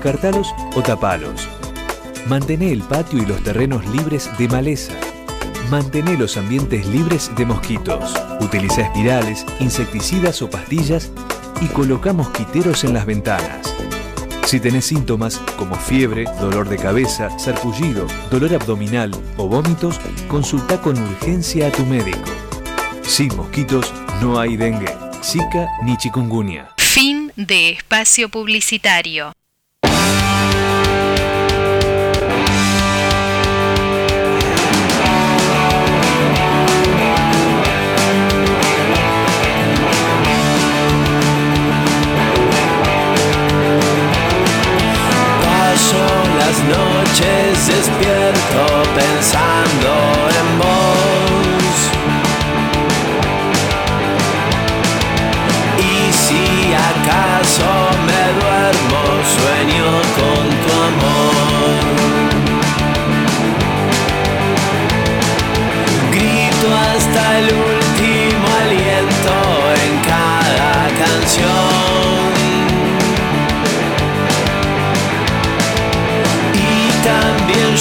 Cartalos o tapalos. Mantené el patio y los terrenos libres de maleza. Mantené los ambientes libres de mosquitos. Utiliza espirales, insecticidas o pastillas y coloca mosquiteros en las ventanas. Si tenés síntomas como fiebre, dolor de cabeza, sarpullido, dolor abdominal o vómitos, consulta con urgencia a tu médico. Sin mosquitos no hay dengue, zika ni chikungunya. Fin de espacio publicitario. Noches despierto pensando en vos. Y si acaso me duermo, sueño con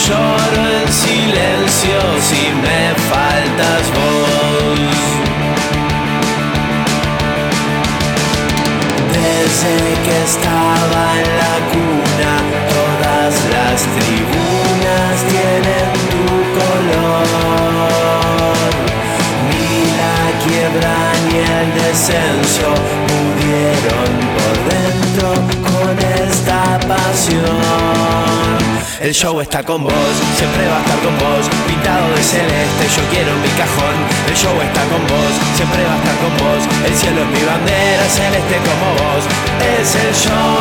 lloro en silencio si me faltas vos. Desde que estaba en la cuna, todas las tribunas tienen tu color. Ni la quiebra ni el descenso pudieron por dentro con esta pasión. El show está con vos, siempre va a estar con vos, pintado de celeste, yo quiero mi cajón. El show está con vos, siempre va a estar con vos, el cielo es mi bandera, celeste como vos. Es el show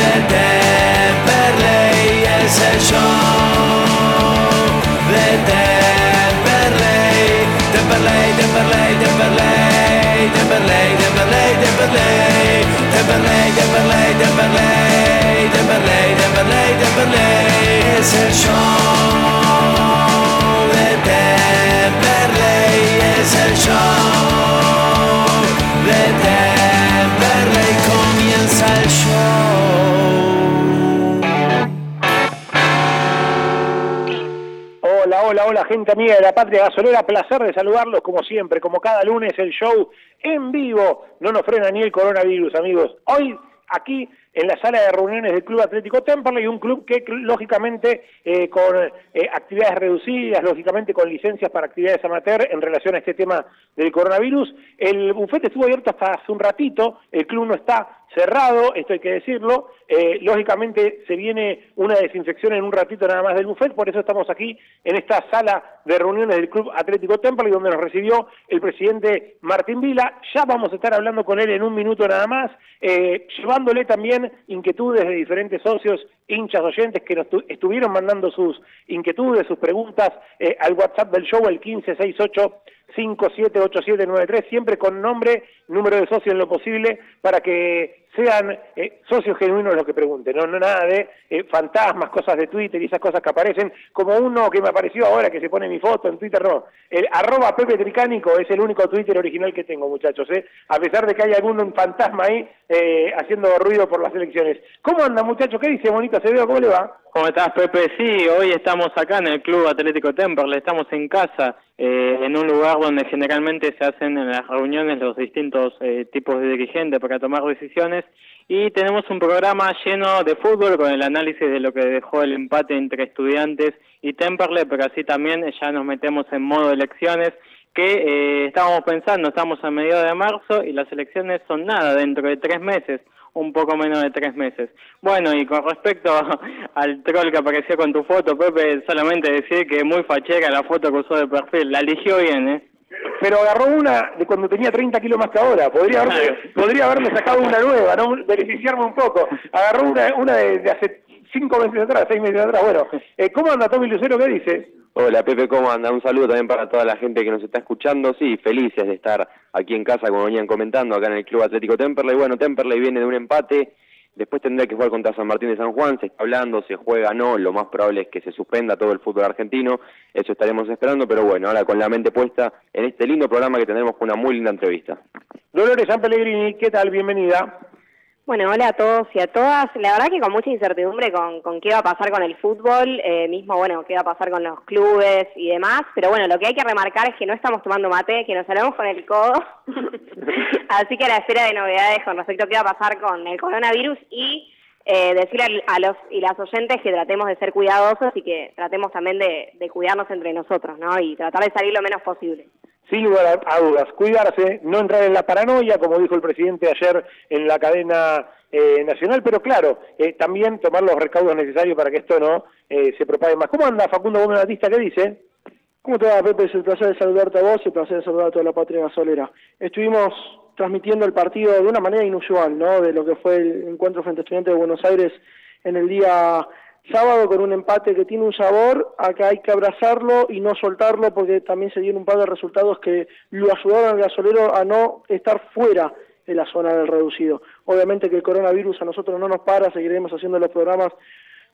de Temperley, es el show de Temperley, Temperley, Temperley, Temperley, Temperley, Temperley, Temperley, Temperley, Temperley, Temperley. Temperley, Temperley, Temperley es el show de Temperley, es el show de Temperley, comienza el show. Hola, hola, hola, gente amiga de la Patria Gasolera, placer de saludarlos como siempre, como cada lunes el show en vivo, no nos frena ni el coronavirus, amigos. Hoy aquí en la sala de reuniones del Club Atlético Temperley, un club que lógicamente eh, con eh, actividades reducidas, lógicamente con licencias para actividades amateur en relación a este tema del coronavirus. El bufete estuvo abierto hasta hace un ratito, el club no está cerrado, esto hay que decirlo, eh, lógicamente se viene una desinfección en un ratito nada más del buffet, por eso estamos aquí en esta sala de reuniones del Club Atlético Temperley, donde nos recibió el presidente Martín Vila, ya vamos a estar hablando con él en un minuto nada más, llevándole también inquietudes de diferentes socios, hinchas, oyentes que nos estuvieron mandando sus inquietudes, sus preguntas eh, al WhatsApp del show, el 1568 578793, siempre con nombre, número de socio en lo posible, para que sean eh, socios genuinos los que pregunten, no, nada de eh, fantasmas, cosas de Twitter y esas cosas que aparecen, como uno que me apareció ahora que se pone mi foto en Twitter, no, el arroba Pepe Tricánico es el único Twitter original que tengo, muchachos, ¿eh? a pesar de que hay algún fantasma ahí eh, haciendo ruido por las elecciones. ¿Cómo anda, muchachos? ¿Qué dice, Bonito Acevedo? ¿Cómo le va? ¿Cómo estás, Pepe? Sí, hoy estamos acá en el Club Atlético Temperley, estamos en casa, en un lugar donde generalmente se hacen en las reuniones los distintos tipos de dirigentes para tomar decisiones y tenemos un programa lleno de fútbol con el análisis de lo que dejó el empate entre estudiantes y Temperley, pero así también ya nos metemos en modo elecciones que eh, estábamos pensando, estamos a mediados de marzo y las elecciones son nada, dentro de tres meses, un poco menos de tres meses. Bueno, y con respecto al troll que apareció con tu foto, Pepe, solamente decir que muy fachera la foto que usó de perfil, la eligió bien, ¿eh? Pero agarró una de cuando tenía 30 kilos más que ahora. Podría haberme, podría haberme sacado una nueva, ¿no? beneficiarme un poco. Agarró una, una de, hace cinco meses atrás, seis meses atrás. Bueno, eh, ¿cómo anda Tommy Lucero? ¿Qué dice? Hola Pepe, ¿cómo anda? Un saludo también para toda la gente que nos está escuchando. Sí, felices de estar aquí en casa, como venían comentando, acá en el Club Atlético Temperley. Bueno, Temperley viene de un empate Después tendrá que jugar contra San Martín de San Juan, se está hablando, se juega, no, lo más probable es que se suspenda todo el fútbol argentino, eso estaremos esperando, pero bueno, ahora con la mente puesta en este lindo programa que tendremos con una muy linda entrevista. Dolores San Pellegrini, ¿qué tal? Bienvenida. Bueno, hola a todos y a todas. La verdad que con mucha incertidumbre con, con qué va a pasar con el fútbol, eh, mismo, bueno, qué va a pasar con los clubes y demás. Pero bueno, lo que hay que remarcar es que no estamos tomando mate, que nos hablamos con el codo. Así que a la espera de novedades con respecto a qué va a pasar con el coronavirus y eh, decirle a los y las oyentes que tratemos de ser cuidadosos y que tratemos también de, cuidarnos entre nosotros, ¿no? Y tratar de salir lo menos posible sin lugar a dudas, cuidarse, no entrar en la paranoia, como dijo el presidente ayer en la cadena eh, nacional, pero claro, eh, también tomar los recaudos necesarios para que esto no eh, se propague más. ¿Cómo anda Facundo Gómez Batista? ¿Qué dice? ¿Cómo te va, Pepe? Es el placer saludarte a vos y el placer saludar a toda la patria gasolera. Estuvimos transmitiendo el partido de una manera inusual, ¿no? De lo que fue el encuentro frente a Estudiantes de Buenos Aires en el día sábado con un empate que tiene un sabor, acá hay que abrazarlo y no soltarlo porque también se dieron un par de resultados que lo ayudaron al gasolero a no estar fuera de la zona del reducido. Obviamente que el coronavirus a nosotros no nos para, seguiremos haciendo los programas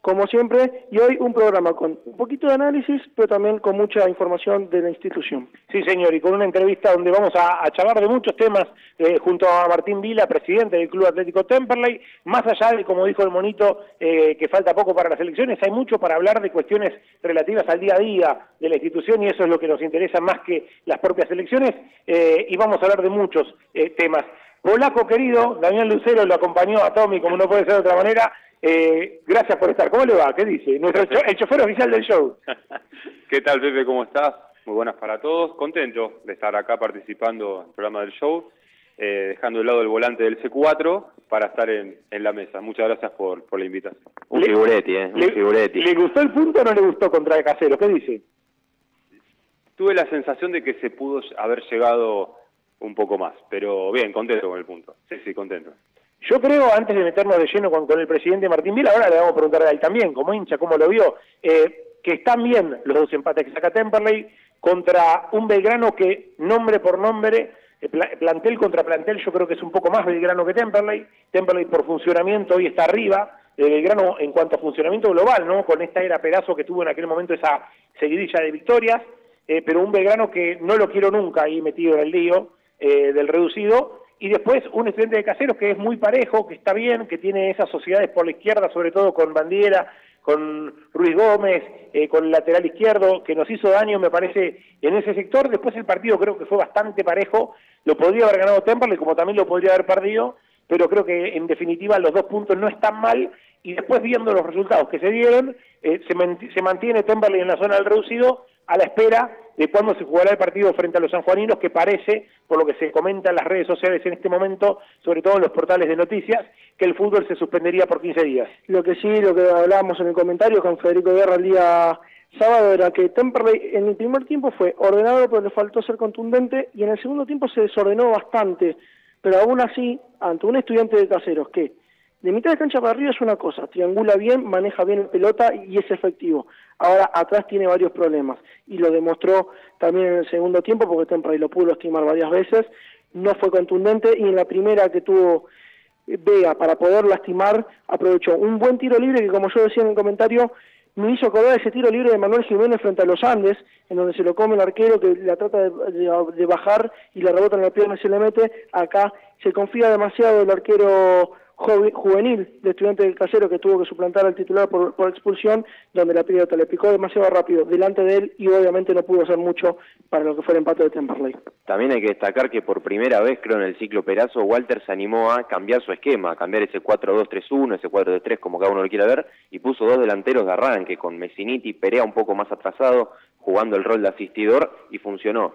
como siempre, y hoy un programa con un poquito de análisis, pero también con mucha información de la institución. Sí, señor, y con una entrevista donde vamos a, charlar de muchos temas eh, junto a Martín Vila, presidente del Club Atlético Temperley, más allá de, como dijo el monito, eh, que falta poco para las elecciones, hay mucho para hablar de cuestiones relativas al día a día de la institución y eso es lo que nos interesa más que las propias elecciones, eh, y vamos a hablar de muchos temas. Polaco querido, Daniel Lucero lo acompañó a Tommy, como no puede ser de otra manera, eh, gracias por estar. ¿Cómo le va? ¿Qué dice? Nuestro el chofer oficial del show. ¿Qué tal, Pepe? ¿Cómo estás? Muy buenas para todos. Contento de estar acá participando en el programa del show, eh, dejando de lado el volante del C4 para estar en, la mesa. Muchas gracias por, por la invitación. Un figuretti, ¿eh? Un le, figuretti. ¿Le gustó el punto o no le gustó contra el casero? ¿Qué dice? Tuve la sensación de que se pudo haber llegado un poco más, pero bien, contento con el punto. Sí, sí, contento. Yo creo, antes de meternos de lleno con, el presidente Martín Vila, ahora le vamos a preguntar a él también, como hincha, cómo lo vio, eh, que están bien los dos empates que saca Temperley contra un Belgrano que, nombre por nombre, eh, plantel contra plantel, yo creo que es un poco más Belgrano que Temperley. Temperley por funcionamiento hoy está arriba, de Belgrano en cuanto a funcionamiento global, ¿no? Con esta era pedazo que tuvo en aquel momento esa seguidilla de victorias, eh, pero un Belgrano que no lo quiero nunca ahí metido en el lío del reducido, y después un estudiante de caseros que es muy parejo, que está bien, que tiene esas sociedades por la izquierda, sobre todo con Bandiera, con Ruiz Gómez, eh, con el lateral izquierdo, que nos hizo daño, me parece, en ese sector. Después el partido creo que fue bastante parejo, lo podría haber ganado Temperley, como también lo podría haber perdido, pero creo que en definitiva los dos puntos no están mal, y después viendo los resultados que se dieron, eh, se, se mantiene Temperley en la zona del reducido, a la espera de cuándo se jugará el partido frente a los sanjuaninos, que parece, por lo que se comenta en las redes sociales en este momento, sobre todo en los portales de noticias, que el fútbol se suspendería por 15 días. Lo que sí, lo que hablábamos en el comentario con Federico Guerra el día sábado era que Temperley en el primer tiempo fue ordenado, pero le faltó ser contundente, y en el segundo tiempo se desordenó bastante, pero aún así, ante un estudiante de caseros que de mitad de cancha para arriba es una cosa, triangula bien, maneja bien la pelota y es efectivo. Ahora atrás tiene varios problemas y lo demostró también en el segundo tiempo porque Temperley lo pudo estimar varias veces, no fue contundente y en la primera que tuvo Vega para poder lastimar aprovechó un buen tiro libre que como yo decía en el comentario me hizo acordar ese tiro libre de Manuel Jiménez frente a los Andes, en donde se lo come el arquero que la trata de, bajar y la rebota en la pierna y se le mete. Acá se confía demasiado el arquero juvenil de estudiante del casero que tuvo que suplantar al titular por, expulsión, donde la pelota le picó demasiado rápido delante de él y obviamente no pudo hacer mucho para lo que fue el empate de Temperley. También hay que destacar que por primera vez, creo, en el ciclo Perazo, Walter se animó a cambiar su esquema, a cambiar ese 4-2-3-1, ese 4-3, como cada uno lo quiera ver, y puso dos delanteros de arranque, con Messiniti, Perea un poco más atrasado, jugando el rol de asistidor, y funcionó.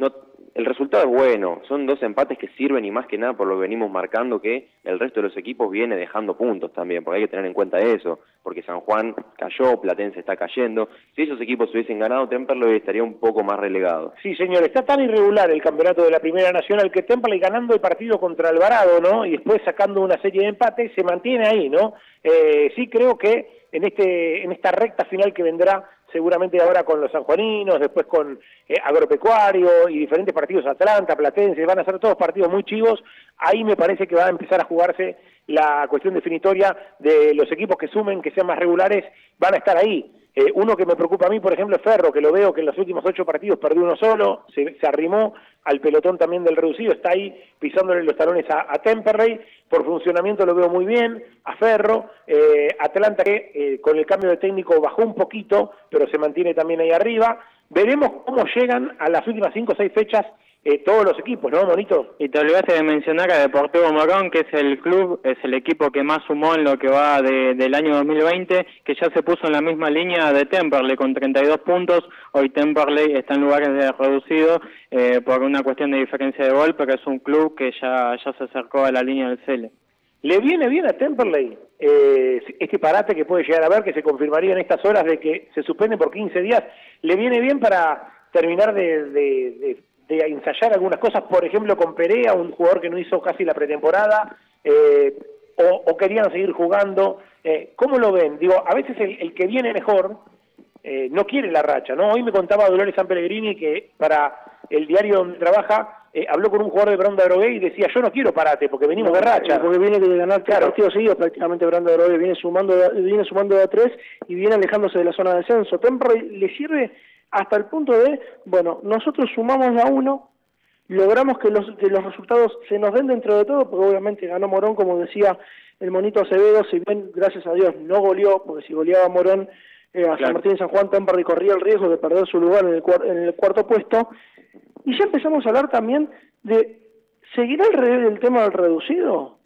No, el resultado es bueno, son dos empates que sirven y más que nada por lo que venimos marcando que el resto de los equipos viene dejando puntos también, porque hay que tener en cuenta eso, porque San Juan cayó, Platense está cayendo, si esos equipos hubiesen ganado, Temperley estaría un poco más relegado. Sí, señor, está tan irregular el campeonato de la Primera Nacional que Temperley ganando el partido contra Alvarado, ¿no? Y después sacando una serie de empates, se mantiene ahí, ¿no? Eh, sí creo que en, este, en esta recta final que vendrá seguramente ahora con los sanjuaninos, después con eh, Agropecuario y diferentes partidos, Atlanta, Platense, van a ser todos partidos muy chivos, ahí me parece que va a empezar a jugarse la cuestión definitoria de los equipos que sumen, que sean más regulares, van a estar ahí. Eh, uno que me preocupa a mí, por ejemplo, es Ferro, que lo veo que en los últimos ocho partidos perdió uno solo, se, arrimó al pelotón también del reducido, está ahí pisándole los talones a, a Temperley, por funcionamiento lo veo muy bien, a Ferro, eh, Atlanta que eh, con el cambio de técnico bajó un poquito, pero se mantiene también ahí arriba, veremos cómo llegan a las últimas cinco o seis fechas eh, todos los equipos, ¿no, Monito? Y te olvidaste de mencionar a Deportivo Morón, que es el club, es el equipo que más sumó en lo que va de, del año 2020, que ya se puso en la misma línea de Temperley con 32 puntos. Hoy Temperley está en lugares de reducido eh, por una cuestión de diferencia de gol, pero es un club que ya, ya se acercó a la línea del CL. ¿Le viene bien a Temperley eh, este parate que puede llegar a ver, que se confirmaría en estas horas de que se suspende por 15 días? ¿Le viene bien para terminar de, de, de de ensayar algunas cosas, por ejemplo con Perea, un jugador que no hizo casi la pretemporada, eh, o, o, querían seguir jugando. Eh, ¿Cómo lo ven? Digo, a veces el, el que viene mejor eh, no quiere la racha, ¿no? Hoy me contaba Dolores San Pellegrini que para el diario donde trabaja eh, habló con un jugador de Branda Drogué y decía, yo no quiero parate porque venimos no, de racha. Porque viene de ganar claro. partidos seguidos prácticamente Branda Drogué, viene sumando, viene sumando de a tres y viene alejándose de la zona de descenso. Temperley le sirve hasta el punto de, bueno, nosotros sumamos a uno, logramos que los, que los resultados se nos den dentro de todo, porque obviamente ganó Morón, como decía el monito Acevedo, si bien, gracias a Dios, no goleó, porque si goleaba Morón eh, a claro. San Martín y San Juan, Temperley corría el riesgo de perder su lugar en el, en el cuarto puesto, y ya empezamos a hablar también de, ¿seguirá el, el tema del reducido?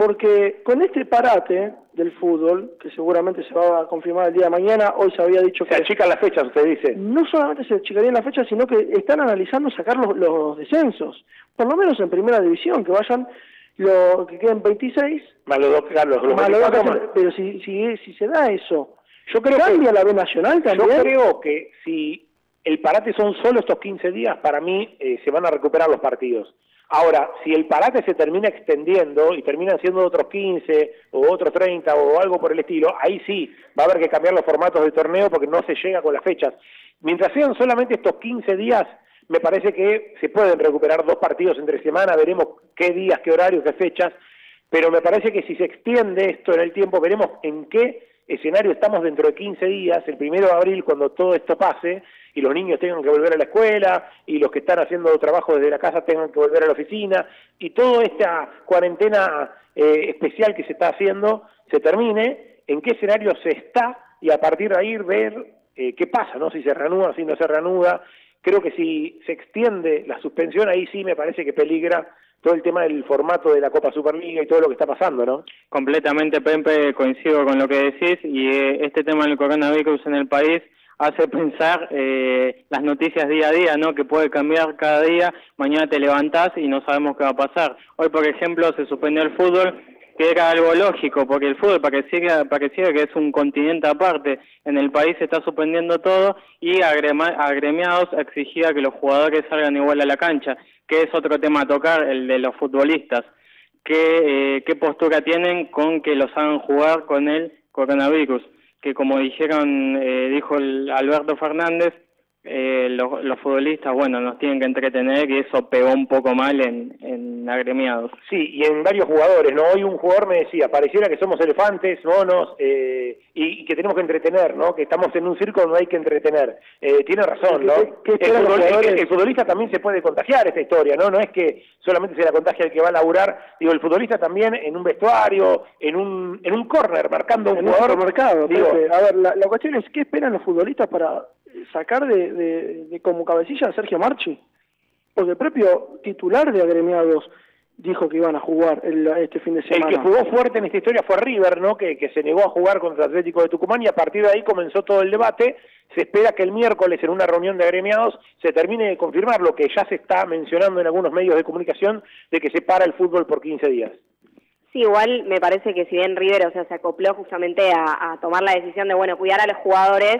Porque con este parate del fútbol, que seguramente se va a confirmar el día de mañana, hoy se había dicho que... Se achican las fechas, usted dice. No solamente se achicarían las fechas, sino que están analizando sacar los, los descensos, por lo menos en primera división, que vayan, lo, que queden 26... Más los dos, Carlos, los más dos, pero si, si, si se da eso, yo creo ¿cambia que, la B Nacional también? Yo creo que si el parate son solo estos 15 días, para mí eh, se van a recuperar los partidos. Ahora, si el parate se termina extendiendo y terminan siendo otros 15 o otros 30 o algo por el estilo, ahí sí va a haber que cambiar los formatos del torneo porque no se llega con las fechas. Mientras sean solamente estos 15 días, me parece que se pueden recuperar dos partidos entre semana, veremos qué días, qué horarios, qué fechas, pero me parece que si se extiende esto en el tiempo, veremos en qué escenario estamos dentro de 15 días, el primero de abril, cuando todo esto pase, y los niños tengan que volver a la escuela, y los que están haciendo trabajo desde la casa tengan que volver a la oficina, y toda esta cuarentena eh, especial que se está haciendo se termine, en qué escenario se está, y a partir de ahí ver eh, qué pasa, ¿no? Si se reanuda, si no se reanuda. Creo que si se extiende la suspensión, ahí sí me parece que peligra todo el tema del formato de la Copa Superliga y todo lo que está pasando, ¿no? Completamente, Pepe, coincido con lo que decís y eh, este tema del coronavirus en el país hace pensar eh, las noticias día a día, ¿no? Que puede cambiar cada día, mañana te levantás y no sabemos qué va a pasar. Hoy, por ejemplo, se suspendió el fútbol, que era algo lógico, porque el fútbol, siga, para que es un continente aparte, en el país se está suspendiendo todo y agremiados exigía que los jugadores salgan igual a la cancha que es otro tema a tocar, el de los futbolistas. ¿Qué, eh, qué postura tienen con que los hagan jugar con el coronavirus? Que como dijeron, eh, dijo el Alberto Fernández, eh, los, los, futbolistas, bueno, nos tienen que entretener y eso pegó un poco mal en, en agremiados. Sí, y en varios jugadores, ¿no? Hoy un jugador me decía, pareciera que somos elefantes, monos, eh, y, y, que tenemos que entretener, ¿no? Que estamos en un circo donde hay que entretener. Eh, tiene razón, ¿no? ¿Qué, qué el, futbol, el, el, futbolista también se puede contagiar esta historia, ¿no? No es que solamente se la contagia el que va a laburar, digo, el futbolista también en un vestuario, en un, en un córner, marcando un jugador. Un mercado, digo, a ver, la, la cuestión es, ¿qué esperan los futbolistas para sacar de, de, de, como cabecilla a Sergio Marchi, porque el propio titular de agremiados dijo que iban a jugar el, este fin de semana. El que jugó fuerte en esta historia fue River, ¿no? Que, que se negó a jugar contra el Atlético de Tucumán y a partir de ahí comenzó todo el debate. Se espera que el miércoles en una reunión de agremiados se termine de confirmar lo que ya se está mencionando en algunos medios de comunicación de que se para el fútbol por 15 días. Sí, igual me parece que si bien River, o sea, se acopló justamente a, a tomar la decisión de, bueno, cuidar a los jugadores,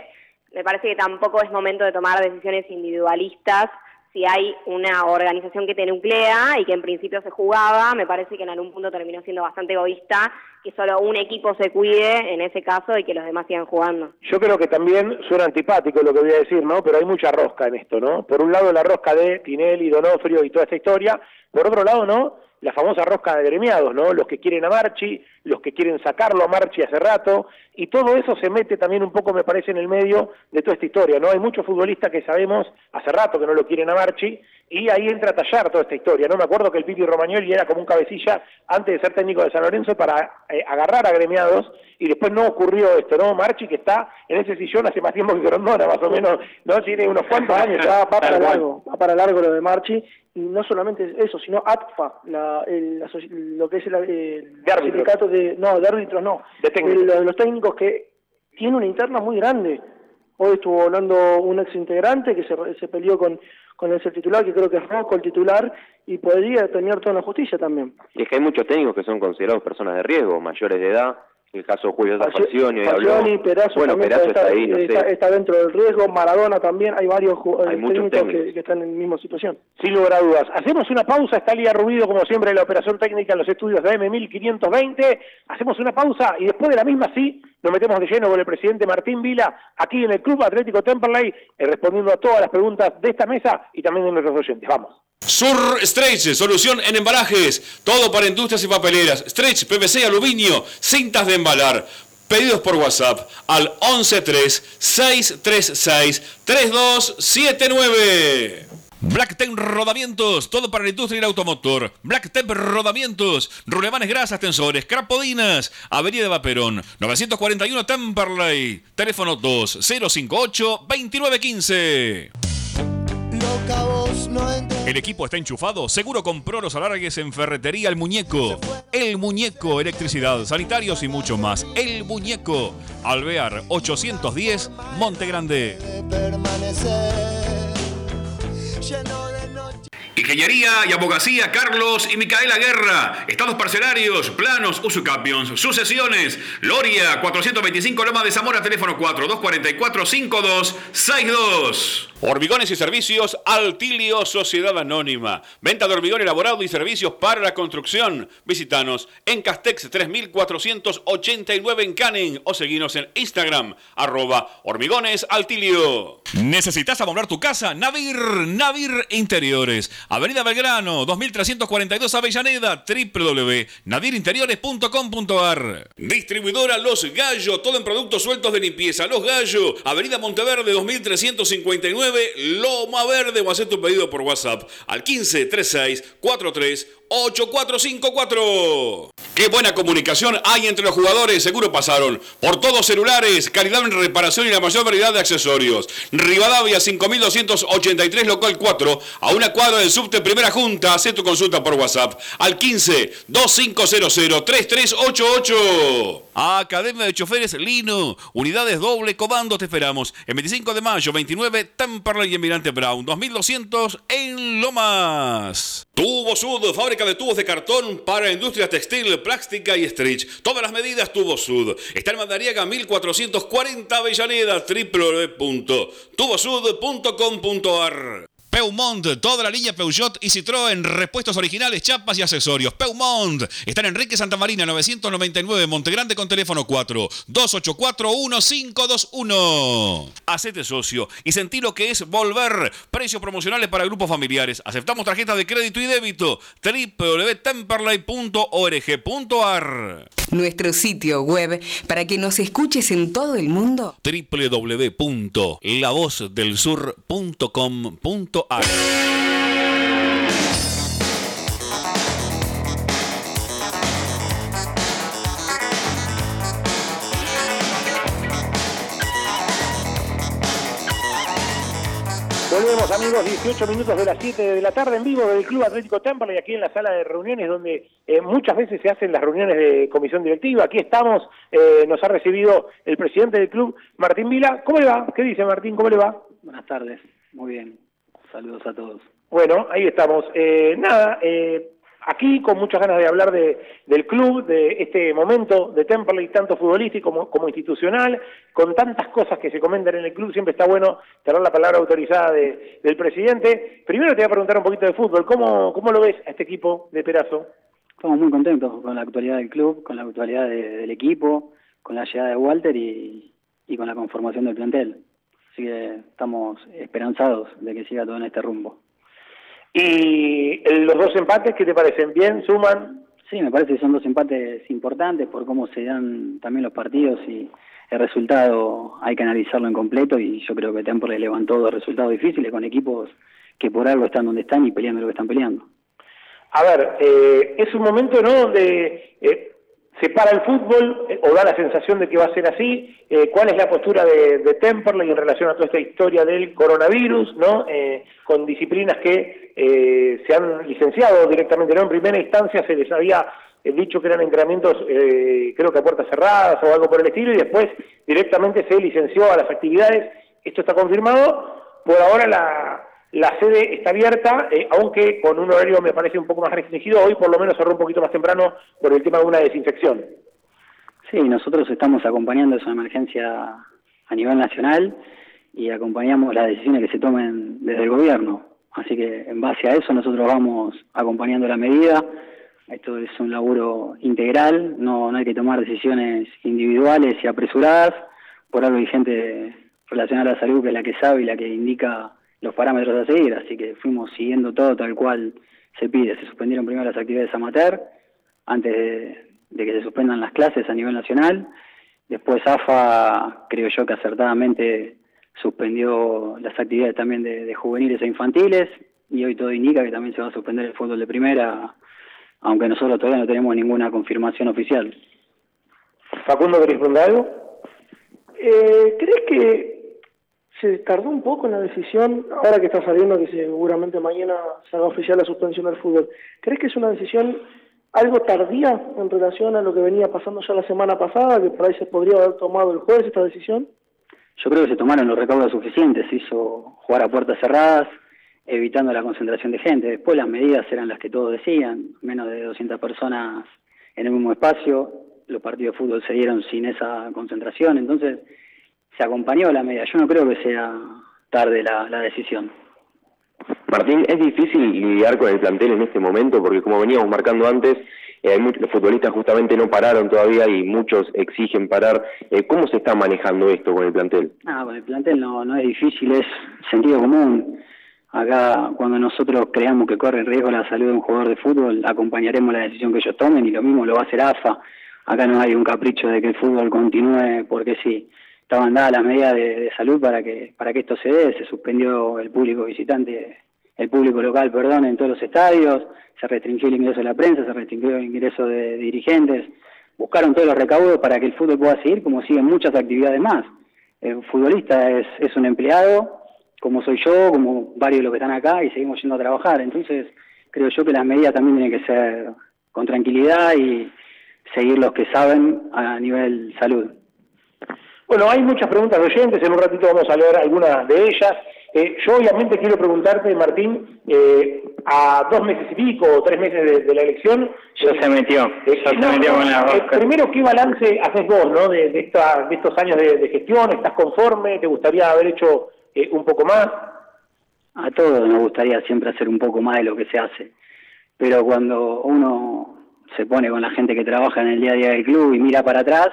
me parece que tampoco es momento de tomar decisiones individualistas si hay una organización que te nuclea y que en principio se jugaba, me parece que en algún punto terminó siendo bastante egoísta que solo un equipo se cuide en ese caso y que los demás sigan jugando. Yo creo que también suena antipático lo que voy a decir, ¿no? Pero hay mucha rosca en esto, ¿no? Por un lado la rosca de Tinelli, Donofrio y toda esta historia, por otro lado, ¿no? La famosa rosca de gremiados, ¿no? Los que quieren a Marchi, los que quieren sacarlo a Marchi hace rato, y todo eso se mete también un poco, me parece, en el medio de toda esta historia, ¿no? Hay muchos futbolistas que sabemos hace rato que no lo quieren a Marchi, y ahí entra a tallar toda esta historia, ¿no? Me acuerdo que el Pipi Romagnoli era como un cabecilla antes de ser técnico de San Lorenzo para eh, agarrar a gremiados, y después no ocurrió esto, ¿no? Marchi que está en ese sillón hace más tiempo que Grondona, más o menos, ¿no? Tiene unos cuantos años, ya va para largo, va para largo lo de Marchi, y no solamente eso, sino ATFA, la, el, lo que es el, el de sindicato de, no, de árbitros no, de técnicos. El, los técnicos que tiene una interna muy grande. Hoy estuvo hablando un ex integrante que se, se peleó con, con el titular, que creo que es Rocco el titular, y podría tener toda la justicia también. Y es que hay muchos técnicos que son considerados personas de riesgo, mayores de edad, el caso Julio Falcioni, Falcioni Perazo bueno, Perazo está, está ahí, no está, sé. está dentro del riesgo, Maradona también, hay varios Hay eh, muchos técnicos que, técnicos. que están en la misma situación. Sin lugar a dudas. Hacemos una pausa, está Lía Rubido, como siempre, en la operación técnica en los estudios de M1520. Hacemos una pausa y después de la misma, sí, nos metemos de lleno con el presidente Martín Vila, aquí en el Club Atlético Temperley, eh, respondiendo a todas las preguntas de esta mesa y también de nuestros oyentes. Vamos. Sur Stretch, solución en embalajes, todo para industrias y papeleras. Stretch, PVC, aluminio, cintas de embalar. Pedidos por WhatsApp al 113-636-3279. Blacktep Rodamientos, todo para la industria y el automotor. Blacktep Rodamientos, rulemanes grasas, tensores, crapodinas. Avenida de Vaperón, 941 Temperley. Teléfono 2058-2915. El equipo está enchufado. Seguro compró los alargues en Ferretería El Muñeco. El Muñeco, electricidad, sanitarios y mucho más. El Muñeco. Alvear 810, Monte Grande. Ingeniería y abogacía Carlos y Micaela Guerra. Estados parcelarios, planos, usucapions, sucesiones. Loria 425 Loma de Zamora, teléfono 4242-5262. Hormigones y servicios Altilio Sociedad Anónima. Venta de hormigón elaborado y servicios para la construcción. Visítanos en Castex 3489 en Canning o seguinos en Instagram arroba hormigones Altilio. ¿Necesitas amoblar tu casa? Navir, Navir Interiores. Avenida Belgrano, 2342 Avellaneda, www.nadirinteriores.com.ar. Distribuidora Los Gallos, todo en productos sueltos de limpieza. Los Gallos, Avenida Monteverde, 2359, Loma Verde. O hacer tu pedido por WhatsApp al 1536 43 8454. Qué buena comunicación hay entre los jugadores. Seguro pasaron por todos celulares, calidad en reparación y la mayor variedad de accesorios. Rivadavia 5283 local 4 a una cuadra del subte Primera Junta. Haz tu consulta por WhatsApp al 15 2500 3388. Academia de Choferes Lino. Unidades doble comando te esperamos. El 25 de mayo 29 Temperley y Emirante Brown 2200 en Lomas. Tubo Sud, fábrica de tubos de cartón para industria textil, plástica y stretch. Todas las medidas Tubo Sud. Está en Madariaga 1440 Avellaneda, www.tubosud.com.ar. Peumont, toda la línea Peugeot y Citroën, repuestos originales, chapas y accesorios. Peumont, está en Enrique Santa Marina 999, Montegrande con teléfono 4 284 1521. Hacete socio y sentí lo que es volver. Precios promocionales para grupos familiares. Aceptamos tarjetas de crédito y débito. www.temperley.org.ar Nuestro sitio web para que nos escuches en todo el mundo. www.lavozdelsur.com.ar Volvemos amigos, 18 minutos de las 7 de la tarde en vivo del Club Atlético Temperley, aquí en la sala de reuniones donde eh, muchas veces se hacen las reuniones de comisión directiva. Aquí estamos, eh, nos ha recibido el presidente del club, Martín Vila. ¿Cómo le va? ¿Qué dice Martín? ¿Cómo le va? Buenas tardes, muy bien. Saludos a todos. Bueno, ahí estamos. Eh, nada, eh, aquí con muchas ganas de hablar de, del club, de este momento de Temperley, tanto futbolístico como, como institucional, con tantas cosas que se comentan en el club, siempre está bueno tener la palabra autorizada de- del presidente. Primero te voy a preguntar un poquito de fútbol. ¿Cómo, cómo lo ves a este equipo de Perazo? Estamos muy contentos con la actualidad del club, con la actualidad de- del equipo, con la llegada de Walter y, y con la conformación del plantel. Así que estamos esperanzados de que siga todo en este rumbo. ¿Y los dos empates qué te parecen? ¿Bien? ¿Suman? Sí, me parece que son dos empates importantes por cómo se dan también los partidos y el resultado hay que analizarlo en completo y yo creo que Temple levantó dos resultados difíciles con equipos que por algo están donde están y peleando lo que están peleando. A ver, eh, es un momento ¿no? donde eh, se para el fútbol eh, o da la sensación de que va a ser así. ¿Cuál es la postura de, de, Temperley en relación a toda esta historia del coronavirus, ¿no? con disciplinas que se han licenciado directamente, ¿no? En primera instancia se les había dicho que eran entrenamientos, creo que a puertas cerradas o algo por el estilo, y después directamente se licenció a las actividades. Esto está confirmado. Por ahora la, la sede está abierta, eh, aunque con un horario me parece un poco más restringido. Hoy por lo menos cerró un poquito más temprano por el tema de una desinfección. Sí, nosotros estamos acompañando esa emergencia a nivel nacional y acompañamos las decisiones que se tomen desde el gobierno. Así que en base a eso nosotros vamos acompañando la medida. Esto es un laburo integral, no, no hay que tomar decisiones individuales y apresuradas. Por algo hay gente relacionada a la salud que es la que sabe y la que indica los parámetros a seguir, así que fuimos siguiendo todo tal cual se pide. Se suspendieron primero las actividades amateur, antes de, que se suspendan las clases a nivel nacional. Después AFA, creo yo que acertadamente suspendió las actividades también de, juveniles e infantiles, y hoy todo indica que también se va a suspender el fútbol de primera, aunque nosotros todavía no tenemos ninguna confirmación oficial. Facundo, ¿querés preguntar algo? Eh, ¿Crees que se tardó un poco en la decisión, ahora que está saliendo que seguramente mañana se haga oficial la suspensión del fútbol. ¿Crees que es una decisión algo tardía en relación a lo que venía pasando ya la semana pasada, que por ahí se podría haber tomado el jueves esta decisión? Yo creo que se tomaron los recaudos suficientes, se hizo jugar a puertas cerradas, evitando la concentración de gente. Después las medidas eran las que todos decían, menos de 200 personas en el mismo espacio, los partidos de fútbol se dieron sin esa concentración, entonces se acompañó la medida. Yo no creo que sea tarde la, decisión. Martín, es difícil lidiar con el plantel en este momento porque como veníamos marcando antes, eh, los futbolistas justamente no pararon todavía y muchos exigen parar. Eh, ¿Cómo se está manejando esto con el plantel? Ah, con el plantel no, no es difícil, es sentido común. Acá, cuando nosotros creamos que corre riesgo la salud de un jugador de fútbol, acompañaremos la decisión que ellos tomen y lo mismo lo va a hacer AFA. Acá no hay un capricho de que el fútbol continúe porque sí estaban dadas las medidas de, salud para que para que esto se dé, se suspendió el público visitante, el público local, perdón, en todos los estadios, se restringió el ingreso de la prensa, se restringió el ingreso de, dirigentes, buscaron todos los recaudos para que el fútbol pueda seguir como siguen muchas actividades más. El futbolista es, es un empleado, como soy yo, como varios de los que están acá, y seguimos yendo a trabajar. Entonces, creo yo que las medidas también tienen que ser con tranquilidad y seguir los que saben a nivel salud. Bueno, hay muchas preguntas de oyentes, en un ratito vamos a leer algunas de ellas. Eh, yo obviamente quiero preguntarte, Martín, eh, a dos meses y pico o tres meses de, la elección... Ya se metió, eh, se metió con la Primero, ¿qué balance haces vos ¿no? de, de, estos años de, gestión? ¿Estás conforme? ¿Te gustaría haber hecho un poco más? A todos nos gustaría siempre hacer un poco más de lo que se hace, pero cuando uno se pone con la gente que trabaja en el día a día del club y mira para atrás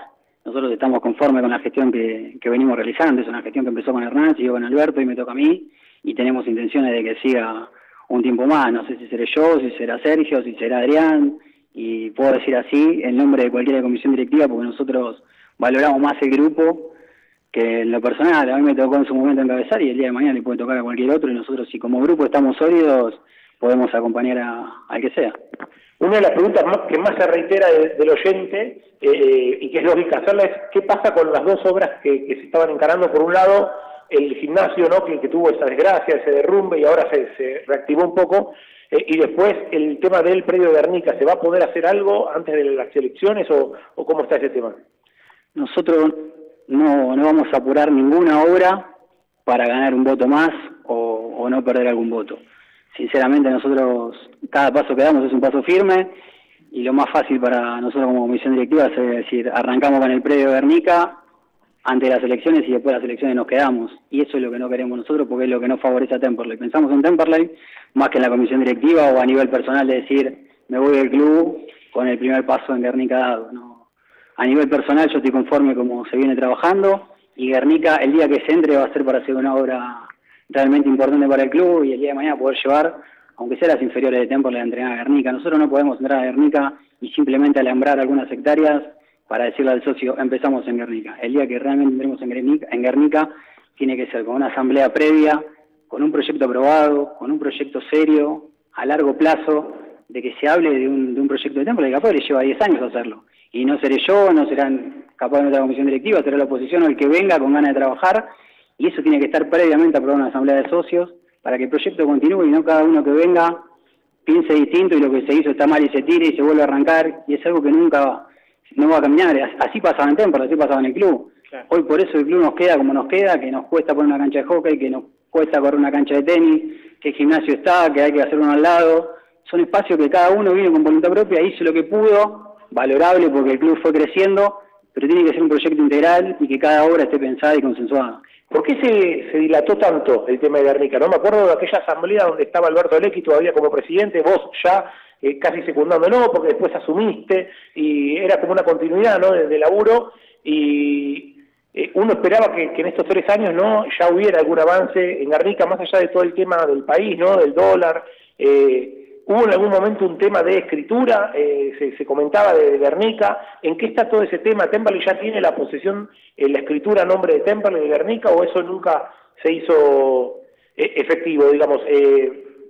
nosotros estamos conformes con la gestión que, venimos realizando, es una gestión que empezó con Hernán, siguió con Alberto y me toca a mí, y tenemos intenciones de que siga un tiempo más, no sé si seré yo, si será Sergio, si será Adrián, y puedo decir así en nombre de cualquier comisión directiva, porque nosotros valoramos más el grupo que en lo personal, a mí me tocó en su momento encabezar y el día de mañana le puede tocar a cualquier otro, y nosotros si como grupo estamos sólidos, podemos acompañar a, al que sea. Una de las preguntas que más se reitera del oyente eh, y que es lógica hacerla es qué pasa con las dos obras que, se estaban encarando. Por un lado, el gimnasio ¿no? que, tuvo esa desgracia, ese derrumbe y ahora se, reactivó un poco. Eh, y después el tema del predio de Guernica, ¿se va a poder hacer algo antes de las elecciones o, cómo está ese tema? Nosotros no, no vamos a apurar ninguna obra para ganar un voto más o no perder algún voto sinceramente nosotros cada paso que damos es un paso firme y lo más fácil para nosotros como comisión directiva es decir, arrancamos con el predio Guernica ante las elecciones y después de las elecciones nos quedamos. Y eso es lo que no queremos nosotros porque es lo que no favorece a Temperley. Pensamos en Temperley más que en la comisión directiva o a nivel personal de decir me voy del club con el primer paso en Guernica dado. No. A nivel personal yo estoy conforme como se viene trabajando y Guernica el día que se entre va a ser para hacer una obra realmente importante para el club y el día de mañana poder llevar aunque sea las inferiores de Temple, a entrenar a Guernica. Nosotros no podemos entrar a Guernica y simplemente alambrar algunas hectáreas para decirle al socio, empezamos en Guernica. El día que realmente entremos en Guernica, en Guernica tiene que ser con una asamblea previa, con un proyecto aprobado, con un proyecto serio, a largo plazo, de que se hable de un, de un proyecto de Temple, que capaz le lleva 10 años hacerlo. Y no seré yo, no serán capaz de otra comisión directiva, será la oposición o el que venga con ganas de trabajar, y eso tiene que estar previamente aprobado en una asamblea de socios, para que el proyecto continúe y no cada uno que venga piense distinto y lo que se hizo está mal y se tire y se vuelve a arrancar, y es algo que nunca no va a caminar. Así pasaba en Temple, así pasaba en el club. Hoy por eso el club nos queda como nos queda, que nos cuesta poner una cancha de hockey, que nos cuesta correr una cancha de tenis, que el gimnasio está, que hay que hacer uno al lado. Son espacios que cada uno viene con voluntad propia, hizo lo que pudo, valorable porque el club fue creciendo, pero tiene que ser un proyecto integral y que cada obra esté pensada y consensuada. ¿Por qué se, dilató tanto el tema de Guernica? No me acuerdo de aquella asamblea donde estaba Alberto Lequi todavía como presidente, vos ya eh, casi secundando no, porque después asumiste y era como una continuidad ¿no? de, laburo y eh, uno esperaba que, en estos tres años no ya hubiera algún avance en Guernica, más allá de todo el tema del país, ¿no? del dólar. Eh, Hubo en algún momento un tema de escritura, eh, se, comentaba de, Guernica. ¿En qué está todo ese tema? ¿Temperley ya tiene la posesión, eh, la escritura a nombre de Temperley de Guernica o eso nunca se hizo eh, efectivo? Digamos,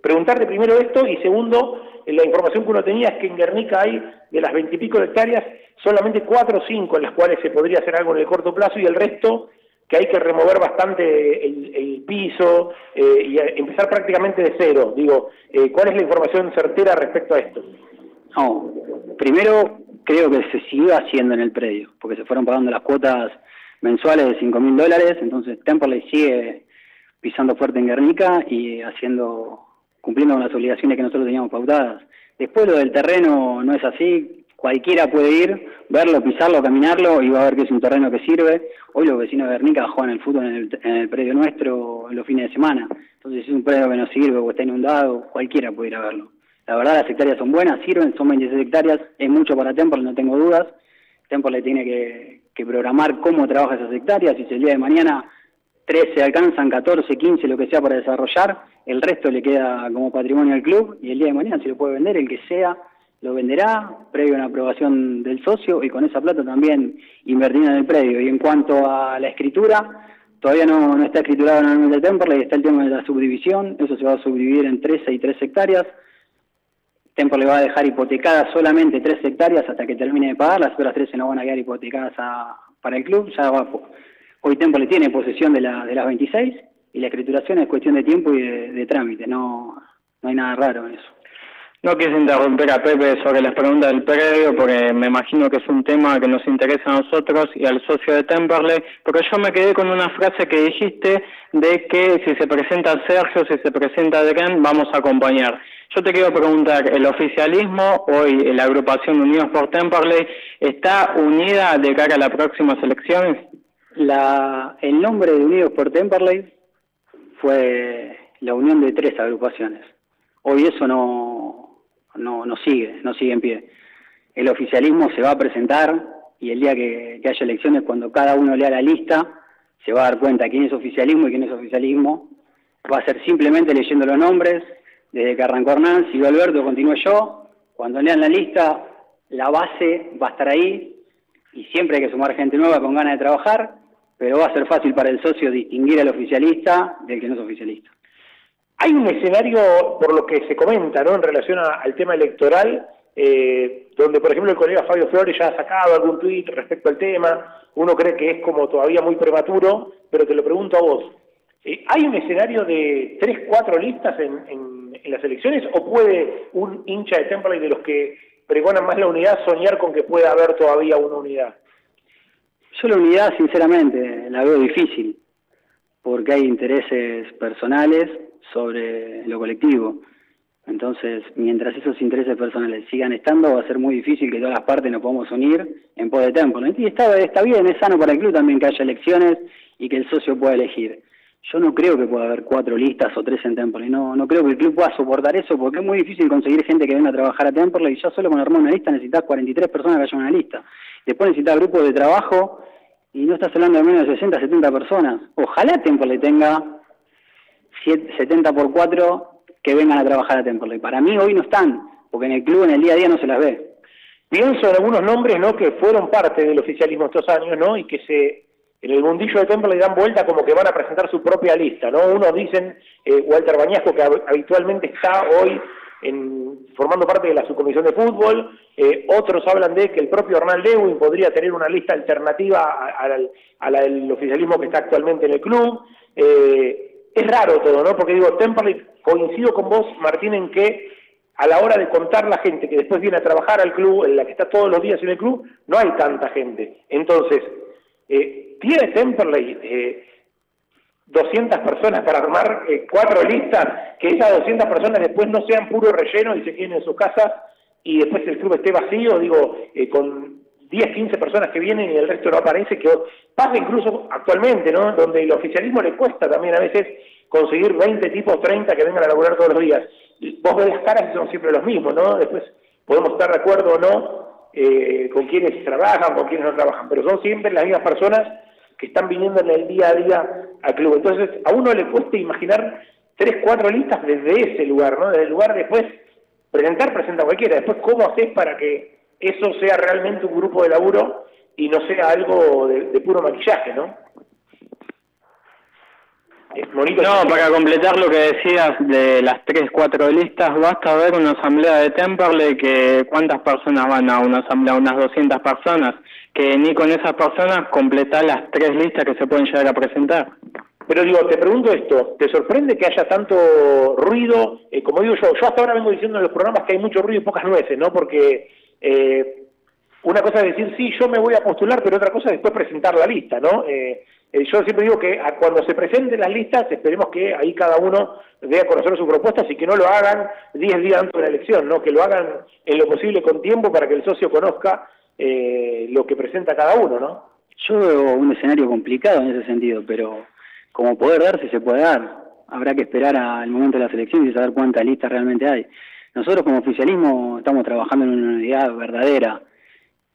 preguntarte primero esto y segundo, la información que uno tenía es que en Guernica hay de las veintipico hectáreas solamente cuatro o cinco en las cuales se podría hacer algo en el corto plazo y el resto que hay que remover bastante el, piso eh, y empezar prácticamente de cero. Digo, eh, ¿cuál es la información certera respecto a esto? No, primero creo que se siguió haciendo en el predio, porque se fueron pagando las cuotas mensuales de 5 mil dólares, entonces Temperley sigue pisando fuerte en Guernica y haciendo, cumpliendo con las obligaciones que nosotros teníamos pautadas. Después lo del terreno no es así, cualquiera puede ir, verlo, pisarlo, caminarlo y va a ver que es un terreno que sirve. Hoy los vecinos de Bernica juegan el fútbol en el, en el predio nuestro en los fines de semana. Entonces si es un predio que no sirve o está inundado, cualquiera puede ir a verlo. La verdad las hectáreas son buenas, sirven, son 26 hectáreas, es mucho para Temple, no tengo dudas. Temple tiene que, que programar cómo trabaja esas hectáreas y si el día de mañana 13 alcanzan, 14, 15, lo que sea para desarrollar, el resto le queda como patrimonio al club y el día de mañana si lo puede vender, el que sea, lo venderá previo a una aprobación del socio y con esa plata también invertirá en el predio. Y en cuanto a la escritura, todavía no, no está escriturado en el de Temperley, está el tema de la subdivisión, eso se va a subdividir en 13 y 3 hectáreas. Temperley va a dejar hipotecadas solamente 3 hectáreas hasta que termine de pagar, las otras 13 no van a quedar hipotecadas para el club, ya va, hoy Temperley tiene posesión de, la, de las 26 y la escrituración es cuestión de tiempo y de, de trámite, no, no hay nada raro en eso. No quise interrumpir a Pepe sobre las preguntas del predio porque me imagino que es un tema que nos interesa a nosotros y al socio de Temperley, porque yo me quedé con una frase que dijiste de que si se presenta Sergio, si se presenta Adrián, vamos a acompañar. Yo te quiero preguntar, ¿el oficialismo, hoy la agrupación Unidos por Temperley, está unida de cara a las próximas elecciones? La, el nombre de Unidos por Temperley fue la unión de tres agrupaciones. Hoy eso no, no, no sigue, no sigue en pie. El oficialismo se va a presentar y el día que, haya elecciones, cuando cada uno lea la lista, se va a dar cuenta quién es oficialismo y quién es oficialismo. Va a ser simplemente leyendo los nombres, desde que arrancó Hernán, sigo Alberto, continúe yo. Cuando lean la lista, la base va a estar ahí y siempre hay que sumar gente nueva con ganas de trabajar, pero va a ser fácil para el socio distinguir al oficialista del que no es oficialista. Hay un escenario, por lo que se comenta, ¿no? en relación al tema electoral, eh, donde, por ejemplo, el colega Fabio Flores ya ha sacado algún tuit respecto al tema, uno cree que es como todavía muy prematuro, pero te lo pregunto a vos. Eh, ¿Hay un escenario de tres, cuatro listas en, las elecciones o puede un hincha de Temperley de los que pregonan más la unidad soñar con que pueda haber todavía una unidad? Yo la unidad, sinceramente, la veo difícil, porque hay intereses personales sobre lo colectivo. Entonces, mientras esos intereses personales sigan estando, va a ser muy difícil que todas las partes nos podamos unir en pos de tiempo. Y está, está bien, es sano para el club también que haya elecciones y que el socio pueda elegir. Yo no creo que pueda haber cuatro listas o tres en Temple. No, no creo que el club pueda soportar eso porque es muy difícil conseguir gente que venga a trabajar a Temple y ya solo con armar una lista necesitas 43 personas que vayan a una lista. Después necesitas grupos de trabajo y no estás hablando de menos de 60, 70 personas. Ojalá Temple tenga 70 por 4 que vengan a trabajar a Temperley. Para mí hoy no están, porque en el club en el día a día no se las ve. Pienso en algunos nombres ¿no? que fueron parte del oficialismo estos años ¿no? y que se en el mundillo de Temperley dan vuelta como que van a presentar su propia lista. ¿no? Unos dicen eh, Walter Bañasco, que habitualmente está hoy en, formando parte de la subcomisión de fútbol, eh, otros hablan de que el propio Hernán Lewin podría tener una lista alternativa a, la del oficialismo que está actualmente en el club. Eh, es raro todo, ¿no? Porque digo, Temperley, coincido con vos, Martín, en que a la hora de contar la gente que después viene a trabajar al club, en la que está todos los días en el club, no hay tanta gente. Entonces, eh, ¿tiene Temperley eh, 200 personas para armar eh, cuatro listas? Que esas 200 personas después no sean puro relleno y se queden en su casa y después el club esté vacío, digo, eh, con 10, 15 personas que vienen y el resto no aparece, que pasa incluso actualmente, ¿no? Donde el oficialismo le cuesta también a veces conseguir 20 tipos, 30 que vengan a laburar todos los días. Vos ves las caras y son siempre los mismos, ¿no? Después podemos estar de acuerdo o no eh, con quienes trabajan, con quienes no trabajan, pero son siempre las mismas personas que están viniendo en el día a día al club. Entonces, a uno le cuesta imaginar tres, cuatro listas desde ese lugar, ¿no? Desde el lugar después, presentar, presenta cualquiera. Después, ¿cómo haces para que eso sea realmente un grupo de laburo y no sea algo de, puro maquillaje, ¿no? no, para completar lo que decías de las tres, cuatro listas, basta ver una asamblea de Temperley que cuántas personas van a una asamblea, unas 200 personas, que ni con esas personas completar las tres listas que se pueden llegar a presentar. Pero digo, te pregunto esto, ¿te sorprende que haya tanto ruido? Eh, como digo yo, yo hasta ahora vengo diciendo en los programas que hay mucho ruido y pocas nueces, ¿no? Porque eh, una cosa es decir, sí, yo me voy a postular, pero otra cosa es después presentar la lista, ¿no? Eh, eh, yo siempre digo que cuando se presenten las listas, esperemos que ahí cada uno dé a conocer sus propuestas y que no lo hagan 10 días antes de la elección, ¿no? Que lo hagan en lo posible con tiempo para que el socio conozca lo que presenta cada uno, ¿no? Yo veo un escenario complicado en ese sentido, pero como poder darse se puede dar. Habrá que esperar al momento de las elecciones y saber cuántas listas realmente hay. Nosotros como oficialismo estamos trabajando en una unidad verdadera.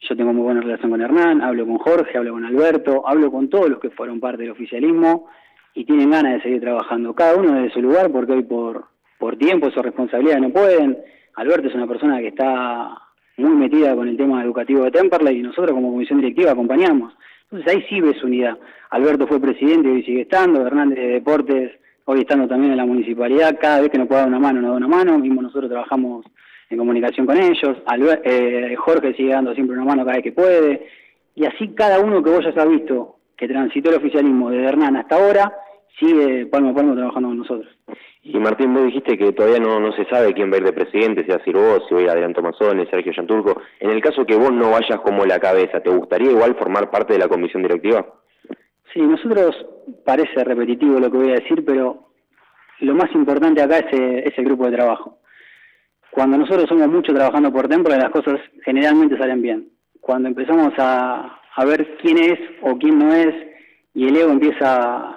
Yo tengo muy buena relación con Hernán, hablo con Jorge, hablo con Alberto, hablo con todos los que fueron parte del oficialismo y tienen ganas de seguir trabajando, cada uno desde su lugar, porque hoy por, por tiempo, su responsabilidad no pueden. Alberto es una persona que está muy metida con el tema educativo de Temperley y nosotros como comisión directiva acompañamos. Entonces ahí sí ves unidad. Alberto fue presidente y hoy sigue estando, Hernández de Deportes hoy estando también en la municipalidad, cada vez que nos pueda dar una mano, nos da una mano, mismo nosotros trabajamos en comunicación con ellos, eh, Jorge sigue dando siempre una mano cada vez que puede, y así cada uno que vos ya has visto que transitó el oficialismo desde Hernán hasta ahora, sigue palmo a palmo trabajando con nosotros. Y Martín, vos dijiste que todavía no, no se sabe quién va a ir de presidente, si va a ser vos, si va a ir Adrián Tomazón, Sergio Yanturco. En el caso que vos no vayas como la cabeza, ¿te gustaría igual formar parte de la comisión directiva? Sí, nosotros parece repetitivo lo que voy a decir, pero lo más importante acá es, el grupo de trabajo. Cuando nosotros somos muchos trabajando por Templo, las cosas generalmente salen bien. Cuando empezamos a, ver quién es o quién no es, y el ego empieza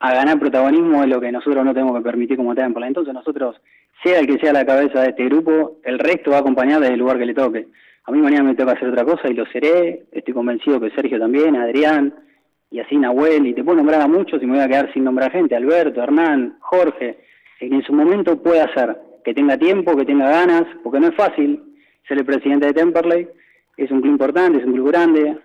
a, ganar protagonismo, es lo que nosotros no tenemos que permitir como Templo. Entonces nosotros, sea el que sea la cabeza de este grupo, el resto va a acompañar desde el lugar que le toque. A mí mañana me toca hacer otra cosa y lo seré. Estoy convencido que Sergio también, Adrián, y así Nahuel, y te puedo nombrar a muchos y me voy a quedar sin nombrar gente, Alberto, Hernán, Jorge, que en su momento pueda hacer, que tenga tiempo, que tenga ganas, porque no es fácil ser el presidente de Temperley, es un club importante, es un club grande,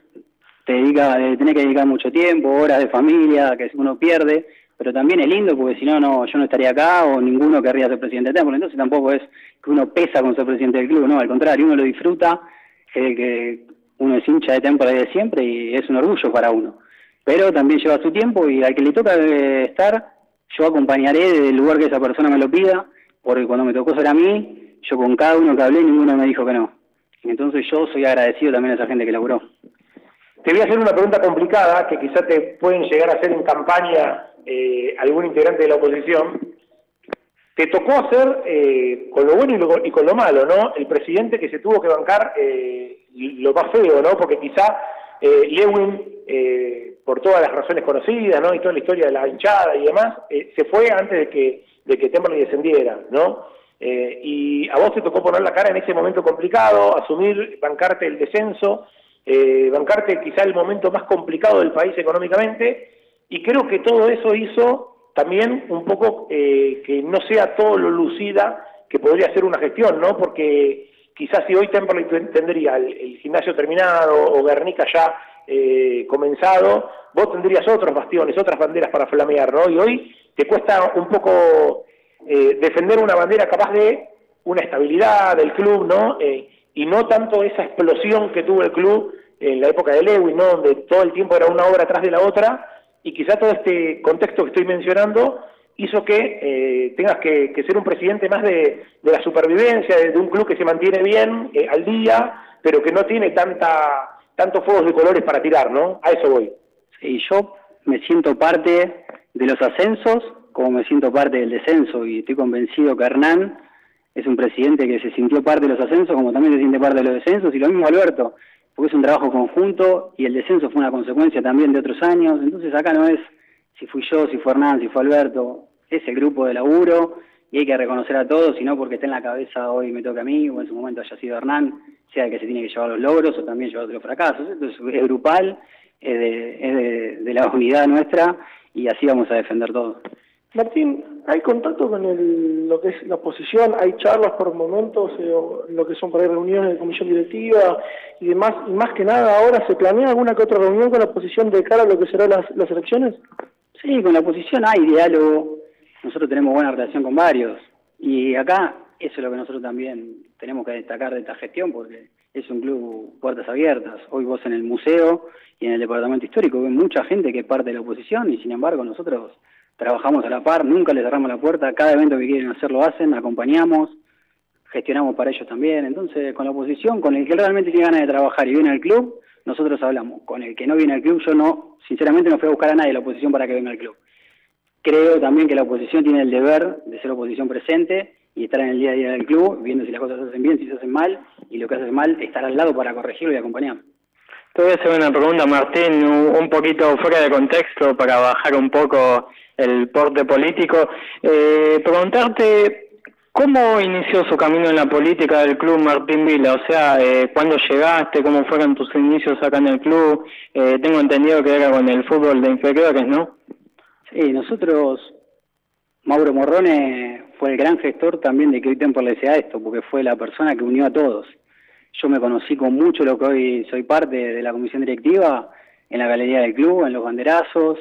te dedica, eh, tenés que dedicar mucho tiempo, horas de familia, que uno pierde, pero también es lindo porque si no, no yo no estaría acá o ninguno querría ser presidente de Temperley, entonces tampoco es que uno pesa con ser presidente del club, no, al contrario, uno lo disfruta, que uno es hincha de Temperley de siempre y es un orgullo para uno pero también lleva su tiempo y al que le toca estar, yo acompañaré desde el lugar que esa persona me lo pida, porque cuando me tocó ser a mí, yo con cada uno que hablé, ninguno me dijo que no. Entonces yo soy agradecido también a esa gente que laburó. Te voy a hacer una pregunta complicada que quizás te pueden llegar a hacer en campaña eh, algún integrante de la oposición. Te tocó hacer, eh, con lo bueno y, con lo malo, ¿no? El presidente que se tuvo que bancar eh, lo más feo, ¿no? Porque quizá Lewin por todas las razones conocidas, ¿no? Y toda la historia de la hinchada y demás, eh, se fue antes de que, de que Temperley descendiera, ¿no? Eh, y a vos te tocó poner la cara en ese momento complicado, asumir, bancarte el descenso, eh, bancarte quizá el momento más complicado del país económicamente, y creo que todo eso hizo también un poco eh, que no sea todo lo lucida que podría ser una gestión, ¿no? Porque quizás si hoy Temperley tendría el, gimnasio terminado o Guernica ya eh, comenzado, vos tendrías otros bastiones, otras banderas para flamear, ¿no? Y hoy te cuesta un poco eh, defender una bandera capaz de una estabilidad del club, ¿no? Eh, y no tanto esa explosión que tuvo el club en la época de Lewin, ¿no? Donde todo el tiempo era una obra atrás de la otra, y quizá todo este contexto que estoy mencionando hizo que eh, tengas que, ser un presidente más de, la supervivencia, de, un club que se mantiene bien eh, al día, pero que no tiene tanta tantos fuegos de colores para tirar, ¿no? A eso voy. Y yo me siento parte de los ascensos como me siento parte del descenso y estoy convencido que Hernán es un presidente que se sintió parte de los ascensos como también se siente parte de los descensos y lo mismo Alberto, porque es un trabajo conjunto y el descenso fue una consecuencia también de otros años, entonces acá no es si fui yo, si fue Hernán, si fue Alberto, es el grupo de laburo y hay que reconocer a todos, y no porque esté en la cabeza hoy me toca a mí o en su momento haya sido Hernán, sea que se tiene que llevar los logros o también llevar los fracasos, entonces es grupal, es de, de la unidad nuestra y así vamos a defender todo. Martín, ¿hay contacto con el, lo que es la oposición? ¿Hay charlas por momentos, eh, lo que son para reuniones de comisión directiva y demás? Y más que nada, ¿ahora se planea alguna que otra reunión con la oposición de cara a lo que serán las, las elecciones? Sí, con la oposición hay diálogo. Nosotros tenemos buena relación con varios. Y acá eso es lo que nosotros también tenemos que destacar de esta gestión, porque es un club puertas abiertas. Hoy vos en el museo y en el departamento histórico ven mucha gente que es parte de la oposición y sin embargo nosotros trabajamos a la par, nunca les cerramos la puerta, cada evento que quieren hacer lo hacen, acompañamos, gestionamos para ellos también. Entonces, con la oposición, con el que realmente tiene ganas de trabajar y viene al club, nosotros hablamos. Con el que no viene al club, yo no, sinceramente no fui a buscar a nadie de la oposición para que venga al club. Creo también que la oposición tiene el deber de ser oposición presente y estar en el día a día del club, viendo si las cosas se hacen bien, si se hacen mal, y lo que hace mal, estar al lado para corregirlo y acompañar. Te voy a hacer una pregunta, Martín, un poquito fuera de contexto para bajar un poco el porte político. Eh, preguntarte cómo inició su camino en la política del club Martín Vila, o sea, eh, cuándo llegaste, cómo fueron tus inicios acá en el club. Eh, tengo entendido que era con el fútbol de inferiores, ¿no? Sí, nosotros, Mauro Morrone fue el gran gestor también de que hoy le sea esto, porque fue la persona que unió a todos. Yo me conocí con mucho lo que hoy soy parte de la comisión directiva, en la galería del club, en los banderazos,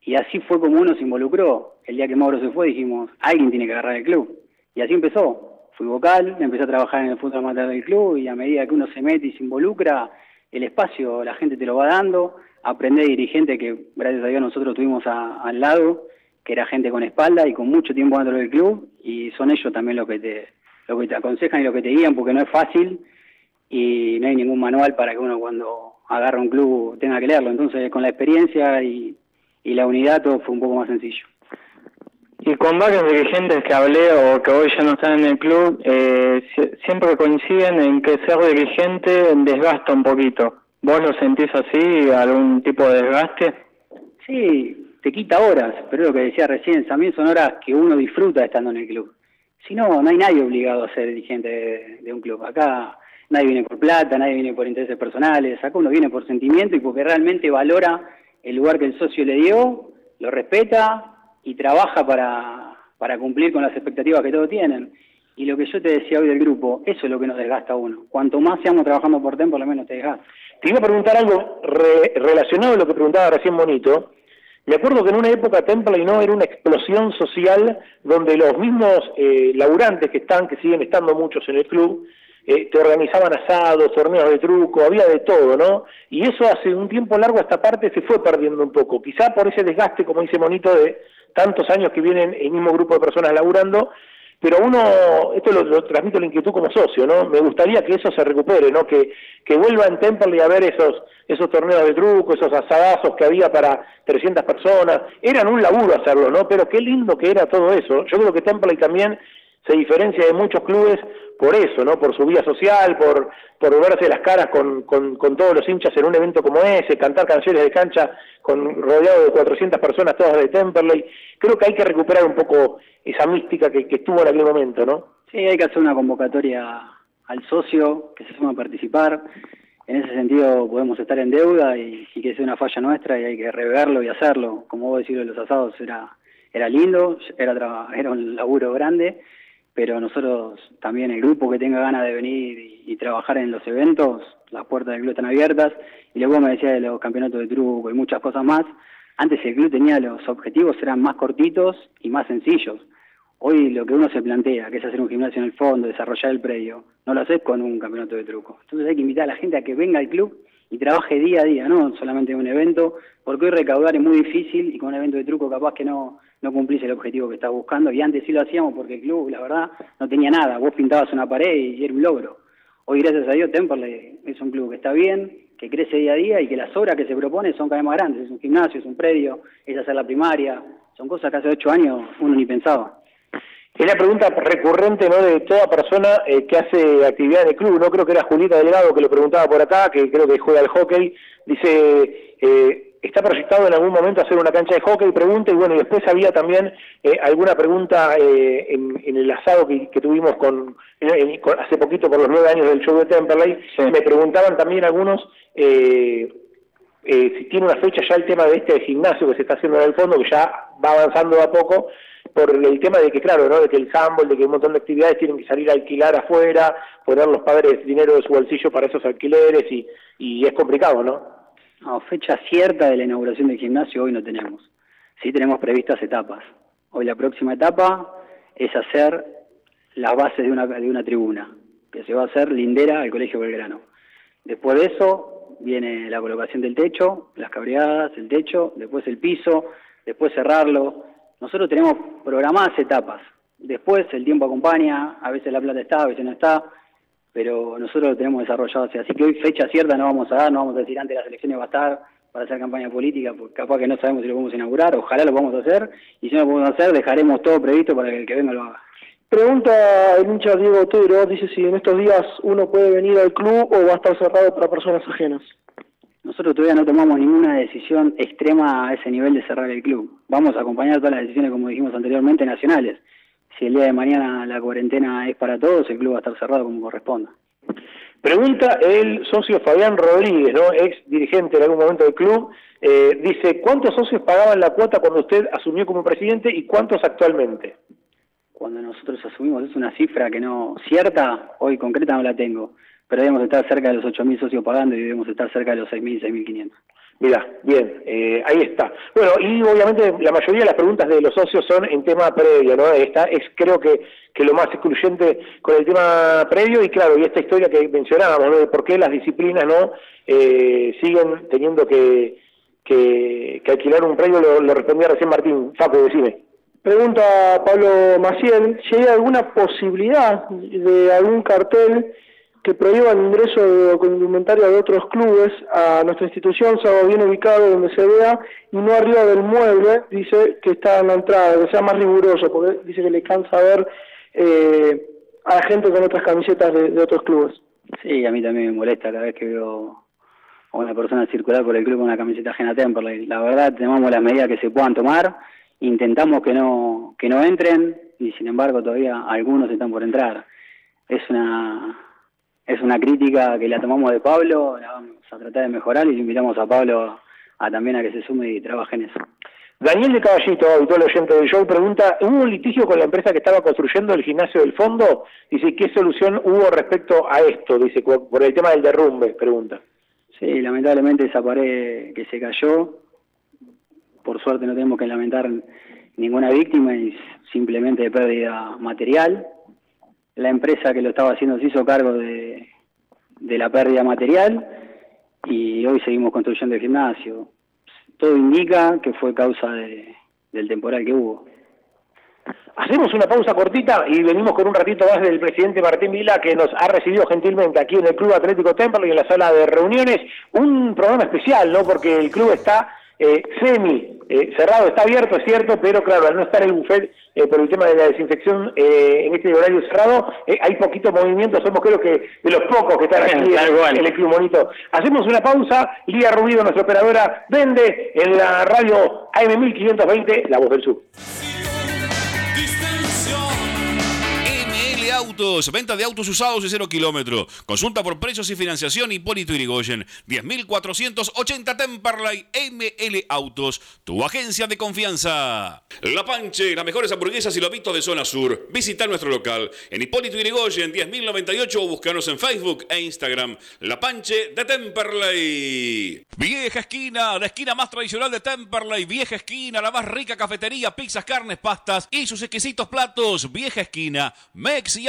y así fue como uno se involucró. El día que Mauro se fue dijimos, alguien tiene que agarrar el club. Y así empezó. Fui vocal, empecé a trabajar en el fútbol amateur del club y a medida que uno se mete y se involucra, el espacio la gente te lo va dando. Aprendí dirigente que gracias a Dios nosotros tuvimos al lado, que era gente con espalda y con mucho tiempo dentro del club y son ellos también los que te, lo que te aconsejan y lo que te guían porque no es fácil y no hay ningún manual para que uno cuando agarra un club tenga que leerlo. Entonces con la experiencia y y la unidad todo fue un poco más sencillo. Y con varios dirigentes que hablé o que hoy ya no están en el club, eh, siempre coinciden en que ser dirigente desgasta un poquito. ¿Vos lo sentís así, algún tipo de desgaste? Sí, te quita horas, pero lo que decía recién, también son horas que uno disfruta estando en el club. Si no, no hay nadie obligado a ser dirigente de un club. Acá nadie viene por plata, nadie viene por intereses personales, acá uno viene por sentimiento y porque realmente valora el lugar que el socio le dio, lo respeta y trabaja para, para cumplir con las expectativas que todos tienen. Y lo que yo te decía hoy del grupo, eso es lo que nos desgasta a uno. Cuanto más seamos trabajando por tiempo, lo menos te desgasta. Te iba a preguntar algo relacionado a lo que preguntaba recién Bonito. Me acuerdo que en una época Temple no era una explosión social donde los mismos eh, laburantes que están, que siguen estando muchos en el club, eh, te organizaban asados, torneos de truco, había de todo, ¿no? Y eso hace un tiempo largo esta parte se fue perdiendo un poco, quizá por ese desgaste, como dice Monito, de tantos años que vienen el mismo grupo de personas laburando, pero uno, esto lo, transmito la inquietud como socio, ¿no? Me gustaría que eso se recupere, ¿no? Que, que vuelva en Temple a ver esos, esos torneos de truco, esos asadazos que había para 300 personas. Eran un laburo hacerlo, ¿no? Pero qué lindo que era todo eso. Yo creo que Temple también se diferencia de muchos clubes por eso, ¿no? Por su vida social, por, por verse las caras con, con, todos los hinchas en un evento como ese, cantar canciones de cancha con rodeado de 400 personas todas de Temperley. Creo que hay que recuperar un poco esa mística que, que estuvo en aquel momento, ¿no? Sí, hay que hacer una convocatoria al socio que se suma a participar. En ese sentido podemos estar en deuda y, que sea una falla nuestra y hay que reverlo y hacerlo. Como vos decís, los asados era era lindo, era, era un laburo grande, pero nosotros también, el grupo que tenga ganas de venir y, trabajar en los eventos, las puertas del club están abiertas. Y luego me decía de los campeonatos de truco y muchas cosas más. Antes el club tenía los objetivos, eran más cortitos y más sencillos. Hoy lo que uno se plantea, que es hacer un gimnasio en el fondo, desarrollar el predio, no lo haces con un campeonato de truco. Entonces hay que invitar a la gente a que venga al club y trabaje día a día, no solamente en un evento, porque hoy recaudar es muy difícil y con un evento de truco capaz que no, no cumplís el objetivo que estás buscando. Y antes sí lo hacíamos porque el club, la verdad, no tenía nada. Vos pintabas una pared y era un logro. Hoy, gracias a Dios, Temperley es un club que está bien, que crece día a día y que las obras que se propone son cada vez más grandes. Es un gimnasio, es un predio, es hacer la primaria. Son cosas que hace ocho años uno ni pensaba. Es la pregunta recurrente ¿no? de toda persona eh, que hace actividad en el club. No creo que era Julita Delgado que lo preguntaba por acá, que creo que juega al hockey. Dice, eh, ¿está proyectado en algún momento hacer una cancha de hockey? Pregunta, y bueno, y después había también eh, alguna pregunta en, el asado que, tuvimos con, hace poquito por los nueve años del show de Temperley. Me preguntaban también algunos... si tiene una fecha ya el tema de este gimnasio que se está haciendo en el fondo, que ya va avanzando a poco, por el tema de que, claro, ¿no? de que el handball, de que un montón de actividades tienen que salir a alquilar afuera, poner los padres dinero de su bolsillo para esos alquileres y, y es complicado, ¿no? No, fecha cierta de la inauguración del gimnasio hoy no tenemos. Sí tenemos previstas etapas. Hoy la próxima etapa es hacer las bases de una, de una tribuna, que se va a hacer lindera al Colegio Belgrano. Después de eso viene la colocación del techo, las cabreadas, el techo, después el piso, después cerrarlo, nosotros tenemos programadas etapas. Después el tiempo acompaña, a veces la plata está, a veces no está, pero nosotros lo tenemos desarrollado así. Así que hoy fecha cierta no vamos a dar, no vamos a decir antes de las elecciones va a estar para hacer campaña política, porque capaz que no sabemos si lo vamos a inaugurar, ojalá lo vamos a hacer, y si no lo podemos hacer, dejaremos todo previsto para que el que venga lo haga. Pregunta el hincha Diego Otero, dice si en estos días uno puede venir al club o va a estar cerrado para personas ajenas. Nosotros todavía no tomamos ninguna decisión extrema a ese nivel de cerrar el club. Vamos a acompañar todas las decisiones, como dijimos anteriormente, nacionales. Si el día de mañana la cuarentena es para todos, el club va a estar cerrado como corresponda. Pregunta el socio Fabián Rodríguez, ¿no? ex dirigente en algún momento del club. Eh, dice, ¿cuántos socios pagaban la cuota cuando usted asumió como presidente y cuántos actualmente? Cuando nosotros asumimos, es una cifra que no cierta, hoy concreta no la tengo pero debemos estar cerca de los 8.000 socios pagando y debemos estar cerca de los 6.000, 6.500. Mira, bien, eh, ahí está. Bueno, y obviamente la mayoría de las preguntas de los socios son en tema previo, ¿no? Esta es creo que, que lo más excluyente con el tema previo y claro, y esta historia que mencionábamos, ¿no? De por qué las disciplinas, ¿no? Eh, siguen teniendo que, que, alquilar un previo, lo, lo respondía recién Martín. Facu, decime. Pregunta Pablo Maciel, si hay alguna posibilidad de algún cartel que prohíba el ingreso de documentaria de otros clubes a nuestra institución, sea bien ubicado donde se vea y no arriba del mueble, dice que está en la entrada, que sea más riguroso, porque dice que le cansa ver eh, a la gente con otras camisetas de, otros clubes. Sí, a mí también me molesta cada vez que veo a una persona circular por el club con una camiseta ajena a Temperley. La verdad, tenemos las medidas que se puedan tomar, intentamos que no, que no entren y sin embargo todavía algunos están por entrar. Es una es una crítica que la tomamos de Pablo, la vamos a tratar de mejorar y invitamos a Pablo a, también a que se sume y trabaje en eso. Daniel de Caballito, autor oyente del show, pregunta, ¿hubo un litigio con la empresa que estaba construyendo el gimnasio del fondo? Dice, ¿qué solución hubo respecto a esto? Dice, por el tema del derrumbe, pregunta. Sí, lamentablemente esa pared que se cayó, por suerte no tenemos que lamentar ninguna víctima, es simplemente pérdida material, la empresa que lo estaba haciendo se hizo cargo de, la pérdida material y hoy seguimos construyendo el gimnasio. Todo indica que fue causa del temporal que hubo. Hacemos una pausa cortita y venimos con un ratito más del presidente Martín Vila que nos ha recibido gentilmente aquí en el Club Atlético Temple y en la sala de reuniones. Un programa especial, ¿no? Porque el club está eh, semi eh, cerrado, está abierto, es cierto, pero claro, al no estar el buffet eh, por el tema de la desinfección eh, en este horario cerrado, hay poquito movimiento, somos creo que de los pocos que están aquí en, el Club Monito. Hacemos una pausa, Lía Rubido, nuestra operadora, vende en la radio AM1520, La Voz del Sur. Autos, venta de autos usados y cero kilómetro. Consulta por precios y financiación Hipólito Irigoyen, 10.480 Temperley ML Autos, tu agencia de confianza. La Panche, las mejores hamburguesas y lobitos de zona sur. Visita nuestro local en Hipólito Irigoyen, 10.098 o búscanos en Facebook e Instagram. La Panche de Temperley. Vieja esquina, la esquina más tradicional de Temperley. Vieja esquina, la más rica cafetería, pizzas, carnes, pastas y sus exquisitos platos. Vieja esquina, Mex y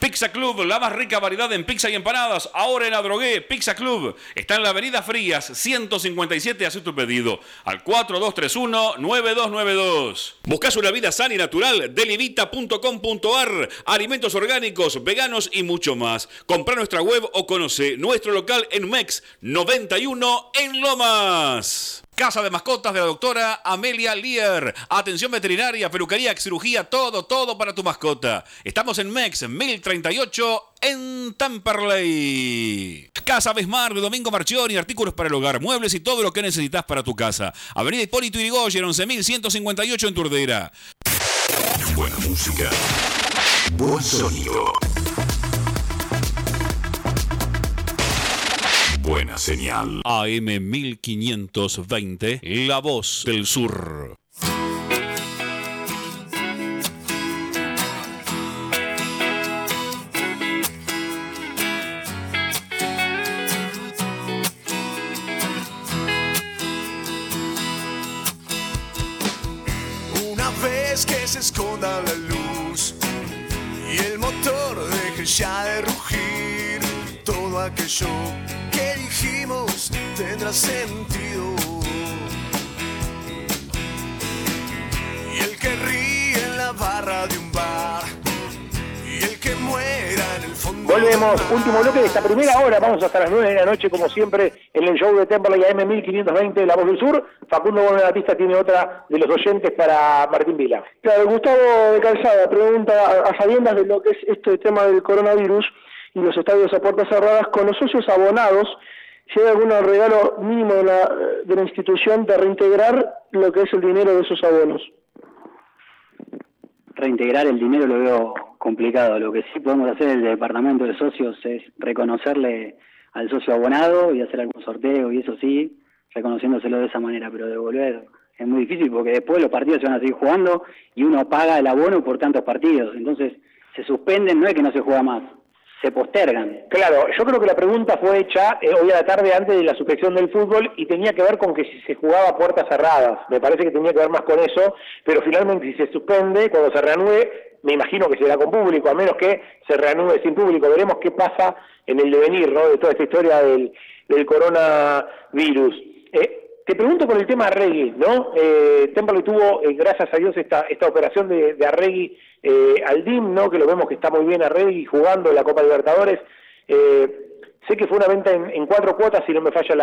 Pizza Club, la más rica variedad en pizza y empanadas. Ahora en Adrogué, Pizza Club. Está en la avenida Frías, 157. Haz tu pedido al 4231-9292. Buscas una vida sana y natural. Delivita.com.ar. Alimentos orgánicos, veganos y mucho más. Compra nuestra web o conoce nuestro local en MEX 91 en Lomas. Casa de mascotas de la doctora Amelia Lear. Atención veterinaria, peluquería, cirugía, todo, todo para tu mascota. Estamos en MEX 1038 en Temperley. Casa Besmar de Domingo Marchioni, artículos para el hogar, muebles y todo lo que necesitas para tu casa. Avenida Hipólito Yrigoyen, 11158 en Turdera. Buena música. Buen sonido. Buena señal. AM 1520, La Voz del Sur. Una vez que se esconda la luz y el motor deje ya de rugir, todo aquello que dijimos tendrá sentido. Y el que ríe en la barra de un bar y el que muera en el fondo. Volvemos, último bloque de esta primera hora, vamos hasta las 9 de la noche como siempre en el show de Temperley AM 1520 La Voz del Sur. Facundo Bonatista tiene otra de los oyentes para Martín Vila. Claro, Gustavo de Calzada pregunta, a- a sabiendas de lo que es este tema del coronavirus y los estadios a puertas cerradas, con los socios abonados, si hay algún regalo mínimo de la, de la institución de reintegrar lo que es el dinero de esos abonos. Reintegrar el dinero lo veo complicado. Lo que sí podemos hacer el departamento de socios es reconocerle al socio abonado y hacer algún sorteo y eso sí, reconociéndoselo de esa manera, pero devolver es muy difícil porque después los partidos se van a seguir jugando y uno paga el abono por tantos partidos. Entonces se suspenden, no es que no se juega más, se postergan. Claro, yo creo que la pregunta fue hecha eh, hoy a la tarde antes de la suspensión del fútbol y tenía que ver con que si se jugaba a puertas cerradas. Me parece que tenía que ver más con eso, pero finalmente si se suspende, cuando se reanude, me imagino que será con público, a menos que se reanude sin público. Veremos qué pasa en el devenir ¿no? de toda esta historia del, coronavirus. Eh, te pregunto por el tema Arregui, ¿no? Eh, Temperley tuvo, eh, gracias a Dios, esta, esta operación de, de Arregui eh, al DIM, ¿no? Que lo vemos que está muy bien Arregui jugando en la Copa Libertadores. Eh, sé que fue una venta en, cuatro cuotas, si no me falla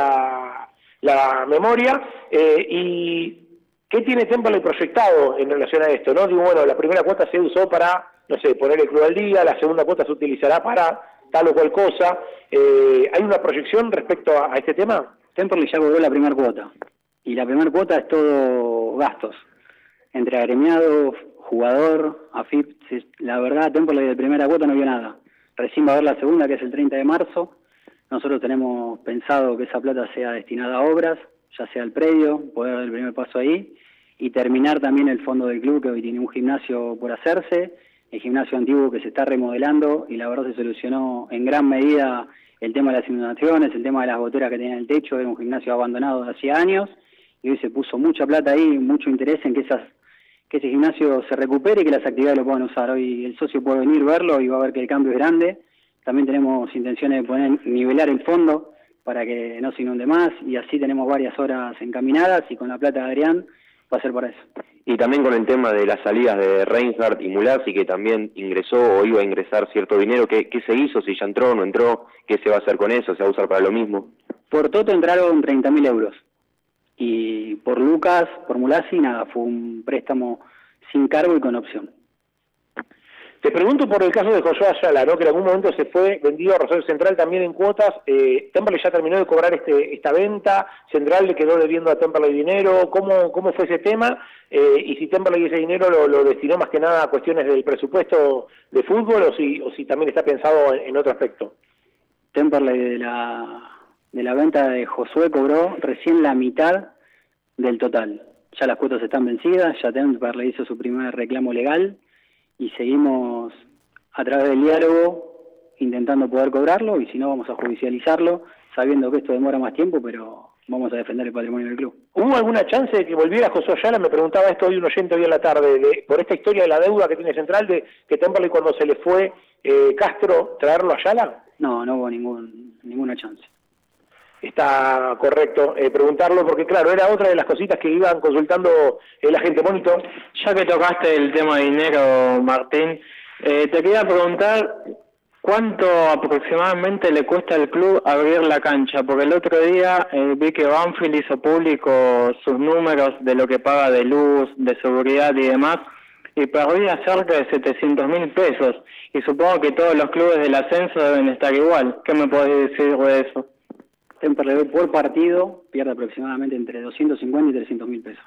la, memoria. Eh, ¿Y qué tiene Temperley proyectado en relación a esto? ¿no? Digo, bueno, la primera cuota se usó para, no sé, poner el club al día, la segunda cuota se utilizará para tal o cual cosa. Eh, ¿Hay una proyección respecto a, a este tema? Temperley ya cobró la primera cuota. Y la primera cuota es todo gastos. Entre agremiado, jugador, AFIP. La verdad, Temperley de primera cuota no vio nada. Recién va a haber la segunda, que es el 30 de marzo. Nosotros tenemos pensado que esa plata sea destinada a obras, ya sea el predio, poder dar el primer paso ahí, y terminar también el fondo del club, que hoy tiene un gimnasio por hacerse, el gimnasio antiguo que se está remodelando, y la verdad se solucionó en gran medida el tema de las inundaciones, el tema de las goteras que tenía en el techo, era un gimnasio abandonado de hacía años, y hoy se puso mucha plata ahí, mucho interés en que esas que ese gimnasio se recupere y que las actividades lo puedan usar. Hoy el socio puede venir, verlo y va a ver que el cambio es grande. También tenemos intenciones de poner, nivelar el fondo para que no se inunde más y así tenemos varias horas encaminadas y con la plata de Adrián va a ser para eso. Y también con el tema de las salidas de Reinhardt y Mulasi, que también ingresó o iba a ingresar cierto dinero, ¿qué, ¿qué se hizo? Si ya entró o no entró, ¿qué se va a hacer con eso? ¿Se va a usar para lo mismo? Por Toto entraron 30.000 euros Y por Lucas, por Mulasi, nada, fue un préstamo sin cargo y con opción. Te pregunto por el caso de Josué Ayala, ¿no? que en algún momento se fue vendido a Rosario Central también en cuotas. Eh, Temperley ya terminó de cobrar este, esta venta, Central le quedó debiendo a Temperley dinero. ¿Cómo, cómo fue ese tema? Eh, y si Temperley ese dinero lo, lo, destinó más que nada a cuestiones del presupuesto de fútbol o si, o si también está pensado en, en otro aspecto. Temperley de la, de la venta de Josué cobró recién la mitad del total. Ya las cuotas están vencidas, ya Temperley hizo su primer reclamo legal y seguimos a través del diálogo intentando poder cobrarlo y si no vamos a judicializarlo sabiendo que esto demora más tiempo pero vamos a defender el patrimonio del club. ¿Hubo alguna chance de que volviera José Ayala? Me preguntaba esto hoy un oyente hoy en la tarde, de, por esta historia de la deuda que tiene Central, de que Temperley cuando se le fue eh, Castro, traerlo a Ayala. No, no hubo ningún, ninguna chance. Está correcto eh, preguntarlo porque, claro, era otra de las cositas que iban consultando el agente Monito. Ya que tocaste el tema de dinero, Martín, eh, te quería preguntar cuánto aproximadamente le cuesta al club abrir la cancha, porque el otro día eh, vi que Banfield hizo público sus números de lo que paga de luz, de seguridad y demás, y perdía cerca de 700 mil pesos, y supongo que todos los clubes del ascenso deben estar igual. ¿Qué me podés decir de eso? Temperley por partido pierde aproximadamente entre 250 y 300 mil pesos.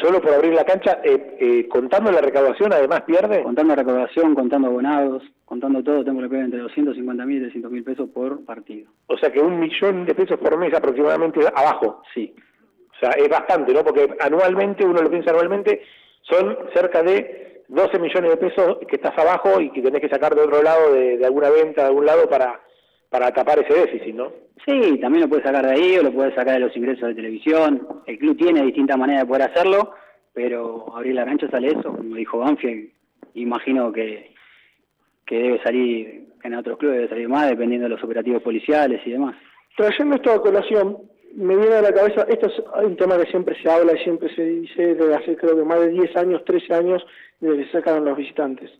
Solo por abrir la cancha, eh, eh, contando la recaudación, además pierde. Contando recaudación, contando abonados, contando todo, Temperley pierde entre 250 mil y 300 mil pesos por partido. O sea que un millón de pesos por mes aproximadamente abajo. Sí. O sea, es bastante, ¿no? Porque anualmente, uno lo piensa anualmente, son cerca de 12 millones de pesos que estás abajo y que tenés que sacar de otro lado, de, de alguna venta, de algún lado, para para tapar ese déficit, ¿no? Sí, también lo puedes sacar de ahí o lo puedes sacar de los ingresos de televisión. El club tiene distintas maneras de poder hacerlo, pero abrir la cancha sale eso, como dijo Banfield. Imagino que, que debe salir, en otros clubes debe salir más, dependiendo de los operativos policiales y demás. Trayendo esto a colación, me viene a la cabeza, esto es un tema que siempre se habla y siempre se dice desde hace creo que más de 10 años, 13 años, desde que se sacan los visitantes.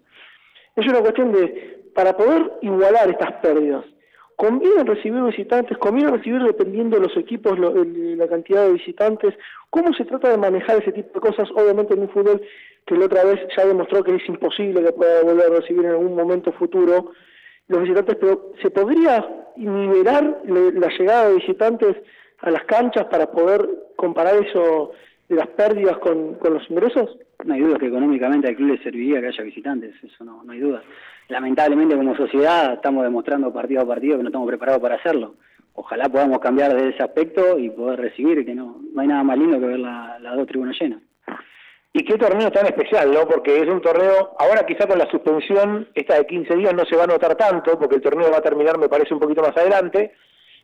Es una cuestión de, para poder igualar estas pérdidas, ¿Conviene recibir visitantes? ¿Conviene recibir dependiendo de los equipos lo, el, la cantidad de visitantes? ¿Cómo se trata de manejar ese tipo de cosas? Obviamente en un fútbol que la otra vez ya demostró que es imposible que pueda volver a recibir en algún momento futuro los visitantes, pero ¿se podría nivelar la llegada de visitantes a las canchas para poder comparar eso de las pérdidas con, con los ingresos? No hay duda que económicamente al club le serviría que haya visitantes, eso no, no hay duda. Lamentablemente como sociedad estamos demostrando partido a partido que no estamos preparados para hacerlo. Ojalá podamos cambiar de ese aspecto y poder recibir, que no, no hay nada más lindo que ver las la dos tribunas llenas. Y qué torneo tan especial, ¿no? Porque es un torneo, ahora quizá con la suspensión, esta de 15 días no se va a notar tanto, porque el torneo va a terminar, me parece, un poquito más adelante,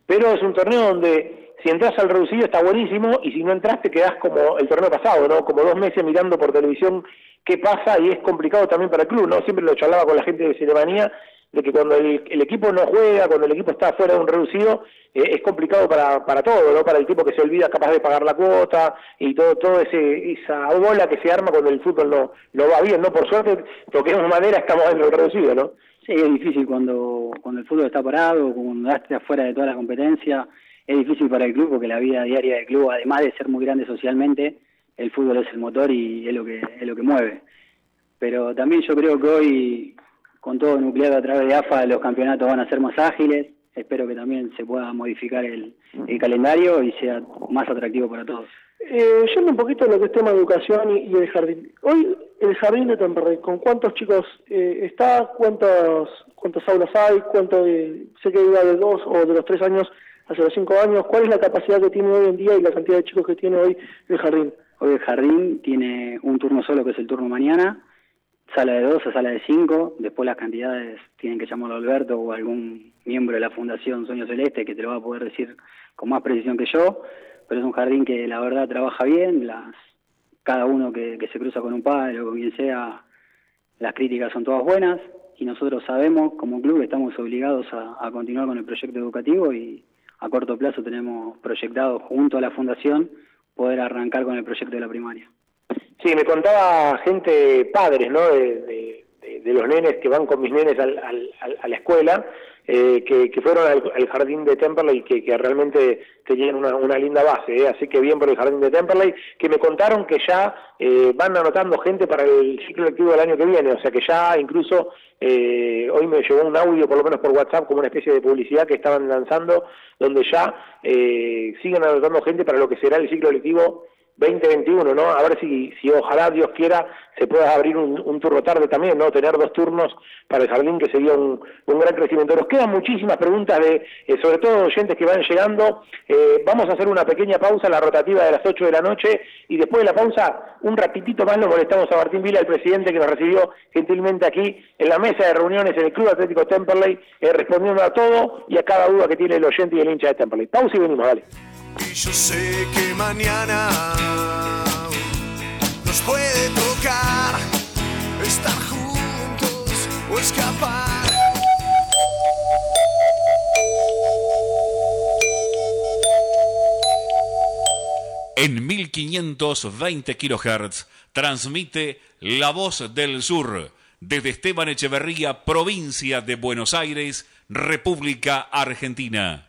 pero es un torneo donde si entras al reducido está buenísimo y si no entras te quedás como el torneo pasado, ¿no? Como dos meses mirando por televisión qué pasa y es complicado también para el club, ¿no? Siempre lo charlaba con la gente de Ceremanía de que cuando el, equipo no juega, cuando el equipo está fuera de un reducido, eh, es complicado para, para todo, ¿no? Para el tipo que se olvida capaz de pagar la cuota y todo todo ese esa bola que se arma cuando el fútbol no, no va bien, ¿no? Por suerte, toquemos madera, estamos en el reducido, ¿no? Sí, es difícil cuando, cuando el fútbol está parado, cuando estás afuera de toda la competencia, es difícil para el club porque la vida diaria del club, además de ser muy grande socialmente, el fútbol es el motor y es lo que es lo que mueve. Pero también yo creo que hoy, con todo nucleado a través de AFA, los campeonatos van a ser más ágiles. Espero que también se pueda modificar el, el calendario y sea más atractivo para todos. Eh, yendo un poquito a lo que es tema de educación y, y el jardín. Hoy el jardín de Temperley, ¿con cuántos chicos eh, está? ¿Cuántos cuántas aulas hay? ¿Cuánto de, sé que iba de dos o de los tres años hacia los cinco años? ¿Cuál es la capacidad que tiene hoy en día y la cantidad de chicos que tiene hoy el jardín? Hoy el jardín tiene un turno solo que es el turno mañana, sala de dos a sala de cinco, después las cantidades tienen que llamarlo Alberto o algún miembro de la Fundación Sueño Celeste que te lo va a poder decir con más precisión que yo, pero es un jardín que la verdad trabaja bien, las cada uno que, que se cruza con un padre o con quien sea, las críticas son todas buenas. Y nosotros sabemos como club estamos obligados a, a continuar con el proyecto educativo y a corto plazo tenemos proyectado junto a la Fundación poder arrancar con el proyecto de la primaria. Sí, me contaba gente, padres, ¿no? De, los nenes que van con mis nenes al, al, a la escuela, eh, que, fueron al, jardín de Temperley que, que realmente tenían una, una linda base, ¿eh? así que bien por el jardín de Temperley, que me contaron que ya eh, van anotando gente para el ciclo lectivo del año que viene, o sea que ya incluso eh, hoy me llegó un audio, por lo menos por WhatsApp, como una especie de publicidad que estaban lanzando, donde ya siguen anotando gente para lo que será el ciclo lectivo 2021, ¿no? A ver si, si ojalá Dios quiera se pueda abrir un, turno tarde también, ¿no? Tener dos turnos para el jardín que sería un, un gran crecimiento. Nos quedan muchísimas preguntas de, eh, sobre todo oyentes que van llegando. Eh, vamos a hacer una pequeña pausa, la rotativa de las 8 de la noche, y después de la pausa, un ratitito más nos molestamos a Martín Vila, el presidente que nos recibió gentilmente aquí en la mesa de reuniones en el Club Atlético Temperley, eh, respondiendo a todo y a cada duda que tiene el oyente y el hincha de Temperley. Pausa y venimos, dale. Y yo sé que mañana nos puede tocar estar juntos o escapar. En 1520 kHz transmite La Voz del Sur desde Esteban Echeverría, provincia de Buenos Aires, República Argentina.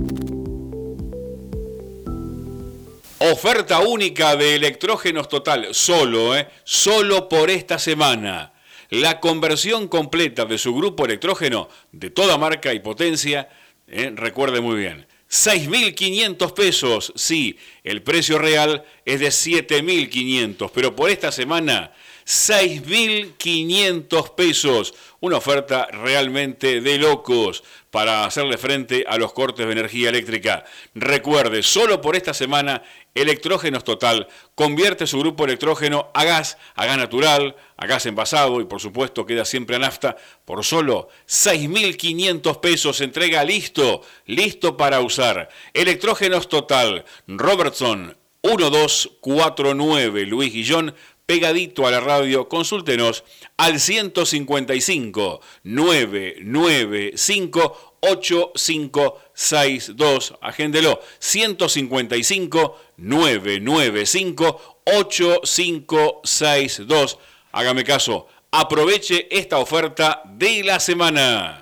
Oferta única de electrógenos total, solo, ¿eh? Solo por esta semana. La conversión completa de su grupo electrógeno de toda marca y potencia, ¿eh? recuerde muy bien, 6.500 pesos, sí, el precio real es de 7.500, pero por esta semana 6.500 pesos. Una oferta realmente de locos para hacerle frente a los cortes de energía eléctrica. Recuerde, solo por esta semana, Electrógenos Total convierte su grupo electrógeno a gas, a gas natural, a gas envasado y por supuesto queda siempre a nafta por solo 6.500 pesos. Entrega listo, listo para usar. Electrógenos Total, Robertson 1249, Luis Guillón pegadito a la radio, consúltenos al 155 995 8562. Agéndelo. 155 995 8562. Hágame caso. Aproveche esta oferta de la semana.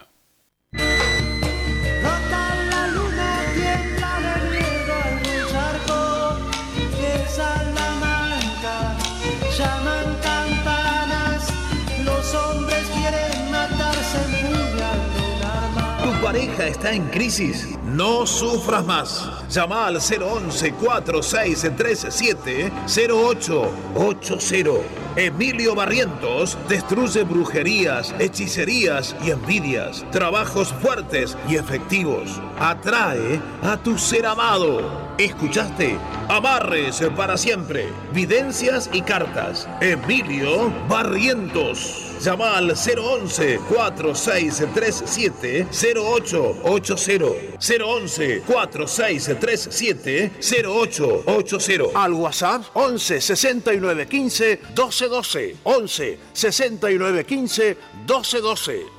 Está en crisis, no sufras más. Llama al 011-4637-0880. Emilio Barrientos destruye brujerías, hechicerías y envidias. Trabajos fuertes y efectivos. Atrae a tu ser amado. ¿Escuchaste? Amarres para siempre. Videncias y cartas. Emilio Barrientos. Llama al 011 4637 0880 011 4637 0880 Al WhatsApp 11 69 15 12 12 11 69 15 12 12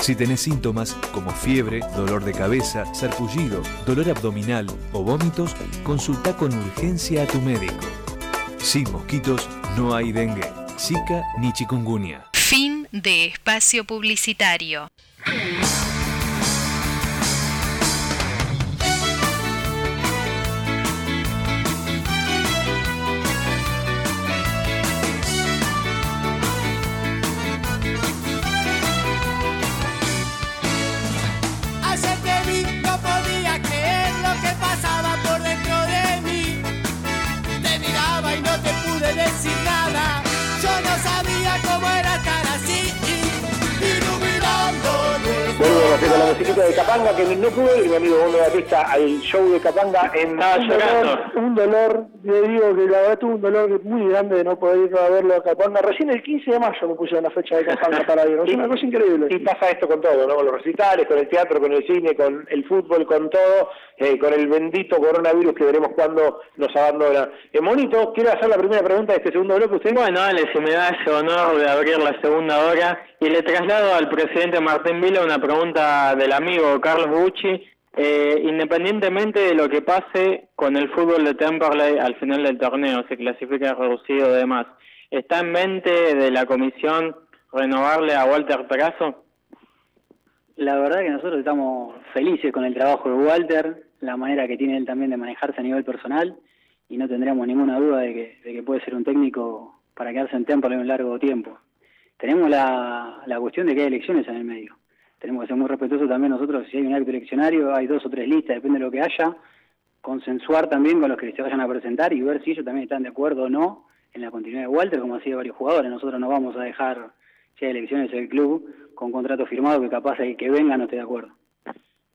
Si tenés síntomas como fiebre, dolor de cabeza, sarpullido, dolor abdominal o vómitos, consulta con urgencia a tu médico. Sin mosquitos no hay dengue, zika ni chikungunya. Fin de espacio publicitario. Con la musiquita de Capanga, que no pude ir, mi amigo Bondo Batista, al show de Capanga en... un dolor, un dolor, le digo que la verdad tuve un dolor muy grande de no poder ir a verlo a Capanga. Recién el 15 de mayo me pusieron la fecha de Capanga para ir, es una cosa increíble. Y pasa esto con todo, ¿no? Con los recitales, con el teatro, con el cine, con el fútbol, con todo, eh, con el bendito coronavirus que veremos cuando nos abandona. Eh, Monito, quiero hacer la primera pregunta de este segundo bloque. ¿Usted? Bueno, dale, si me da ese honor de abrir la segunda hora y le traslado al presidente Martín Vila una pregunta del amigo Carlos Bucci. Eh, independientemente de lo que pase con el fútbol de Temperley al final del torneo, se clasifica reducido y demás, ¿está en mente de la comisión renovarle a Walter Pegaso? La verdad que nosotros estamos felices con el trabajo de Walter, la manera que tiene él también de manejarse a nivel personal y no tendríamos ninguna duda de que, de que puede ser un técnico para quedarse en Temperley un largo tiempo. Tenemos la, la cuestión de que hay elecciones en el medio. Tenemos que ser muy respetuosos también nosotros, si hay un acto eleccionario, hay dos o tres listas, depende de lo que haya, consensuar también con los que se vayan a presentar y ver si ellos también están de acuerdo o no en la continuidad de Walter, como hacía varios jugadores. Nosotros no vamos a dejar, si hay elecciones en el club, con contrato firmado que capaz el que venga no esté de acuerdo.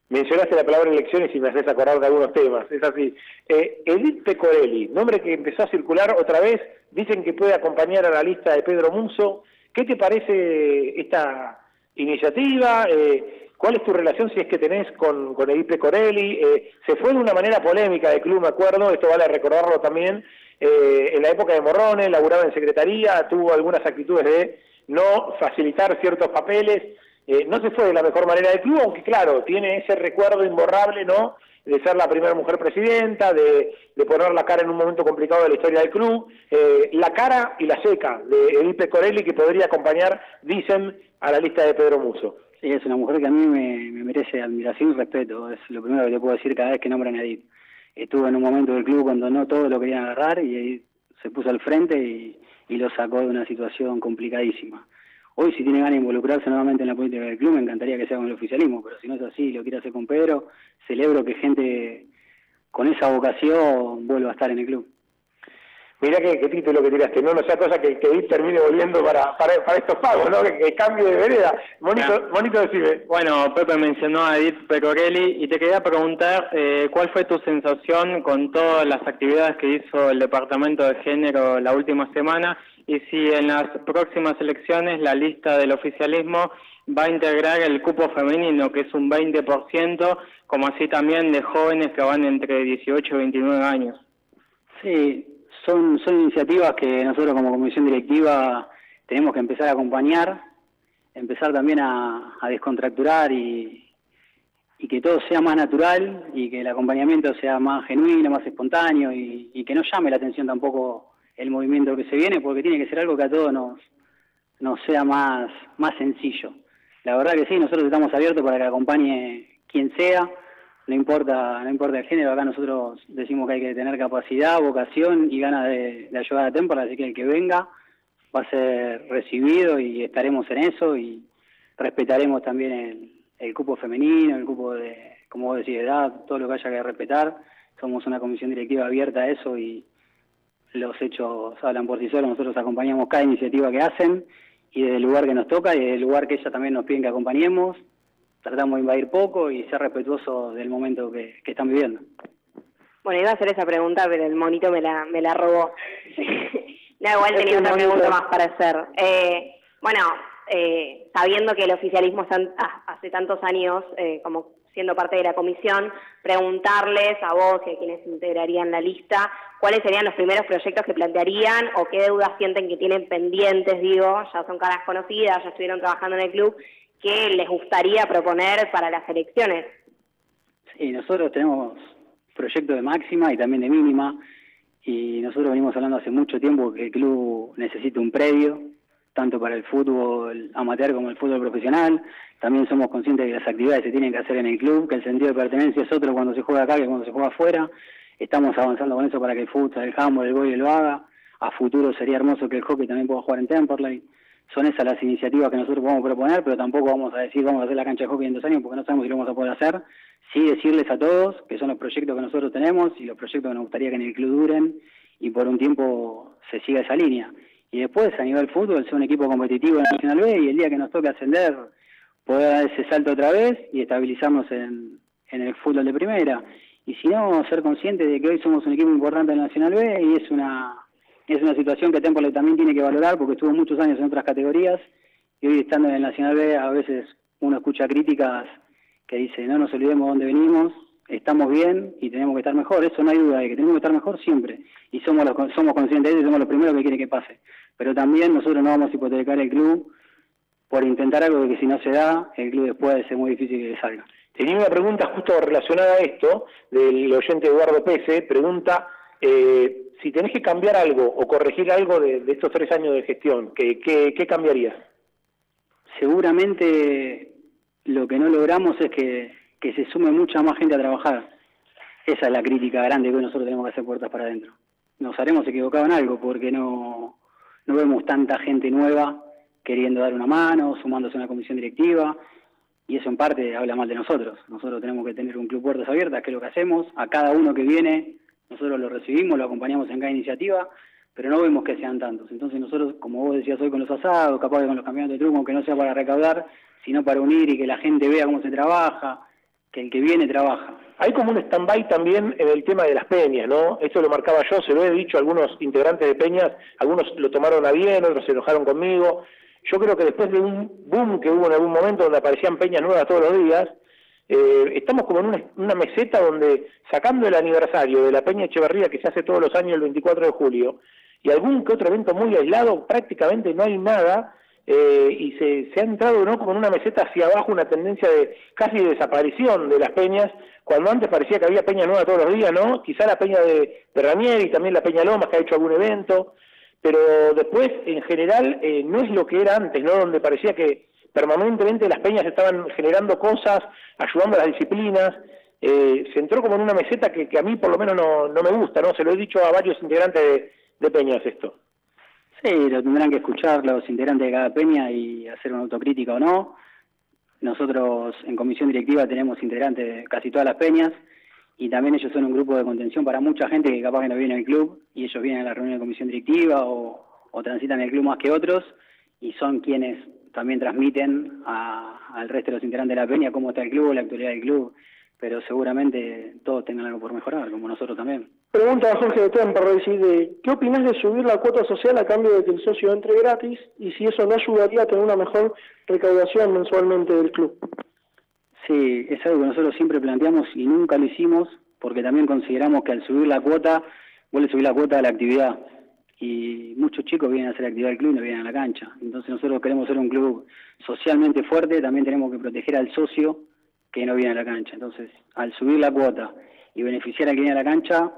Mencionaste la palabra elecciones y me haces acordar de algunos temas, es así. Eh, Edith Pecorelli, nombre que empezó a circular otra vez, dicen que puede acompañar a la lista de Pedro Munzo. ¿Qué te parece esta iniciativa? Eh, ¿Cuál es tu relación, si es que tenés, con, con Edith Pecorelli? Eh, se fue de una manera polémica del club, me acuerdo, esto vale recordarlo también, eh, en la época de Morrones, laburaba en secretaría, tuvo algunas actitudes de no facilitar ciertos papeles, eh, no se fue de la mejor manera del club, aunque claro, tiene ese recuerdo imborrable, ¿no? De ser la primera mujer presidenta, de, de poner la cara en un momento complicado de la historia del club, eh, la cara y la seca de Edipe Corelli que podría acompañar, dicen, a la lista de Pedro Muso. Sí, es una mujer que a mí me, me merece admiración y respeto, es lo primero que te puedo decir cada vez que nombran a Edith. Estuvo en un momento del club cuando no todos lo querían agarrar y Edith se puso al frente y lo sacó de una situación complicadísima. Hoy si tiene ganas de involucrarse nuevamente en la política del club, me encantaría que sea con el oficialismo, pero si no es así y lo quiere hacer con Pedro, celebro que gente con esa vocación vuelva a estar en el club. Mirá qué, qué título que tiraste, no, no sea cosa que, que Edith termine volviendo para, para, para estos pagos, ¿no? Que, que cambie de vereda. Bonito, bonito decime. Bueno, Pepe mencionó a Edith Pecorelli y te quería preguntar eh, cuál fue tu sensación con todas las actividades que hizo el Departamento de Género la última semana y si en las próximas elecciones la lista del oficialismo va a integrar el cupo femenino, que es un 20%, como así también de jóvenes que van entre 18 y 29 años. Sí, son, son iniciativas que nosotros como comisión directiva tenemos que empezar a acompañar, empezar también a, descontracturar y, y que todo sea más natural y que el acompañamiento sea más genuino, más espontáneo y que no llame la atención tampoco el movimiento que se viene, porque tiene que ser algo que a todos nos, nos sea más, más sencillo. La verdad que sí, nosotros estamos abiertos para que acompañe quien sea, no importa, no importa el género, acá nosotros decimos que hay que tener capacidad, vocación y ganas de, de ayudar a Tempora, así que el que venga va a ser recibido y estaremos en eso y respetaremos también el, el cupo femenino, el cupo de, como vos decís, de edad, todo lo que haya que respetar. Somos una comisión directiva abierta a eso y los hechos hablan por sí solos. Nosotros acompañamos cada iniciativa que hacen y desde el lugar que nos toca y desde el lugar que ellas también nos piden que acompañemos, tratamos de invadir poco y ser respetuosos del momento que, que están viviendo. Bueno, iba a hacer esa pregunta, pero el monito me la, me la robó. no, igual tenía otra pregunta más para hacer. Eh, bueno, eh, sabiendo que el oficialismo está, ah, hace tantos años eh, como siendo parte de la comisión, preguntarles a vos y a quienes integrarían la lista, cuáles serían los primeros proyectos que plantearían o qué deudas sienten que tienen pendientes, digo, ya son caras conocidas, ya estuvieron trabajando en el club, que les gustaría proponer para las elecciones. Sí, nosotros tenemos proyectos de máxima y también de mínima. Y nosotros venimos hablando hace mucho tiempo que el club necesita un predio, tanto para el fútbol amateur como el fútbol profesional. También somos conscientes de que las actividades se tienen que hacer en el club, que el sentido de pertenencia es otro cuando se juega acá que cuando se juega afuera. Estamos avanzando con eso para que el fútbol, el handball, el voleibol lo haga. A futuro sería hermoso que el hockey también pueda jugar en Temperley. Son esas las iniciativas que nosotros podemos proponer, pero tampoco vamos a decir vamos a hacer la cancha de hockey en dos años porque no sabemos si lo vamos a poder hacer. Sí decirles a todos que son los proyectos que nosotros tenemos y los proyectos que nos gustaría que en el club duren y por un tiempo se siga esa línea. Y después a nivel fútbol ser un equipo competitivo en Nacional B y el día que nos toque ascender poder dar ese salto otra vez y estabilizarnos en, en el fútbol de primera. Y si no, ser conscientes de que hoy somos un equipo importante en Nacional B y es una es una situación que Temple también tiene que valorar porque estuvo muchos años en otras categorías y hoy estando en el Nacional B a veces uno escucha críticas que dicen no nos olvidemos de dónde venimos, estamos bien y tenemos que estar mejor, eso no hay duda de que tenemos que estar mejor siempre y somos los, somos conscientes de eso y somos los primeros que quieren que pase. Pero también nosotros no vamos a hipotecar el club por intentar algo que si no se da, el club después es muy difícil que salga. Tenía una pregunta justo relacionada a esto, del oyente Eduardo Pese, pregunta eh, si tenés que cambiar algo o corregir algo de, de estos tres años de gestión, ¿qué, qué, qué cambiarías? Seguramente lo que no logramos es que, que se sume mucha más gente a trabajar. Esa es la crítica grande que hoy nosotros tenemos que hacer puertas para adentro. Nos haremos equivocado en algo porque no, no vemos tanta gente nueva queriendo dar una mano, sumándose a una comisión directiva, y eso en parte habla mal de nosotros. Nosotros tenemos que tener un club puertas abiertas, que es lo que hacemos. A cada uno que viene, nosotros lo recibimos, lo acompañamos en cada iniciativa, pero no vemos que sean tantos. Entonces nosotros, como vos decías hoy con los asados, capaz que con los campeonatos de truco, aunque no sea para recaudar, sino para unir y que la gente vea cómo se trabaja, que el que viene trabaja. Hay como un stand-by también en el tema de las peñas, ¿no? Esto lo marcaba yo, se lo he dicho a algunos integrantes de peñas, algunos lo tomaron a bien, otros se enojaron conmigo. Yo creo que después de un boom que hubo en algún momento donde aparecían peñas nuevas todos los días, eh, estamos como en una, meseta donde, sacando el aniversario de la Peña Echeverría que se hace todos los años el 24 de julio, y algún que otro evento muy aislado, prácticamente no hay nada, eh, y se, se ha entrado ¿no? como en una meseta hacia abajo, una tendencia de casi de desaparición de las peñas, cuando antes parecía que había peña nueva todos los días, ¿no? Quizá la peña de, de Ranieri, también la peña Lomas, que ha hecho algún evento, pero después, en general, eh, no es lo que era antes, ¿no? Donde parecía que permanentemente las peñas estaban generando cosas, ayudando a las disciplinas, eh, se entró como en una meseta que, que a mí por lo menos no, no me gusta, ¿no? Se lo he dicho a varios integrantes de, de peñas esto. Sí, lo tendrán que escuchar los integrantes de cada peña y hacer una autocrítica o no. Nosotros en comisión directiva tenemos integrantes de casi todas las peñas y también ellos son un grupo de contención para mucha gente que capaz que no viene al club y ellos vienen a la reunión de comisión directiva o, o transitan el club más que otros y son quienes también transmiten a- al resto de los integrantes de la peña cómo está el club, la actualidad del club. Pero seguramente todos tengan algo por mejorar, como nosotros también. Pregunta a Jorge de Temperley, ¿sí? de, ¿qué opinas de subir la cuota social a cambio de que el socio entre gratis y si eso no ayudaría a tener una mejor recaudación mensualmente del club? Sí, es algo que nosotros siempre planteamos y nunca lo hicimos porque también consideramos que al subir la cuota, vuelve a subir la cuota de la actividad y muchos chicos vienen a hacer actividad del club y no vienen a la cancha. Entonces nosotros queremos ser un club socialmente fuerte, también tenemos que proteger al socio que no viene a la cancha. Entonces, al subir la cuota y beneficiar a quien viene a la cancha,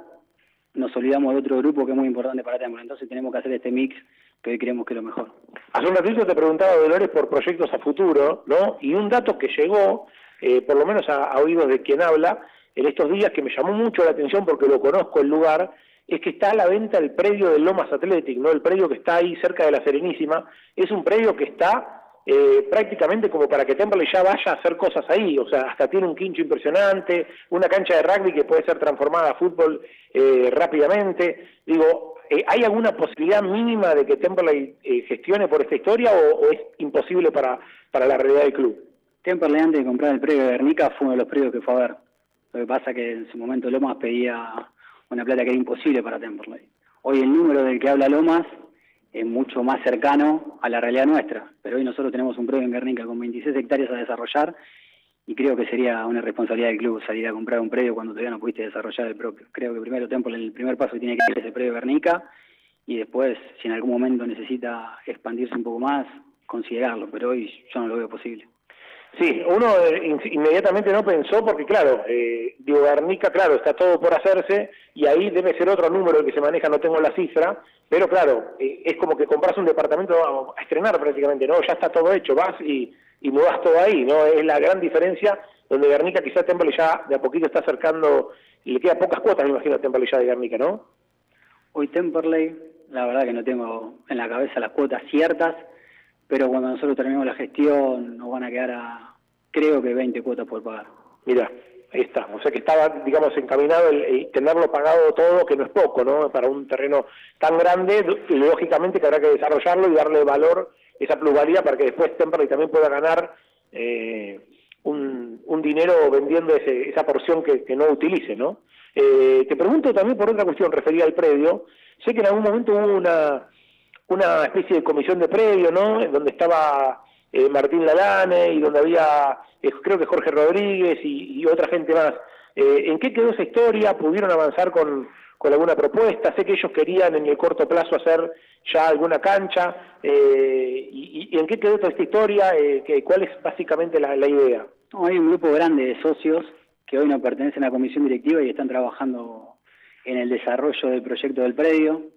nos olvidamos de otro grupo que es muy importante para Temple. Entonces tenemos que hacer este mix que hoy creemos que es lo mejor. Hace un ratito te preguntaba, Dolores, por proyectos a futuro, ¿no? Y un dato que llegó, eh, por lo menos a, a oídos de quien habla, en estos días que me llamó mucho la atención porque lo conozco el lugar, es que está a la venta el predio del Lomas Athletic, ¿no? El predio que está ahí cerca de la Serenísima, es un predio que está eh, prácticamente como para que Temple ya vaya a hacer cosas ahí, o sea, hasta tiene un quincho impresionante, una cancha de rugby que puede ser transformada a fútbol eh, rápidamente. Digo, eh, ¿hay alguna posibilidad mínima de que Temple gestione por esta historia o, es imposible para, para la realidad del club? Temple antes de comprar el predio de Guernica fue uno de los predios que fue a ver. Lo que pasa que en su momento Lomas pedía una plata que era imposible para Temperley. Hoy el número del que habla Lomas es mucho más cercano a la realidad nuestra, pero hoy nosotros tenemos un predio en Guernica con 26 hectáreas a desarrollar y creo que sería una responsabilidad del club salir a comprar un predio cuando todavía no pudiste desarrollar el propio. Creo que primero el primer paso tiene que ir ese predio de Guernica y después, si en algún momento necesita expandirse un poco más, considerarlo, pero hoy yo no lo veo posible. Sí, uno eh, inmediatamente no pensó porque, claro, eh, digo, Guernica, claro, está todo por hacerse y ahí debe ser otro número el que se maneja, no tengo la cifra, pero claro, eh, es como que compras un departamento a, estrenar prácticamente, ¿no? Ya está todo hecho, vas y, y mudas todo ahí, ¿no? Es la gran diferencia donde Guernica quizás Temple ya de a poquito está acercando, y le queda pocas cuotas, me imagino, a Temple ya de Guernica, ¿no? Hoy Temperley, la verdad que no tengo en la cabeza las cuotas ciertas, pero cuando nosotros terminemos la gestión nos van a quedar a, creo que 20 cuotas por pagar. Mira, está, o sea que estaba, digamos, encaminado el, tenerlo pagado todo, que no es poco, ¿no? Para un terreno tan grande, lógicamente que habrá que desarrollarlo y darle valor, esa plusvalía, para que después Temperley también pueda ganar eh, un, dinero vendiendo ese, esa porción que, que, no utilice, ¿no? Eh, te pregunto también por otra cuestión referida al predio, sé que en algún momento hubo una una especie de comisión de predio, ¿no? Donde estaba eh, Martín Lalane y donde había, eh, creo que Jorge Rodríguez y, otra gente más. Eh, ¿En qué quedó esa historia? ¿Pudieron avanzar con, alguna propuesta? Sé que ellos querían en el corto plazo hacer ya alguna cancha. Eh, y, y, en qué quedó toda esta historia? Que, ¿Cuál es básicamente la, la idea? No, hay un grupo grande de socios que hoy no pertenecen a la comisión directiva y están trabajando en el desarrollo del proyecto del predio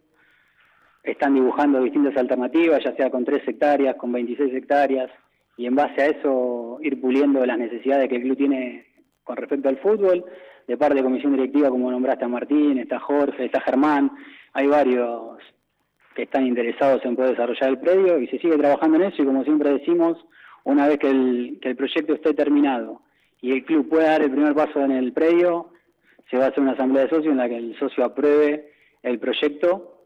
están dibujando distintas alternativas, ya sea con 3 hectáreas, con 26 hectáreas, y en base a eso ir puliendo las necesidades que el club tiene con respecto al fútbol, de parte de comisión directiva, como nombraste a Martín, está Jorge, está Germán, hay varios que están interesados en poder desarrollar el predio y se sigue trabajando en eso y como siempre decimos, una vez que el, que el proyecto esté terminado y el club pueda dar el primer paso en el predio, se va a hacer una asamblea de socios en la que el socio apruebe el proyecto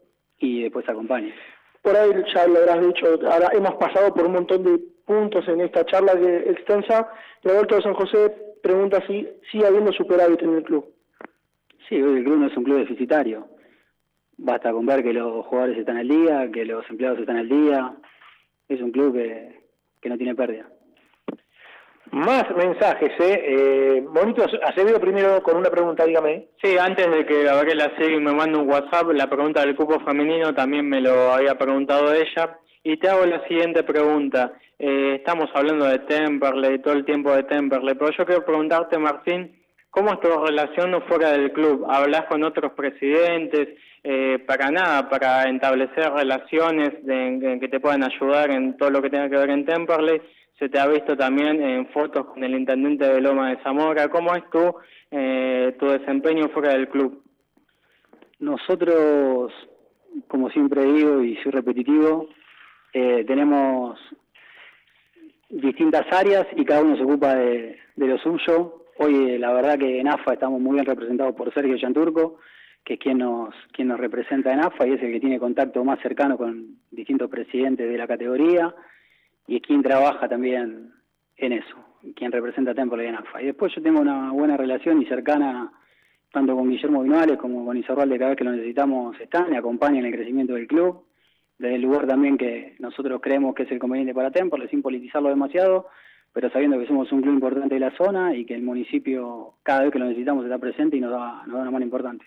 y después acompañe. Por ahí ya lo habrás dicho, ahora hemos pasado por un montón de puntos en esta charla que, extensa. Roberto de San José pregunta si sigue habiendo superávit en el club. Sí, hoy el club no es un club deficitario. Basta con ver que los jugadores están al día, que los empleados están al día. Es un club que, que no tiene pérdida. Más mensajes, ¿eh? eh Bonito Acevedo primero con una pregunta, dígame. Sí, antes de que Gabriela Segui me mande un WhatsApp, la pregunta del cupo femenino también me lo había preguntado ella. Y te hago la siguiente pregunta. Eh, estamos hablando de Temperley, todo el tiempo de Temperley, pero yo quiero preguntarte, Martín, ¿cómo es tu relación fuera del club? ¿Hablas con otros presidentes? Eh, para nada, para establecer relaciones de, que te puedan ayudar en todo lo que tenga que ver en Temperley se te ha visto también en fotos con el intendente de Loma de Zamora. ¿Cómo es tu, eh, tu desempeño fuera del club? Nosotros, como siempre digo y soy repetitivo, eh, tenemos distintas áreas y cada uno se ocupa de, de lo suyo. Hoy eh, la verdad que en AFA estamos muy bien representados por Sergio Chanturco, que es quien nos, quien nos representa en AFA y es el que tiene contacto más cercano con distintos presidentes de la categoría y es quien trabaja también en eso, quien representa a Temple en AFA. Y después yo tengo una buena relación y cercana tanto con Guillermo Vinales como con Isarralde, cada vez que lo necesitamos están y acompañan el crecimiento del club, desde el lugar también que nosotros creemos que es el conveniente para Temple, sin politizarlo demasiado, pero sabiendo que somos un club importante de la zona y que el municipio cada vez que lo necesitamos está presente y nos da, nos da una mano importante.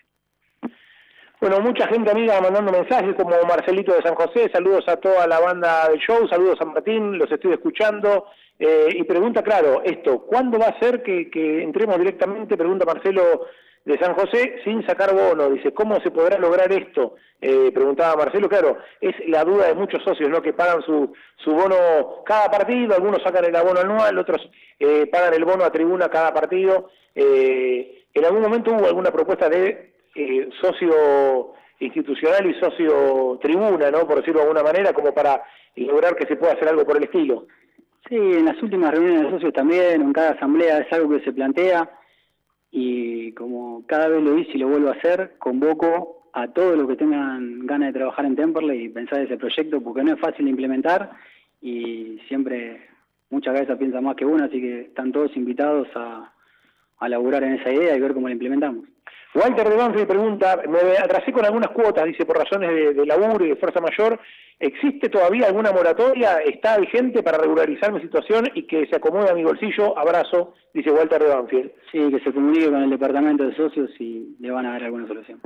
Bueno, mucha gente amiga mandando mensajes como Marcelito de San José, saludos a toda la banda del show, saludos a Martín, los estoy escuchando. Eh, y pregunta, claro, esto, ¿cuándo va a ser que, entremos directamente? Pregunta Marcelo de San José sin sacar bono. Dice, ¿cómo se podrá lograr esto? Eh, preguntaba Marcelo. Claro, es la duda de muchos socios, ¿no? Que pagan su, su bono cada partido, algunos sacan el abono anual, otros eh, pagan el bono a tribuna cada partido. Eh, ¿En algún momento hubo alguna propuesta de eh, socio institucional y socio tribuna, ¿no? Por decirlo de alguna manera, como para lograr que se pueda hacer algo por el estilo? Sí, en las últimas reuniones de socios también, en cada asamblea es algo que se plantea y como cada vez lo hice y lo vuelvo a hacer, convoco a todos los que tengan ganas de trabajar en Temperley y pensar ese proyecto porque no es fácil de implementar y siempre muchas veces piensa más que una, así que están todos invitados a, a laburar en esa idea y ver cómo la implementamos. Walter de Banfield pregunta, me atrasé con algunas cuotas, dice, por razones de, de, laburo y de fuerza mayor. ¿Existe todavía alguna moratoria? ¿Está vigente para regularizar mi situación y que se acomode a mi bolsillo? Abrazo, dice Walter de Banfield. Sí, que se comunique con el departamento de socios y le van a dar alguna solución.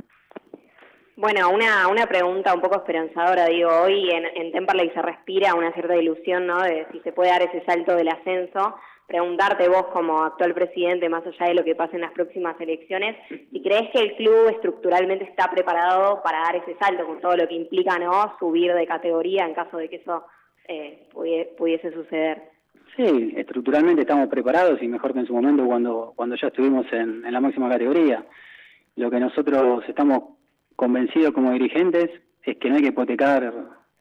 Bueno, una, una pregunta un poco esperanzadora, digo, hoy en, en Temperley se respira una cierta ilusión, ¿no?, de si se puede dar ese salto del ascenso preguntarte vos como actual presidente, más allá de lo que pase en las próximas elecciones, si crees que el club estructuralmente está preparado para dar ese salto con todo lo que implica no subir de categoría en caso de que eso eh, pudiese suceder. Sí, estructuralmente estamos preparados y mejor que en su momento cuando, cuando ya estuvimos en, en la máxima categoría. Lo que nosotros estamos convencidos como dirigentes es que no hay que hipotecar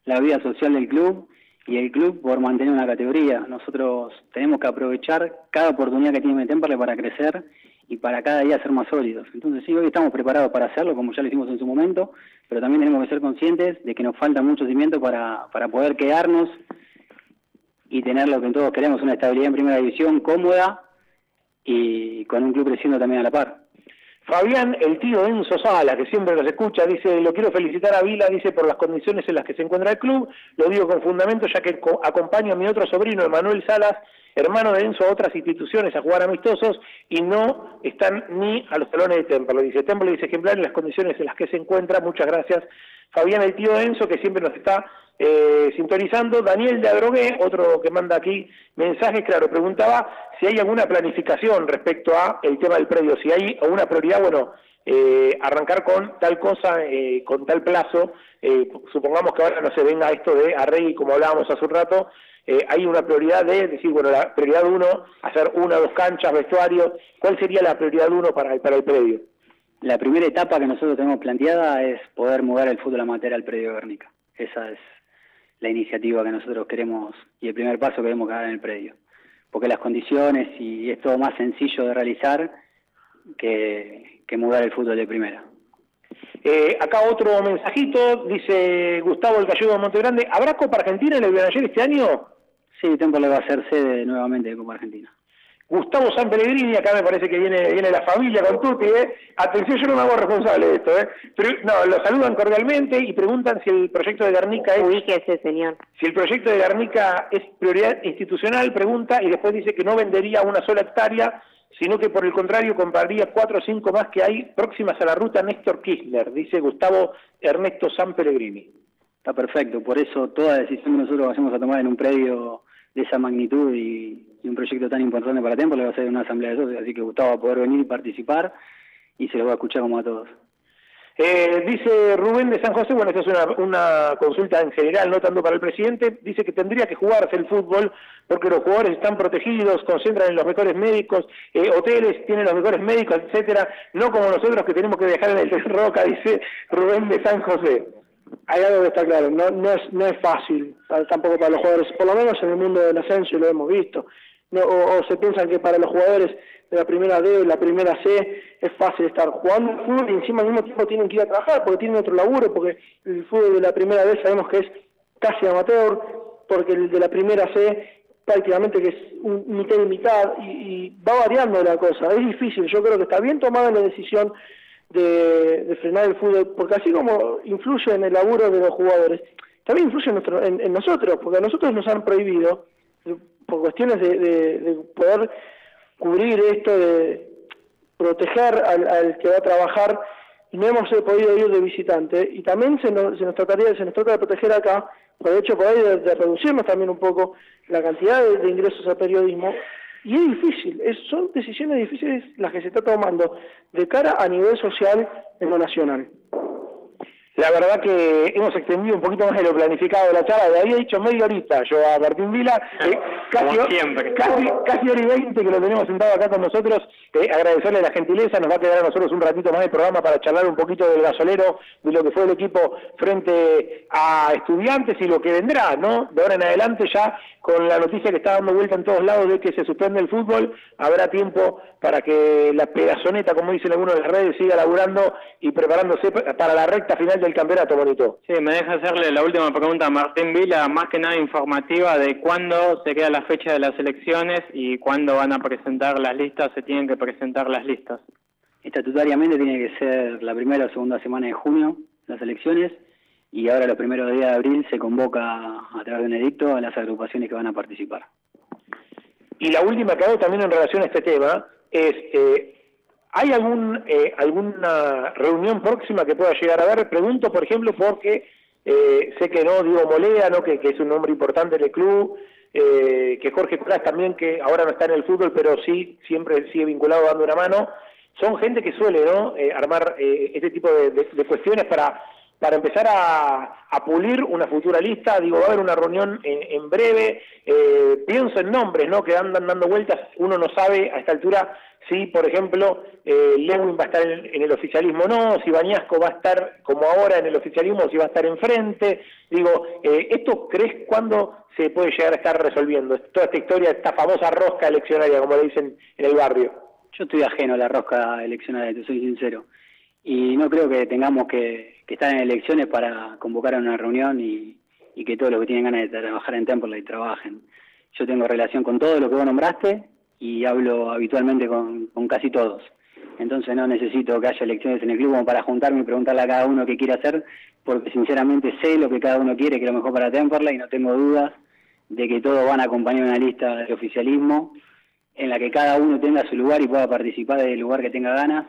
la vida social del club y el club por mantener una categoría. Nosotros tenemos que aprovechar cada oportunidad que tiene Temperley para crecer y para cada día ser más sólidos. Entonces sí, hoy estamos preparados para hacerlo, como ya lo hicimos en su momento, pero también tenemos que ser conscientes de que nos falta mucho cimiento para, para poder quedarnos y tener lo que todos queremos, una estabilidad en primera división cómoda y con un club creciendo también a la par. Fabián, el tío Enzo Sala, que siempre nos escucha, dice, lo quiero felicitar a Vila, dice, por las condiciones en las que se encuentra el club, lo digo con fundamento ya que acompaño a mi otro sobrino, Emanuel Salas, hermano de Enzo, a otras instituciones a jugar amistosos y no están ni a los talones de Templo. Dice, Templo dice ejemplar en las condiciones en las que se encuentra, muchas gracias. Fabián, el tío Enzo, que siempre nos está eh, sintonizando. Daniel de Adrogué, otro que manda aquí mensajes, claro, preguntaba si hay alguna planificación respecto a el tema del predio, si hay alguna prioridad, bueno, eh, arrancar con tal cosa, eh, con tal plazo, eh, supongamos que ahora no se venga esto de Arrey, como hablábamos hace un rato, eh, hay una prioridad de decir, bueno, la prioridad uno, hacer una o dos canchas, vestuarios, ¿cuál sería la prioridad uno para, para el predio? La primera etapa que nosotros tenemos planteada es poder mudar el fútbol amateur al predio Guernica. Esa es la iniciativa que nosotros queremos y el primer paso que queremos dar en el predio. Porque las condiciones y es todo más sencillo de realizar que, que mudar el fútbol de primera. Eh, acá otro mensajito, dice Gustavo El Gallego de Montegrande, ¿habrá Copa Argentina en el Benayer este año? Sí, Tempo le va a ser sede nuevamente de Copa Argentina. Gustavo San Pellegrini, acá me parece que viene, viene la familia con Tuti, ¿eh? Atención, yo no me hago responsable de esto, ¿eh? Pero, no, lo saludan cordialmente y preguntan si el proyecto de Garnica es... Ubíquese, señor. Si el proyecto de Garnica es prioridad institucional, pregunta, y después dice que no vendería una sola hectárea, sino que por el contrario compraría cuatro o cinco más que hay próximas a la ruta Néstor Kirchner, dice Gustavo Ernesto San Pellegrini. Está perfecto, por eso toda decisión que nosotros vayamos a tomar en un predio de esa magnitud y, y un proyecto tan importante para Tempo le va a ser una asamblea de socios, así que Gustavo va a poder venir y participar y se lo va a escuchar como a todos. Eh, dice Rubén de San José, bueno, esta es una, una consulta en general, no tanto para el presidente, dice que tendría que jugarse el fútbol porque los jugadores están protegidos, concentran en los mejores médicos, eh, hoteles tienen los mejores médicos, etcétera, no como nosotros que tenemos que viajar en el tren Roca, dice Rubén de San José. Hay algo que está claro, no, no, es, no es fácil, tampoco para los jugadores, por lo menos en el mundo del ascenso lo hemos visto no, o, se piensan que para los jugadores de la primera D o la primera C es fácil estar jugando fútbol y encima al mismo tiempo tienen que ir a trabajar porque tienen otro laburo, porque el fútbol de la primera D sabemos que es casi amateur, porque el de la primera C prácticamente que es un mitad y mitad y, y va variando la cosa. Es difícil, yo creo que está bien tomada la decisión de, de frenar el fútbol, porque así como influye en el laburo de los jugadores, también influye en, en- nosotros, porque a nosotros nos han prohibido, por cuestiones de, de- de poder cubrir esto, de proteger al, al que va a trabajar, no hemos podido ir de visitante, y también se nos, se nos trataría, se nos trata de proteger acá, por el hecho por ahí de reducirnos también un poco la cantidad de, de ingresos al periodismo, y es difícil, es- son decisiones difíciles las que se está tomando de cara a nivel social en lo nacional. La verdad que hemos extendido un poquito más de lo planificado la charla. Le había dicho media horita yo a Martín Vila, eh, casi, casi, casi hora y veinte que lo tenemos sentado acá con nosotros. Eh, agradecerle la gentileza, nos va a quedar a nosotros un ratito más de programa para charlar un poquito del gasolero, de lo que fue el equipo frente a estudiantes y lo que vendrá, ¿no? De ahora en adelante ya con la noticia que está dando vuelta en todos lados de que se suspende el fútbol, habrá tiempo para que la pedazoneta, como dicen algunos de las redes, siga laburando y preparándose pa- para la recta final del campeonato, Bonito. Sí, me deja hacerle la última pregunta a Martín Vila, más que nada informativa de cuándo se queda la fecha de las elecciones y cuándo van a presentar las listas, se tienen que presentar las listas. Estatutariamente tiene que ser la primera o segunda semana de junio las elecciones y ahora los primeros días de abril se convoca a través de un edicto a las agrupaciones que van a participar. Y la última que hago también en relación a este tema es, eh, ¿hay algún eh, alguna reunión próxima que pueda llegar a haber? Pregunto, por ejemplo, porque eh, sé que no, Diego Molea, ¿no? que, es un nombre importante del club, eh, que Jorge Colas también, que ahora no está en el fútbol, pero sí, siempre sigue vinculado dando una mano. Son gente que suele ¿no? Eh, armar eh, este tipo de- de cuestiones para para empezar a, pulir una futura lista. Digo, va a haber una reunión en, en breve. Eh, pienso en nombres, ¿no? Que andan dando vueltas. Uno no sabe a esta altura si, por ejemplo, eh, Lewin va a estar en, en el oficialismo o no, si Bañasco va a estar como ahora en el oficialismo o si va a estar enfrente. Digo, eh, ¿esto crees cuándo se puede llegar a estar resolviendo? Toda esta historia, esta famosa rosca eleccionaria, como le dicen en el barrio. Yo estoy ajeno a la rosca eleccionaria, te soy sincero. Y no creo que tengamos que, que estar en elecciones para convocar a una reunión y, y que todos los que tienen ganas de trabajar en Temperley trabajen. Yo tengo relación con todo lo que vos nombraste y hablo habitualmente con, casi todos. Entonces no necesito que haya elecciones en el club para juntarme y preguntarle a cada uno qué quiere hacer, porque sinceramente sé lo que cada uno quiere, que es lo mejor para Temperley y no tengo dudas de que todos van a acompañar una lista de oficialismo en la que cada uno tenga su lugar y pueda participar del lugar que tenga ganas,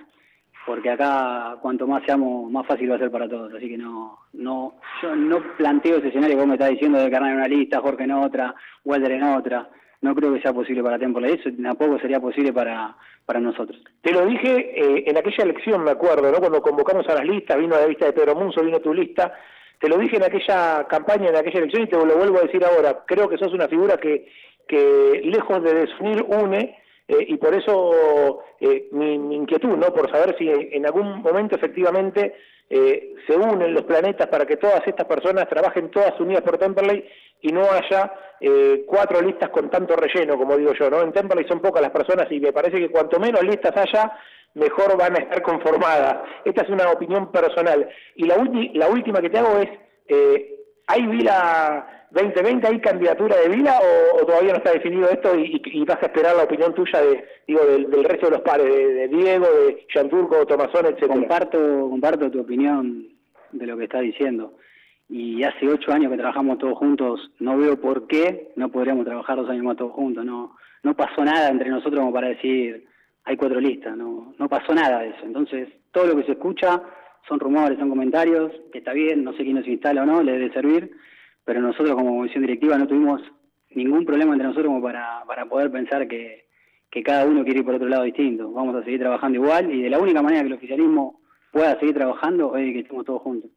porque acá cuanto más seamos, más fácil va a ser para todos. Así que no, no, yo no planteo ese escenario que vos me estás diciendo de Carnal en una lista, Jorge en otra, Walter en otra. No creo que sea posible para Temple. Eso tampoco sería posible para, para nosotros. Te lo dije eh, en aquella elección, me acuerdo, ¿no? Cuando convocamos a las listas, vino la lista de Pedro Munzo, vino tu lista. Te lo dije en aquella campaña, en aquella elección, y te lo vuelvo a decir ahora. Creo que sos una figura que, que lejos de desunir, une, eh, y por eso eh, mi, inquietud, ¿no? Por saber si en algún momento efectivamente eh, se unen los planetas para que todas estas personas trabajen todas unidas por Temperley y no haya cuatro listas con tanto relleno, como digo yo, ¿no? En Temperley son pocas las personas y me parece que cuanto menos listas haya, mejor van a estar conformadas. Esta es una opinión personal. Y la, la última que te hago es, eh, ¿hay Vila 2020, hay candidatura de Vila o, todavía no está definido esto y, vas a esperar la opinión tuya de, digo, del, resto de los pares, de, de Diego, de Yanturco, Tomazón, etcétera? Comparto, comparto tu opinión de lo que estás diciendo. Y hace ocho años que trabajamos todos juntos, no veo por qué no podríamos trabajar dos años más todos juntos. No, no pasó nada entre nosotros como para decir hay cuatro listas, no, no pasó nada de eso. Entonces, todo lo que se escucha son rumores, son comentarios, que está bien, no sé quién nos instala o no, le debe servir, pero nosotros como comisión directiva no tuvimos ningún problema entre nosotros como para, para poder pensar que, que cada uno quiere ir por otro lado distinto. Vamos a seguir trabajando igual y de la única manera que el oficialismo pueda seguir trabajando es que estemos todos juntos.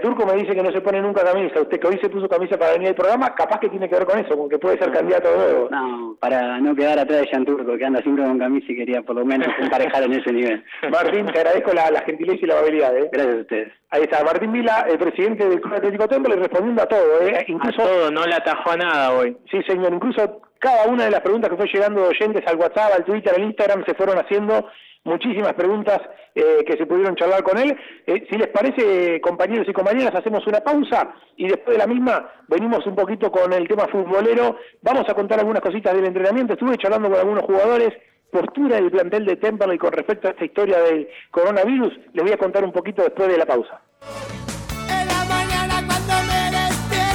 Turco me dice que no se pone nunca camisa. Usted que hoy se puso camisa para venir al programa, capaz que tiene que ver con eso, con que puede ser candidato de nuevo. No, para no quedar atrás de Yanturco, que anda siempre con camisa y quería por lo menos emparejar en ese nivel. Martín, te agradezco la, la gentileza y la amabilidad. ¿eh? Gracias a ustedes. Ahí está, Martín Vila, el presidente del Club Atlético Temple, respondiendo a todo. ¿eh? Incluso, A todo, no le atajó a nada hoy. Sí, señor, incluso cada una de las preguntas que fue llegando de oyentes al WhatsApp, al Twitter, al Instagram, se fueron haciendo muchísimas preguntas eh, que se pudieron charlar con él. Eh, si les parece, compañeros y compañeras, hacemos una pausa y después de la misma venimos un poquito con el tema futbolero. Vamos a contar algunas cositas del entrenamiento. Estuve charlando con algunos jugadores, postura del plantel de Temperley con respecto a esta historia del coronavirus. Les voy a contar un poquito después de la pausa.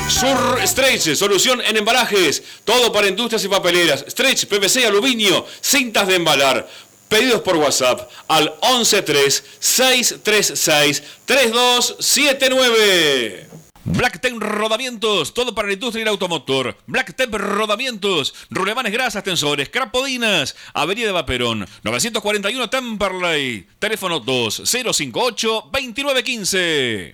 Sur Stretch, solución en embalajes, todo para industrias y papeleras. Stretch, PVC, aluminio, cintas de embalar. Pedidos por WhatsApp al 113-636-3279. Blacktep Rodamientos, todo para la industria y el automotor. Blacktep Rodamientos, rulemanes grasas, tensores, crapodinas. Avenida Vaperón, 941 Temperley. Teléfono 2058-2915.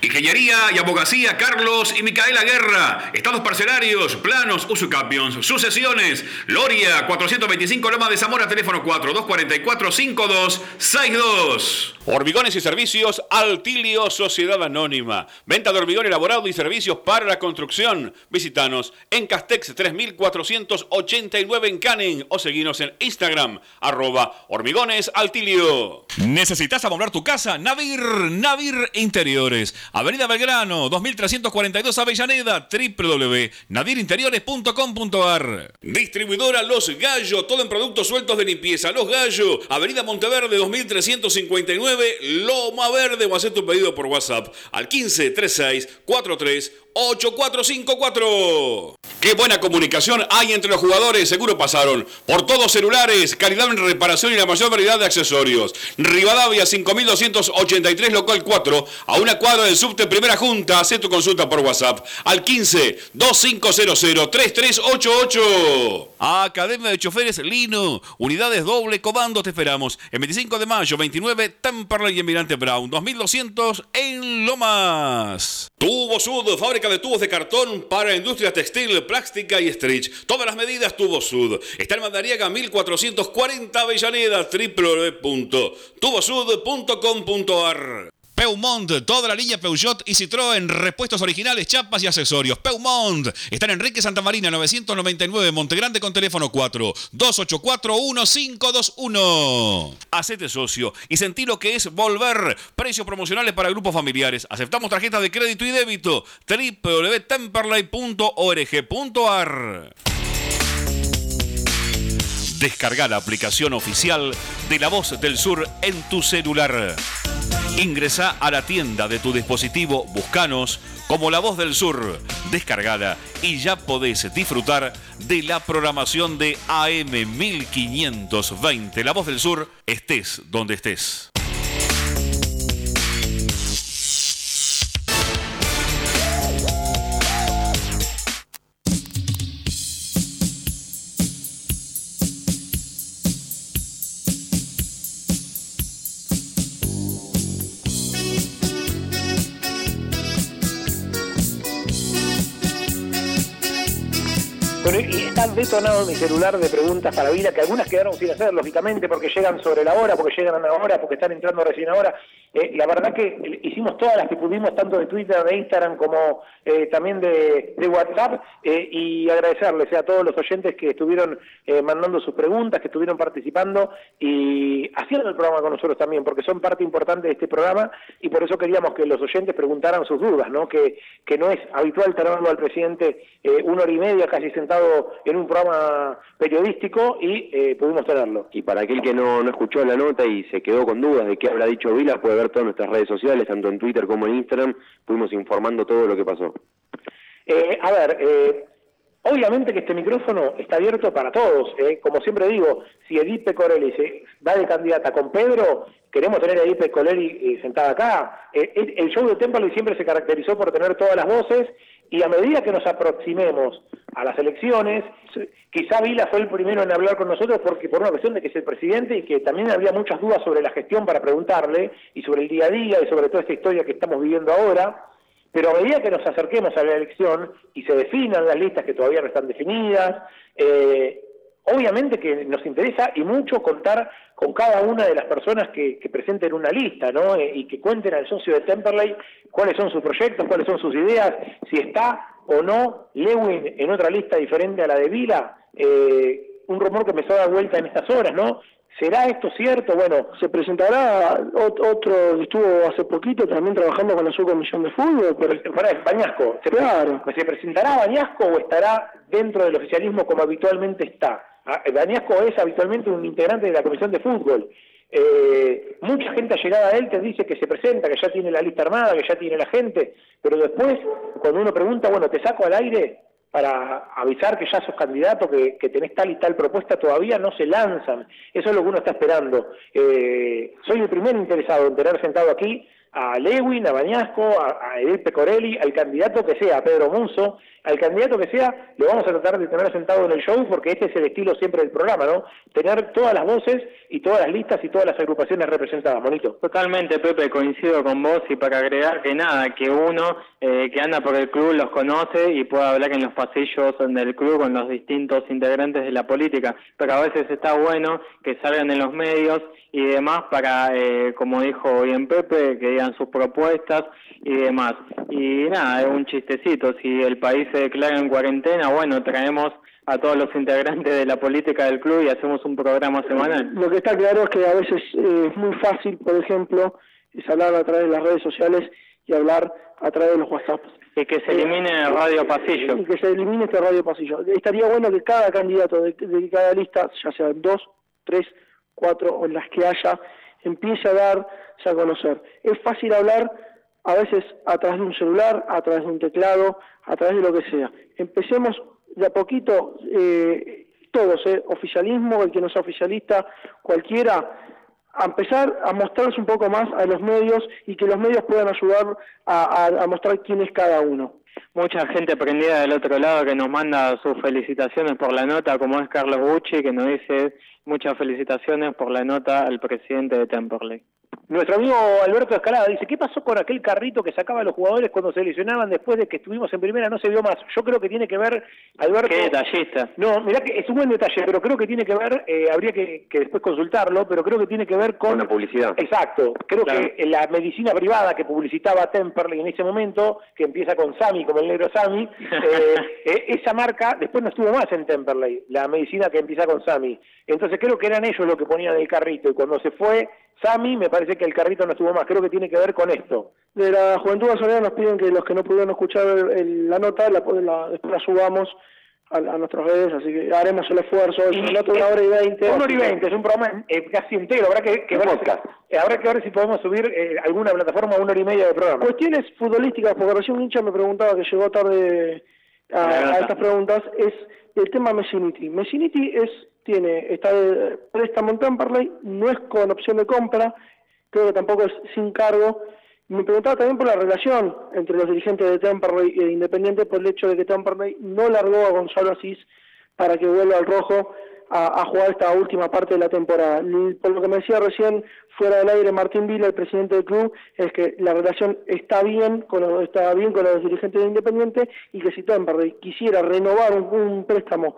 Ingeniería y abogacía Carlos y Micaela Guerra. Estados parcelarios, planos, usucapions, sucesiones. Loria 425 Loma de Zamora, teléfono 4242-5262. Hormigones y servicios Altilio Sociedad Anónima. Venta de hormigón elaborado y servicios para la construcción. Visítanos en Castex 3489 en Canning o seguinos en Instagram arroba hormigones Altilio. ¿Necesitas amoblar tu casa? Navir, Navir Interiores. Avenida Belgrano, 2342 Avellaneda, www.nadirinteriores.com.ar. Distribuidora Los Gallos, todo en productos sueltos de limpieza. Los Gallos, Avenida Monteverde, 2359, Loma Verde, o hacer tu pedido por WhatsApp al 1536 43 8454. Qué buena comunicación hay entre los jugadores, seguro pasaron por todos celulares, calidad en reparación y la mayor variedad de accesorios. Rivadavia 5283 local 4, a una cuadra del subte Primera Junta, haz tu consulta por WhatsApp al 15 2500 3388. Academia de Choferes Lino, unidades doble comando te esperamos. El 25 de mayo 29 Temperley y Emirante Brown 2200 en Lomas. Tubo Sud, fábrica de tubos de cartón para industria textil, plástica y stretch. Todas las medidas Tubo Sud. Está en Mandariaga 1440 Avellaneda, www.tubosud.com.ar. Peumont, toda la línea Peugeot y Citroën, repuestos originales, chapas y accesorios. Peumont, está en Enrique Santa Marina 999, Montegrande con teléfono 4 284 1521. Hacete socio y sentí lo que es volver. Precios promocionales para grupos familiares. Aceptamos tarjetas de crédito y débito. www.temperley.org.ar Descarga la aplicación oficial de La Voz del Sur en tu celular. Ingresa a la tienda de tu dispositivo, buscanos como La Voz del Sur, descargala y ya podés disfrutar de la programación de AM 1520. La Voz del Sur, estés donde estés. Detonado mi celular de preguntas para Vila, que algunas quedaron sin hacer, lógicamente, porque llegan sobre la hora, porque llegan ahora, porque están entrando recién ahora. Eh, la verdad que hicimos todas las que pudimos, tanto de Twitter, de Instagram, como eh, también de, de WhatsApp, eh, y agradecerles a todos los oyentes que estuvieron eh, mandando sus preguntas, que estuvieron participando y haciendo el programa con nosotros también, porque son parte importante de este programa, y por eso queríamos que los oyentes preguntaran sus dudas, ¿no? Que, que no es habitual tenerlo al presidente eh, una hora y media casi sentado en un programa periodístico y eh, pudimos tenerlo. Y para aquel que no, no escuchó la nota y se quedó con dudas de qué habrá dicho Vila, puede ver todas nuestras redes sociales, tanto en Twitter como en Instagram, fuimos informando todo lo que pasó. Eh, a ver, eh, obviamente que este micrófono está abierto para todos. eh. Como siempre digo, si Edipe Corelli se va de candidata con Pedro, queremos tener a Edipe Corelli eh, sentada acá. Eh, el, show de Temperley siempre se caracterizó por tener todas las voces y a medida que nos aproximemos a las elecciones, quizá Vila fue el primero en hablar con nosotros porque por una cuestión de que es el presidente y que también había muchas dudas sobre la gestión para preguntarle y sobre el día a día y sobre toda esta historia que estamos viviendo ahora. Pero a medida que nos acerquemos a la elección y se definan las listas que todavía no están definidas, eh, obviamente que nos interesa y mucho contar con cada una de las personas que, que presenten una lista, ¿no? Eh, y que cuenten al socio de Temperley cuáles son sus proyectos, cuáles son sus ideas, si está o no Lewin en otra lista diferente a la de Vila. Eh, un rumor que empezó a dar vuelta en estas horas, ¿no? ¿Será esto cierto? Bueno, se presentará otro estuvo hace poquito también trabajando con la subcomisión de fútbol. Pero... Para, Bañasco. ¿Se, claro. ¿Se presentará Bañasco o estará dentro del oficialismo como habitualmente está? Ah, Bañasco es habitualmente un integrante de la comisión de fútbol. Eh, mucha gente allegada a él te dice que se presenta, que ya tiene la lista armada, que ya tiene la gente, pero después, cuando uno pregunta, bueno, te saco al aire, para avisar que ya sos candidato, que, que, tenés tal y tal propuesta, todavía no se lanzan. Eso es lo que uno está esperando. Eh, soy el primer interesado en tener sentado aquí a Lewin, a Bañasco, a, a Edith Pecorelli, al candidato que sea, a Pedro Munzo, al candidato que sea, lo vamos a tratar de tener sentado en el show porque este es el estilo siempre del programa, ¿no? Tener todas las voces y todas las listas y todas las agrupaciones representadas, bonito. Totalmente, Pepe, coincido con vos y para agregar que nada, que uno eh, que anda por el club los conoce y pueda hablar en los pasillos del club con los distintos integrantes de la política, pero a veces está bueno que salgan en los medios y demás para, eh, como dijo bien Pepe, que digan sus propuestas y demás. Y nada, es un chistecito, si el país declara en cuarentena, bueno, traemos a todos los integrantes de la política del club y hacemos un programa semanal. Lo que está claro es que a veces eh, es muy fácil, por ejemplo, es hablar a través de las redes sociales y hablar a través de los WhatsApp. Y que se elimine el radio pasillo. Y que se elimine este radio pasillo. Estaría bueno que cada candidato de, de cada lista, ya sean dos, tres, cuatro o las que haya, empiece a darse a conocer. Es fácil hablar a veces a través de un celular, a través de un teclado, a través de lo que sea. Empecemos de a poquito, eh, todos, eh, oficialismo, el que no sea oficialista, cualquiera, a empezar a mostrarse un poco más a los medios y que los medios puedan ayudar a, mostrar quién es cada uno mucha gente prendida del otro lado que nos manda sus felicitaciones por la nota, como es Carlos Bucci, que nos dice muchas felicitaciones por la nota al presidente de Temperley. Nuestro amigo Alberto Escalada dice, ¿qué pasó con aquel carrito que sacaba a los jugadores cuando se lesionaban después de que estuvimos en primera? No se vio más. Yo creo que tiene que ver, Alberto... Qué detallista. No, mirá que es un buen detalle, pero creo que tiene que ver, eh, habría que, después consultarlo, pero creo que tiene que ver con... la publicidad. Exacto. Creo que la medicina privada que publicitaba Temperley en ese momento, que empieza con Sami, como el negro Sami, eh, eh, esa marca después no estuvo más en Temperley, la medicina que empieza con Sami. Entonces creo que eran ellos los que ponían el carrito y cuando se fue Sami, me parece que el carrito no estuvo más. Creo que tiene que ver con esto. De la Juventud Azulera nos piden que los que no pudieron escuchar la nota, la, la, después la subamos a, nuestras redes, así que haremos el esfuerzo. Y, una hora y veinte. Una hora y veinte, es un programa eh, casi entero. Habrá que, que ver, eh, habrá que ver si podemos subir eh, alguna plataforma una hora y media de programa. Cuestiones futbolísticas, porque recién un hincha me preguntaba que llegó tarde a, a estas preguntas, es el tema Messiniti. Messiniti es tiene está de préstamo en Temperley, no es con opción de compra, creo que tampoco es sin cargo. Me preguntaba también por la relación entre los dirigentes de Temperley e Independiente por el hecho de que Temperley no largó a Gonzalo Asís para que vuelva al rojo a, jugar esta última parte de la temporada. Por lo que me decía recién fuera del aire Martín Vila, el presidente del club, es que la relación está bien con los, está bien con los dirigentes de Independiente y que si Temperley quisiera renovar un préstamo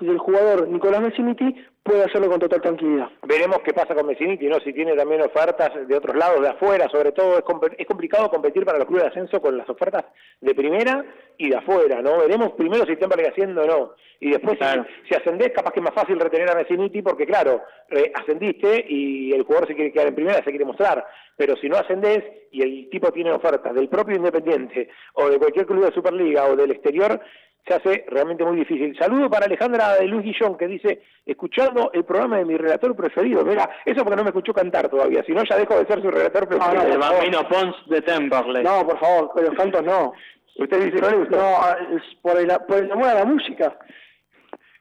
del jugador Nicolás Messiniti puede hacerlo con total tranquilidad. Veremos qué pasa con Messiniti, ¿no? si tiene también ofertas de otros lados, de afuera, sobre todo es, es complicado competir para los clubes de ascenso con las ofertas de primera y de afuera, ¿no? Veremos primero si Temperley haciendo o no, y después si, si, ascendés capaz que es más fácil retener a Messiniti porque claro, eh, ascendiste y el jugador se quiere quedar en primera, se quiere mostrar, pero si no ascendés y el tipo tiene ofertas del propio Independiente o de cualquier club de Superliga o del exterior, se hace realmente muy difícil. Saludo para Alejandra de Luis Guillón, que dice, escuchando el programa de mi relator preferido. Mira, eso porque no me escuchó cantar todavía, si no ya dejo de ser su relator preferido. No, el Bambino Pons de Temperley. No, por favor, pero los cantos no. Usted dice, no le gustó. No, es por el, por el amor a la música.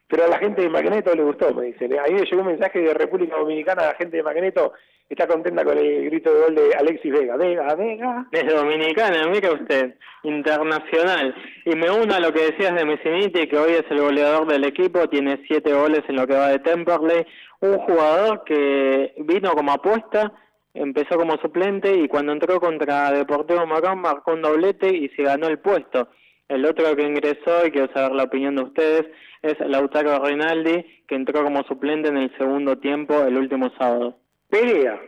Pero a la gente de Magneto le gustó, me dicen. Ahí me llegó un mensaje de República Dominicana, la gente de Magneto está contenta con el grito de gol de Alexis Vega. Vega, Vega. Desde Dominicana, mira usted, internacional. Y me uno a lo que decías de Messiniti, que hoy es el goleador del equipo, tiene siete goles en lo que va de Temperley. Un jugador que vino como apuesta, empezó como suplente y cuando entró contra Deportivo Morón marcó un doblete y se ganó el puesto. El otro que ingresó, y quiero saber la opinión de ustedes, es Lautaro Rinaldi, que entró como suplente en el segundo tiempo el último sábado. Perea.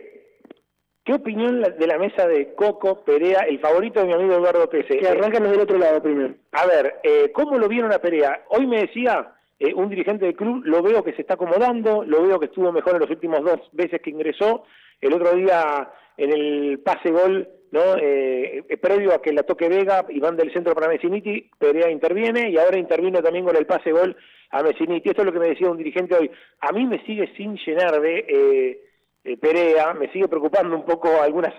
¿Qué opinión de la mesa de Coco Perea, el favorito de mi amigo Eduardo Pese? Que arrancanos del otro lado primero. A ver, eh, ¿cómo lo vieron a Perea? Hoy me decía eh, un dirigente del club, lo veo que se está acomodando, lo veo que estuvo mejor en los últimos dos veces que ingresó. El otro día en el pase gol, ¿no? Eh, eh, previo a que la toque Vega y van del centro para Messiniti, Perea interviene y ahora intervino también con el pase gol a Messiniti. Esto es lo que me decía un dirigente hoy. A mí me sigue sin llenar de eh, eh, Perea, me sigue preocupando un poco algunas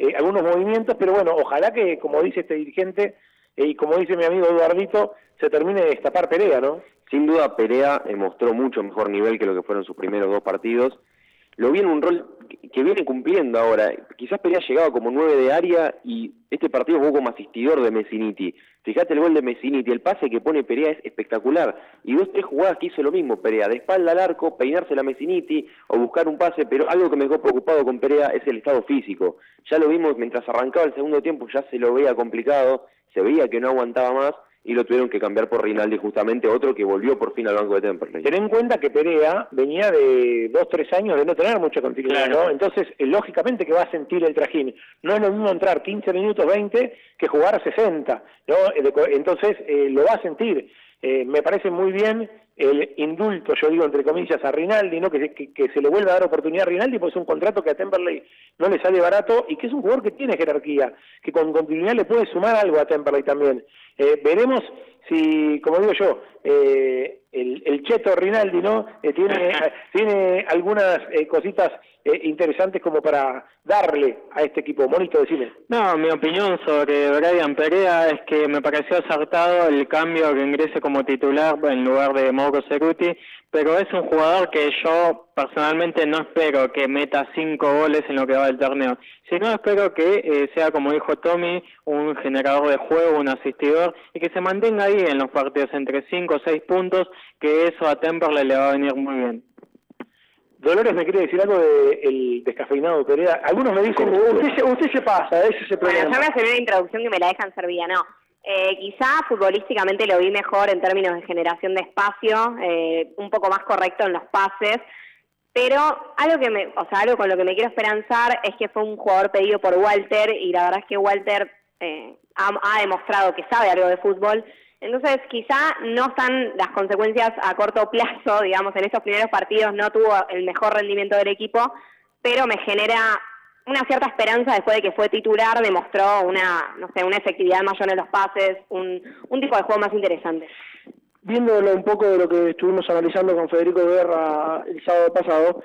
eh, algunos movimientos, pero bueno, ojalá que, como dice este dirigente, eh, y como dice mi amigo Eduardito, se termine de destapar Perea, ¿no? Sin duda Perea eh, mostró mucho mejor nivel que lo que fueron sus primeros dos partidos. Lo vi en un rol que- viene cumpliendo ahora. Quizás Perea llegaba como nueve de área y este partido jugó como asistidor de Messiniti. Fíjate el gol de Messiniti, el pase que pone Perea es espectacular. Y dos, tres jugadas que hizo lo mismo Perea, de espalda al arco, peinarse la Messiniti o buscar un pase, pero algo que me dejó preocupado con Perea es el estado físico. Ya lo vimos mientras arrancaba el segundo tiempo, ya se lo veía complicado, se veía que no aguantaba más y lo tuvieron que cambiar por Rinaldi justamente, otro que volvió por fin al banco de Temperley. Ten en cuenta que Perea venía de dos, tres años de no tener mucha continuidad, Claro. ¿no? Entonces, eh, lógicamente que va a sentir el trajín. No es lo mismo entrar 15 minutos, 20, que jugar 60, ¿no? Eh, Entonces, eh, lo va a sentir. Eh, me parece muy bien el indulto, yo digo entre comillas, a Rinaldi, ¿no? Que, que, que se le vuelva a dar oportunidad a Rinaldi, porque es un contrato que a Temperley no le sale barato y que es un jugador que tiene jerarquía, que con continuidad le puede sumar algo a Temperley también. Eh, veremos si, como digo yo, eh, el, el cheto Rinaldi, ¿no? Eh, tiene, tiene algunas eh, cositas eh, interesantes como para darle a este equipo. Monito, decime. No, mi opinión sobre Brian Perea es que me pareció acertado el cambio que ingrese como titular en lugar de Mauro Ceruti, pero es un jugador que yo personalmente no espero que meta cinco goles en lo que va del torneo, sino espero que eh, sea, como dijo Tommy, un generador de juego, un asistidor, y que se mantenga ahí en los partidos entre cinco o seis puntos, que eso a Temperley le va a venir muy bien. Dolores me quiere decir algo del descafeinado Perea. Algunos me dicen... Usted, se- usted se pasa, ese es el Bueno, problema. yo me hacer una introducción que me la dejan servida, no. Eh, quizá futbolísticamente lo vi mejor en términos de generación de espacio, eh, un poco más correcto en los pases, pero algo que me, o sea, algo con lo que me quiero esperanzar es que fue un jugador pedido por Walter y la verdad es que Walter eh, ha, ha demostrado que sabe algo de fútbol. Entonces, quizá no están las consecuencias a corto plazo, digamos, en estos primeros partidos no tuvo el mejor rendimiento del equipo, pero me genera una cierta esperanza después de que fue titular, demostró una, no sé, una efectividad mayor en los pases, un, un tipo de juego más interesante. viéndolo un poco de lo que estuvimos analizando con Federico Guerra el sábado pasado,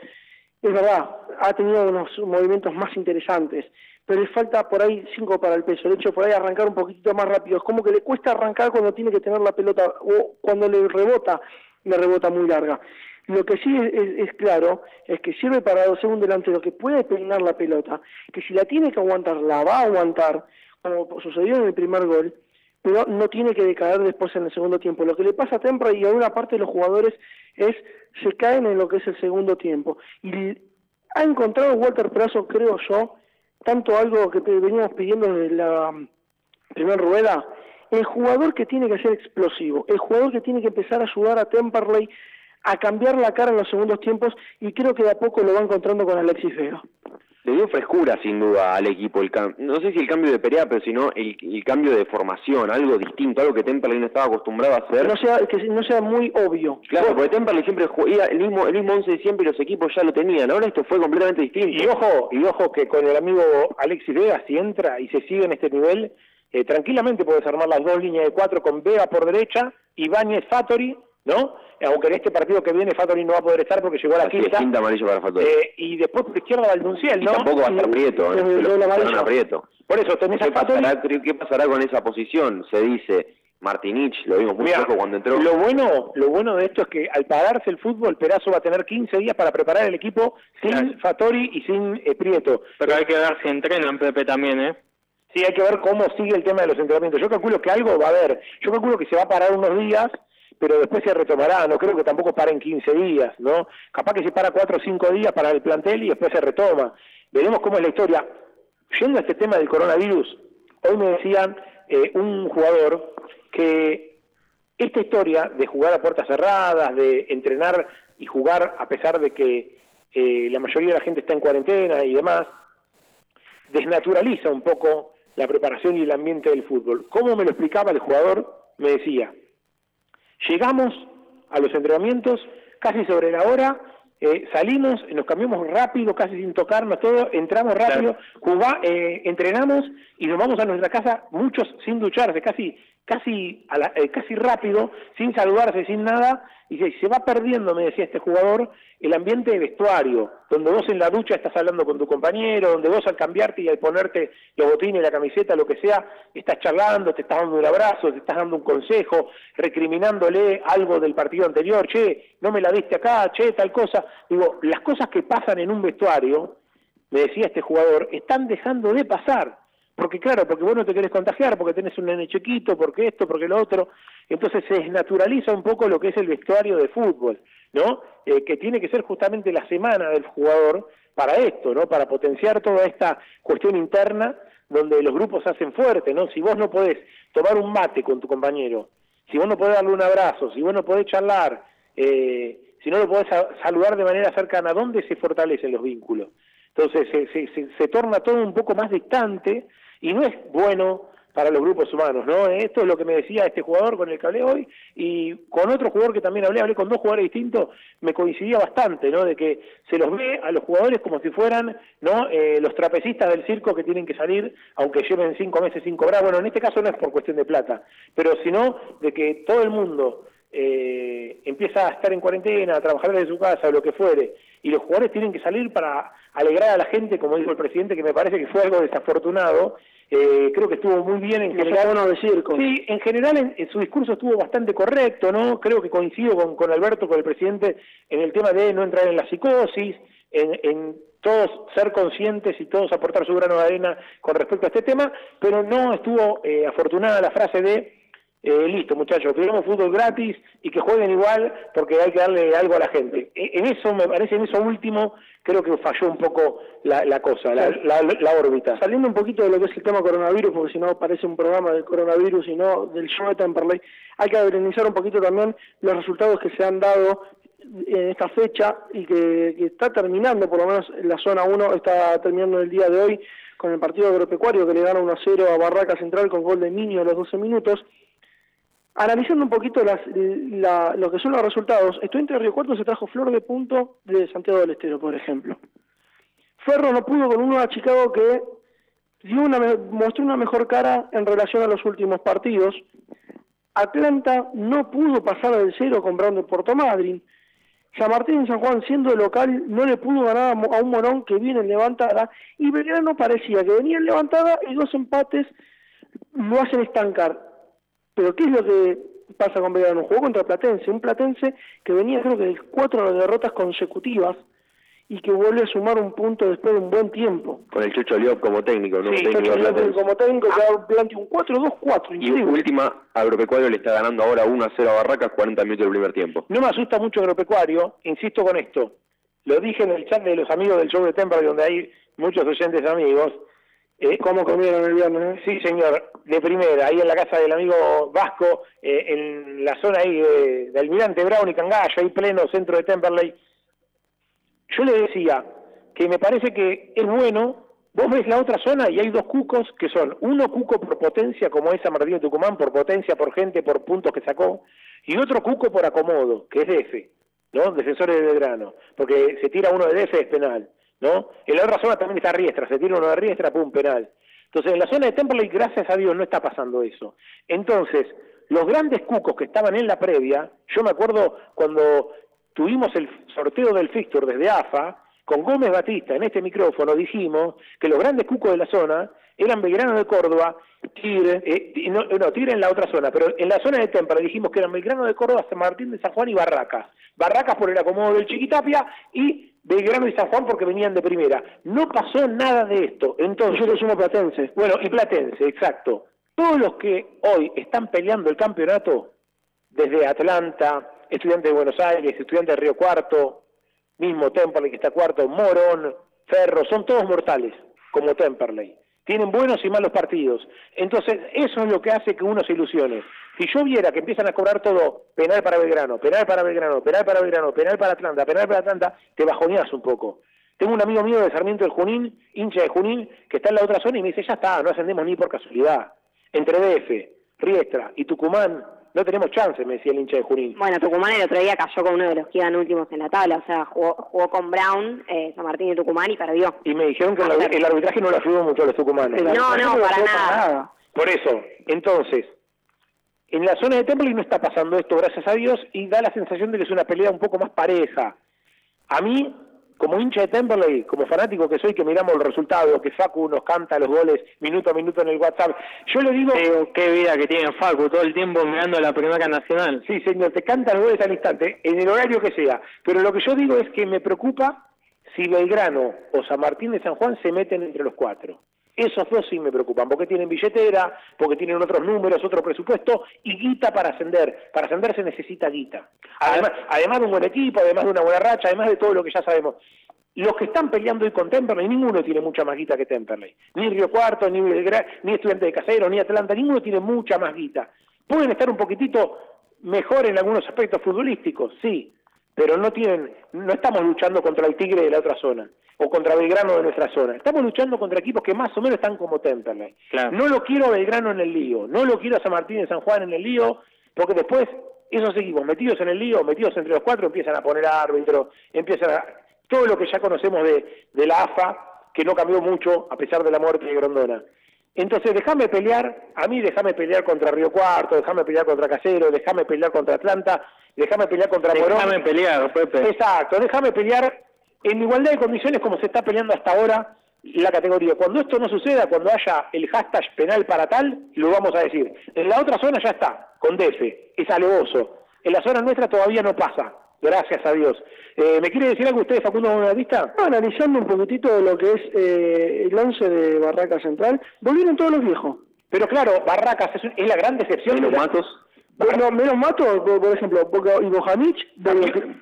es verdad, ha tenido unos movimientos más interesantes, pero le falta por ahí cinco para el peso. El hecho de por ahí arrancar un poquitito más rápido, es como que le cuesta arrancar cuando tiene que tener la pelota o cuando le rebota, le rebota muy larga. Lo que sí es, es- claro es que sirve para ser un delantero que puede peinar la pelota, que si la tiene que aguantar, la va a aguantar, como sucedió en el primer gol, pero no tiene que decaer después en el segundo tiempo. Lo que le pasa a Tempra y a una parte de los jugadores es se caen en lo que es el segundo tiempo. Y ha encontrado Walter Prazo, creo yo, tanto algo que veníamos pidiendo desde la mm, primera rueda, el jugador que tiene que ser explosivo, el jugador que tiene que empezar a ayudar a Temperley a cambiar la cara en los segundos tiempos y creo que de a poco lo va encontrando con Alexis Vega. Le dio frescura sin duda al equipo, el cam- no sé si el cambio de Perea, pero sino el, el cambio de formación, algo distinto, algo que Temperley no estaba acostumbrado a hacer. No sea, que no sea muy obvio. Claro, porque Temperley siempre juega el mismo, el mismo 11 de siempre y los equipos ya lo tenían. Ahora esto fue completamente distinto. Y ojo, y ojo que con el amigo Alexis Vega, si entra y se sigue en este nivel, eh, tranquilamente puedes armar las dos líneas de cuatro con Vega por derecha, Ibáñez Fattori, ¿no? Aunque en este partido que viene Fattori no va a poder estar porque llegó a la Así es, quinta. para Fattori. Eh, y después por izquierda Valdunciel, y ¿no? tampoco va a estar Prieto, ¿eh? Prieto. Por eso tenés ¿Qué a Fattori. pasará, ¿Qué pasará con esa posición? Se dice Martinich, lo vimos muy Mirá, poco cuando entró. Lo bueno, lo bueno de esto es que al pararse el fútbol, Perazo va a tener 15 días para preparar el equipo sin Fattori y sin eh, Prieto. Pero hay que ver si entrenan Pepe también, ¿eh? Sí, hay que ver cómo sigue el tema de los entrenamientos. Yo calculo que algo va a haber. Yo calculo que se va a parar unos días, pero después se retomará. No creo que tampoco paren 15 días, ¿no? Capaz que se para 4 o 5 días para el plantel y después se retoma. Veremos cómo es la historia. Yendo a este tema del coronavirus, hoy me decían eh, un jugador que esta historia de jugar a puertas cerradas, de entrenar y jugar a pesar de que eh, la mayoría de la gente está en cuarentena y demás, desnaturaliza un poco la preparación y el ambiente del fútbol. ¿Cómo me lo explicaba el jugador? Me decía, llegamos a los entrenamientos casi sobre la hora, eh, salimos, nos cambiamos rápido, casi sin tocarnos todo, entramos rápido, jugá- eh, entrenamos y nos vamos a nuestra casa, muchos sin ducharse, casi casi a la- eh, casi rápido, sin saludarse, sin nada, y se, se va perdiendo, me decía este jugador, el ambiente de vestuario, donde vos en la ducha estás hablando con tu compañero, donde vos al cambiarte y al ponerte los botines, la camiseta, lo que sea, estás charlando, te estás dando un abrazo, te estás dando un consejo, recriminándole algo del partido anterior, che, no me la diste acá, che, tal cosa. Digo, las cosas que pasan en un vestuario, me decía este jugador, están dejando de pasar. Porque claro, porque vos no te querés contagiar, porque tenés un nene chiquito, porque esto, porque lo otro. Entonces se desnaturaliza un poco lo que es el vestuario de fútbol, ¿no? Eh, que tiene que ser justamente la semana del jugador para esto, ¿no? Para potenciar toda esta cuestión interna donde los grupos hacen fuerte, ¿no? Si vos no podés tomar un mate con tu compañero, si vos no podés darle un abrazo, si vos no podés charlar, eh, si no lo podés sa- saludar de manera cercana, ¿dónde se fortalecen los vínculos? Entonces se, se, se torna todo un poco más distante y no es bueno para los grupos humanos, ¿no? Esto es lo que me decía este jugador con el que hablé hoy y con otro jugador que también hablé, hablé con dos jugadores distintos, me coincidía bastante, ¿no? De que se los ve a los jugadores como si fueran, ¿no? Eh, los trapecistas del circo que tienen que salir, aunque lleven cinco meses sin cobrar. Bueno, en este caso no es por cuestión de plata, pero sino de que todo el mundo eh, empieza a estar en cuarentena, a trabajar desde su casa lo que fuere, y los jugadores tienen que salir para alegrar a la gente, como dijo el presidente, que me parece que fue algo desafortunado. Eh, creo que estuvo muy bien en Los general. abonos de circo. Sí, en general en, en su discurso estuvo bastante correcto, ¿no? Creo que coincido con, con Alberto, con el presidente, en el tema de no entrar en la psicosis, en, en todos ser conscientes y todos aportar su grano de arena con respecto a este tema, pero no estuvo eh, afortunada la frase de eh, listo, muchachos, queremos fútbol gratis y que jueguen igual porque hay que darle algo a la gente. E- En eso, me parece, en eso último, creo que falló un poco la, la cosa, la, la, la órbita. Saliendo un poquito de lo que es el tema coronavirus, porque si no parece un programa del coronavirus y no del show de Temperley, hay que analizar un poquito también los resultados que se han dado en esta fecha y que, que está terminando, por lo menos en la zona 1, está terminando el día de hoy con el partido agropecuario que le gana 1-0 a Barraca Central con gol de Niño a los 12 minutos. Analizando un poquito las, la- lo que son los resultados, Estudiante de Río Cuarto se trajo flor de punto de Santiago del Estero, por ejemplo. Ferro no pudo con uno a Chicago que dio una, mostró una mejor cara en relación a los últimos partidos. Atlanta no pudo pasar del cero con Brown Puerto Madryn. San Martín en San Juan, siendo local, no le pudo ganar a un Morón que viene en levantada. Y Belgrano parecía que venía en levantada y dos empates lo hacen estancar. Pero ¿qué es lo que pasa con Belgrano? Jugó contra Platense, un Platense que venía creo que de cuatro derrotas consecutivas y que vuelve a sumar un punto después de un buen tiempo. Con el Chucho Liop como técnico, ¿no? Sí, técnico como técnico que plantea un 4-2-4, Y última, Agropecuario le está ganando ahora 1 a 0 a Barracas, 40 minutos del primer tiempo. No me asusta mucho agropecuario, insisto con esto. Lo dije en el chat de los amigos del show de Temperley, donde hay muchos oyentes amigos. Eh, ¿Cómo comieron el viernes? Sí, señor, de primera, ahí en la casa del amigo Vasco, eh, en la zona ahí de, de Almirante Brown y Cangallo, ahí pleno centro de Temperley. Yo le decía que me parece que es bueno, vos ves la otra zona y hay dos cucos que son, uno cuco por potencia, como es San Martín de Tucumán, por potencia, por gente, por puntos que sacó, y otro cuco por acomodo, que es DF, ¿no? Defensores de Belgrano, porque se tira uno de DF es penal, ¿no? En la otra zona también está Riestra, se tira uno de Riestra, pum, penal. Entonces, en la zona de Temperley, gracias a Dios, no está pasando eso. Entonces, los grandes cucos que estaban en la previa, yo me acuerdo cuando tuvimos el sorteo del fixture desde AFA, con Gómez Batista en este micrófono dijimos que los grandes cucos de la zona eran Belgrano de Córdoba, Tigre, eh, no, no, en la otra zona, pero en la zona de Tempra dijimos que eran Belgrano de Córdoba, San Martín de San Juan y Barracas. Barracas por el acomodo del Chiquitapia y Belgrano y San Juan porque venían de primera. No pasó nada de esto. Entonces, Yo le sumo Platense. bueno, y Platense, exacto. Todos los que hoy están peleando el campeonato, desde Atlanta, estudiantes de Buenos Aires, estudiantes de Río Cuarto, mismo Temperley que está cuarto, Morón, Ferro, son todos mortales, como Temperley. tienen buenos y malos partidos. Entonces, eso es lo que hace que uno se ilusione. Si yo viera que empiezan a cobrar todo penal para Belgrano, penal para Belgrano, penal para Belgrano, penal para Atlanta, penal para Atlanta, te bajoneas un poco. Tengo un amigo mío de Sarmiento del Junín, hincha de Junín, que está en la otra zona y me dice, ya está, no ascendemos ni por casualidad. Entre DF, Riestra y Tucumán no tenemos chance, me decía el hincha de Junín. Bueno, Tucumán el otro día cayó con uno de los que iban últimos en la tabla, o sea, jugó, jugó con Brown, eh, San Martín y Tucumán y perdió. Y me dijeron que el, el arbitraje no lo ayudó mucho a los tucumanos. No, no, para nada. Por eso, entonces, en la zona de Temple no está pasando esto, gracias a Dios, y da la sensación de que es una pelea un poco más pareja. A mí, como hincha de Temperley, como fanático que soy, que miramos el resultado, que Facu nos canta los goles minuto a minuto en el WhatsApp, yo le digo... qué vida que tiene Facu, todo el tiempo mirando la Primera Nacional. Sí, señor, te cantan los goles al instante, en el horario que sea. Pero lo que yo digo es que me preocupa si Belgrano o San Martín de San Juan se meten entre los cuatro. Esos dos sí me preocupan, porque tienen billetera, porque tienen otros números, otro presupuesto y guita para ascender. Para ascender se necesita guita. Además, además de un buen equipo, además de una buena racha, además de todo lo que ya sabemos. Los que están peleando hoy con Temperley, ninguno tiene mucha más guita que Temperley. Ni Río Cuarto, ni, ni Estudiante de Casero, ni Atlanta, ninguno tiene mucha más guita. Pueden estar un poquitito mejor en algunos aspectos futbolísticos, sí, pero no tienen, no estamos luchando contra el Tigre de la otra zona o contra Belgrano de nuestra zona. Estamos luchando contra equipos que más o menos están como Temperley. No lo quiero a Belgrano en el lío, no lo quiero a San Martín de San Juan en el lío, porque después esos equipos metidos en el lío, metidos entre los cuatro, empiezan a poner árbitros, empiezan a... Todo lo que ya conocemos de, de la AFA, que no cambió mucho a pesar de la muerte de Grondona. Entonces, déjame pelear, a mí déjame pelear contra Río Cuarto, déjame pelear contra Casero, déjame pelear contra Atlanta, déjame pelear contra Morón. Déjame pelear, Pepe. Exacto, déjame pelear en igualdad de condiciones como se está peleando hasta ahora la categoría. Cuando esto no suceda, cuando haya el hashtag penal para tal, lo vamos a decir. En la otra zona ya está, con DF, es alevoso. En la zona nuestra todavía no pasa, gracias a Dios. Eh, ¿Me quiere decir algo usted, Facundo Bonavista? No, analizando un poquitito lo que es eh, el 11 de Barraca Central, volvieron todos los viejos. Pero claro, Barracas es, un- es la gran decepción. de la- Bueno, menos Matos, por, por ejemplo, porque Ibojanic,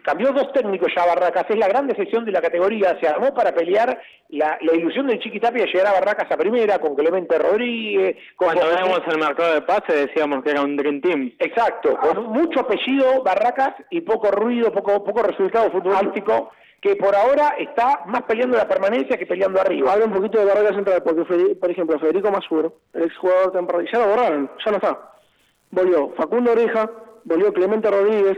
Cambió dos técnicos ya Barracas, es la gran decepción de la categoría, se armó para pelear la, la ilusión del Chiquitapia de llegar a Barracas a primera, con Clemente Rodríguez, con Cuando veíamos el mercado de pase decíamos que era un Dream Team. Exacto, con mucho apellido Barracas y poco ruido, poco, poco resultado futbolístico, que por ahora está más peleando la permanencia que peleando arriba. Habla un poquito de Barraca Central, porque, por ejemplo, Federico Masur, el exjugador temporal, ya lo borraron, ya no está. Volvió Facundo Oreja, volvió Clemente Rodríguez,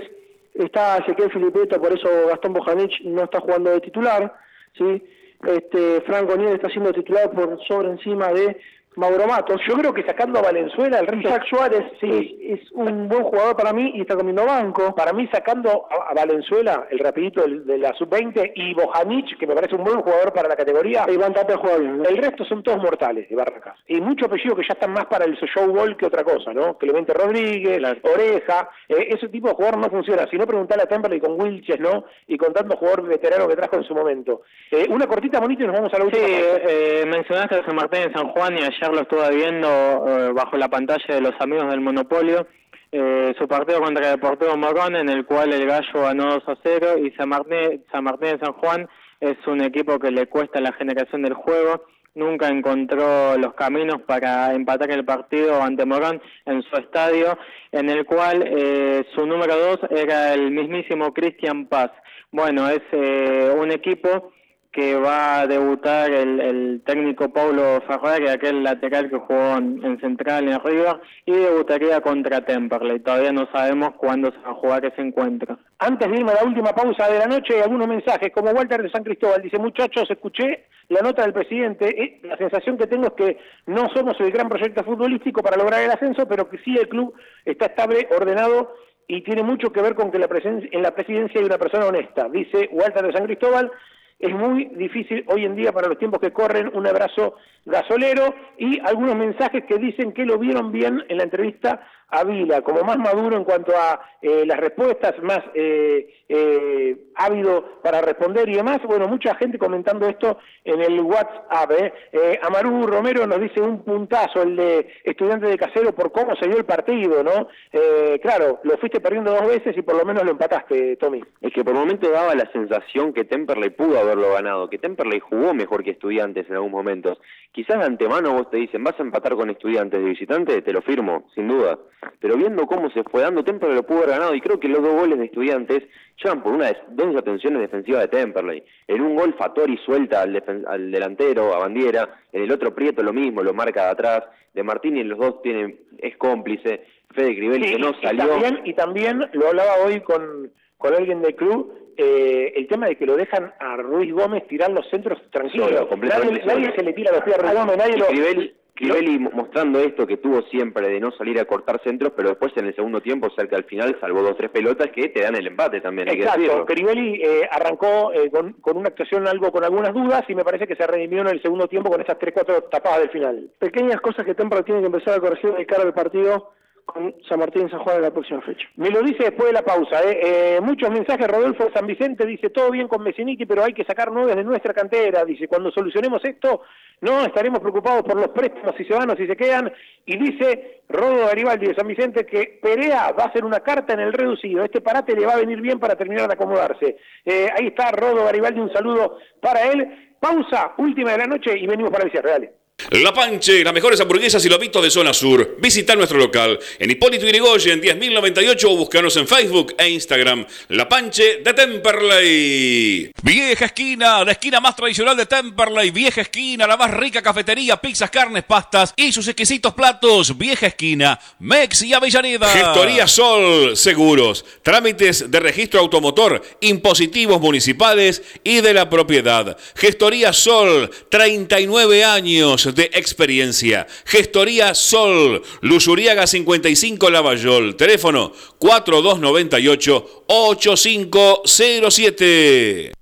está Ezequiel Filipeto, por eso Gastón Bojanic no está jugando de titular, ¿sí? Este, Franco Nieves está siendo titular por sobre encima de Mauro Matos. Yo creo que sacando a Valenzuela, el resto... Isaac Suárez sí. es, es un buen jugador para mí y está comiendo banco. Para mí, sacando a, a Valenzuela, el rapidito del- de la sub-20, y Bojanic, que me parece un buen jugador para la categoría. Iván Tapia juega bien. ¿no? El resto son todos mortales de Barracas. Y mucho apellido que ya están más para el showball que otra cosa, ¿no? Clemente Rodríguez, Oreja, eh, ese tipo de jugador no funciona. Si no, preguntarle a Temperley con Wilches, ¿no? Y con tantos jugadores veteranos que trajo en su momento. Eh, una cortita bonita y nos vamos a la Sí, última. eh, mencionaste a San Martín de San Juan y ayer lo estuve viendo eh, bajo la pantalla de los amigos del Monopolio. eh, su partido contra el Deportivo Morón, en el cual el Gallo ganó 2 a 0, y San Martín, San Martín de San Juan es un equipo que le cuesta la generación del juego. Nunca encontró los caminos para empatar el partido ante Morón en su estadio, en el cual eh, su número 2 era el mismísimo Cristian Paz. Bueno, es eh, un equipo que va a debutar el, el técnico Paulo Ferrari, aquel lateral que jugó en, en Central en River, y debutaría contra Temperley. Todavía no sabemos cuándo se va a jugar ese encuentro. Antes de irme a la última pausa de la noche, algunos mensajes, como Walter de San Cristóbal, dice, muchachos, escuché la nota del presidente, eh, la sensación que tengo es que no somos el gran proyecto futbolístico para lograr el ascenso, pero que sí el club está estable, ordenado y tiene mucho que ver con que la presen- en la presidencia hay una persona honesta, dice Walter de San Cristóbal. Es muy difícil hoy en día para los tiempos que corren un abrazo gasolero y algunos mensajes que dicen que lo vieron bien en la entrevista a Vila como más maduro en cuanto a eh, las respuestas, más eh, eh, ávido para responder y demás. Bueno, mucha gente comentando esto en el WhatsApp. ¿eh? Eh, Amarú Romero nos dice un puntazo, el de estudiante de casero, por cómo se dio el partido, ¿no? Eh, claro, lo fuiste perdiendo dos veces y por lo menos lo empataste, Tommy. Es que por momento daba la sensación que Temperley pudo haberlo ganado, que Temperley jugó mejor que estudiantes en algún momento. Quizás de antemano vos te dicen, vas a empatar con estudiantes de visitante, te lo firmo, sin duda. Pero viendo cómo se fue dando, Temperley lo pudo haber ganado y creo que los dos goles de estudiantes llevan por una de dos desatenciones defensivas de Temperley. En un gol Fatori suelta al, al delantero, a Bandiera, en el otro Prieto lo mismo, lo marca de atrás. De Martini en los dos tiene, es cómplice. Fede Crivelli que no y salió. también, y también lo hablaba hoy con, con alguien del club, eh, el tema de que lo dejan a Ruiz Gómez tirar los centros tranquilos. Solo, completamente nadie, se le tira los pies a Ruiz Gómez, nadie Y lo... Crivelli, Crivelli mostrando esto que tuvo siempre de no salir a cortar centros, pero después en el segundo tiempo, cerca al final, salvó dos o tres pelotas que te dan el empate también, hay que Exacto, decirlo. Crivelli eh, arrancó eh, con, con una actuación algo con algunas dudas y me parece que se redimió en el segundo tiempo con esas tres, cuatro tapadas del final. Pequeñas cosas que Temperley tiene que empezar a corregir de cara al partido con San Martín San Juan en la próxima fecha. Me lo dice después de la pausa. ¿eh? Eh, muchos mensajes. Rodolfo San Vicente dice: Todo bien con Messiniti, pero hay que sacar nueve de nuestra cantera. Dice: Cuando solucionemos esto, no estaremos preocupados por los préstamos, si se van o si se quedan. Y dice Rodo Garibaldi de San Vicente que Perea va a ser una carta en el reducido. Este parate le va a venir bien para terminar de acomodarse. Eh, ahí está Rodo Garibaldi. Un saludo para él. Pausa, última de la noche y venimos para el cierre. Dale. La Panche, las mejores hamburguesas y lobitos de zona sur. Visita nuestro local en Hipólito Yrigoyen 10.098 o búscanos en Facebook e Instagram. La Panche de Temperley. Vieja esquina, la esquina más tradicional de Temperley. Vieja esquina, la más rica cafetería, pizzas, carnes, pastas y sus exquisitos platos. Vieja esquina, Mex y Avellaneda. Gestoría Sol Seguros. Trámites de registro automotor, impositivos municipales y de la propiedad. Gestoría Sol, 39 años de experiencia. Gestoría Sol, Luzuriaga 55 Lavallol, teléfono 4298 8507.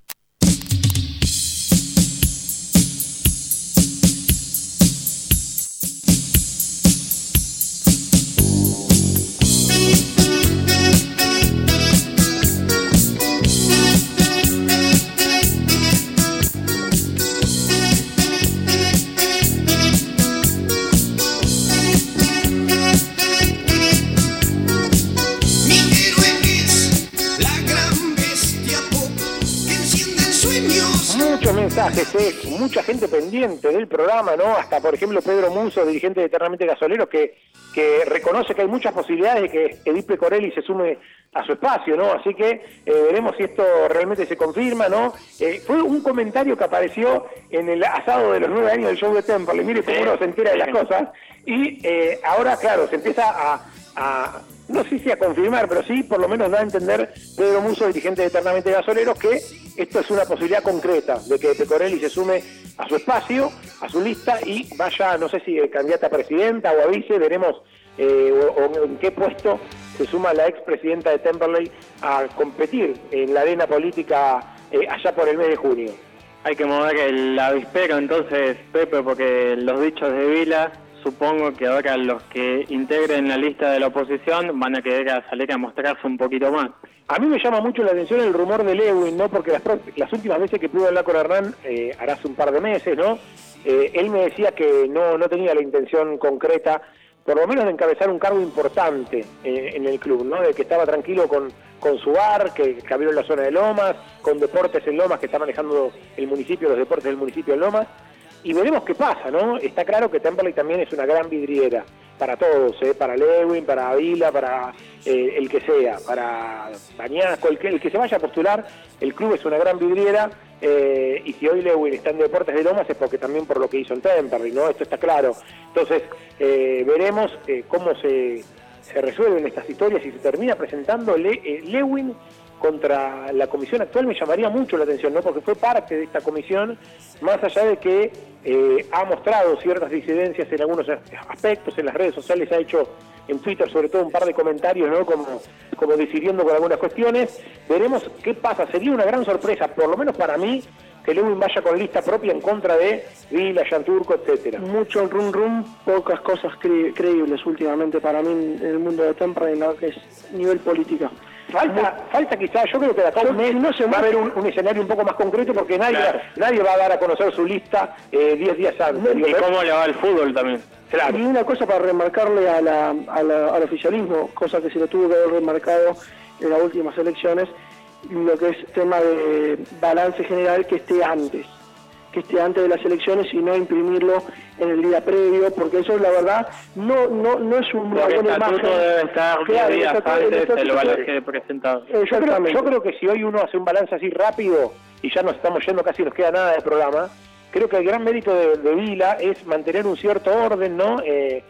Mucha gente pendiente del programa, ¿no? Hasta, por ejemplo, Pedro Muso, dirigente de Eternamente Gasoleros, que, que reconoce que hay muchas posibilidades de que Edipe Corelli se sume a su espacio, ¿no? Así que eh, veremos si esto realmente se confirma, ¿no? Eh, fue un comentario que apareció en el asado de los nueve años del show de Temperley. Mire cómo uno se entera de las cosas. Y eh, ahora, claro, se empieza a, a- no sé si a confirmar, pero sí por lo menos da a entender Pedro Muso, dirigente de Eternamente Gasoleros, que esto es una posibilidad concreta de que Pecorelli se sume a su espacio, a su lista y vaya, no sé si candidata a presidenta o a vice, veremos eh, o, o en qué puesto se suma la expresidenta de Temperley a competir en la arena política eh, allá por el mes de junio. Hay que mover el avispero entonces, Pepe, porque los dichos de Vila, supongo que ahora los que integren la lista de la oposición van a querer a salir a mostrarse un poquito más. A mí me llama mucho la atención el rumor de Lewin, ¿no? Porque las, las últimas veces que pude hablar con Hernán, eh, hará hace un par de meses, ¿no? Eh, él me decía que no, no tenía la intención concreta, por lo menos de encabezar un cargo importante eh, en el club, ¿no? De que estaba tranquilo con, con su bar, que, que en la zona de Lomas, con deportes en Lomas, que está manejando el municipio, los deportes del municipio de Lomas. Y veremos qué pasa, ¿no? Está claro que Temperley también es una gran vidriera para todos, ¿eh? para Lewin, para Avila, para eh, el que sea, para Bañasco, el que, el que se vaya a postular, el club es una gran vidriera eh, y si hoy Lewin está en Deportes de Lomas es porque también por lo que hizo en Temperley, ¿no? Esto está claro. Entonces, veremos cómo se, se resuelven estas historias y se termina presentando Le- Lewin contra la comisión actual me llamaría mucho la atención, ¿no? Porque fue parte de esta comisión, más allá de que eh, ha mostrado ciertas disidencias en algunos aspectos, en las redes sociales ha hecho en Twitter sobre todo un par de comentarios, ¿no? Como, como difiriendo con algunas cuestiones. Veremos qué pasa. Sería una gran sorpresa, por lo menos para mí, que Lewin vaya con lista propia en contra de Vila, Yanturco, etcétera. Mucho rum rum, pocas cosas cre- creíbles últimamente para mí en el mundo de lo que es nivel política. Falta, falta quizás, yo creo que de acá un mes va a haber un, un escenario un poco más concreto porque nadie, Claro. nadie va a dar a conocer su lista eh, 10 días antes. Y cómo le va el fútbol también. Y una cosa para remarcarle a la- a la- al oficialismo, cosa que se le tuvo que haber remarcado en las últimas elecciones, lo que es tema de balance general que esté antes, que esté antes de las elecciones y no imprimirlo en el día previo, porque eso la verdad no no no es el buena estatuto imagen. debe estar 10 Claro, el días el antes del balance presentado. Yo creo, yo creo que si hoy uno hace un balance así rápido, y ya nos estamos yendo casi nos queda nada de programa, creo que el gran mérito de, de Vila es mantener un cierto orden ¿no? Eh,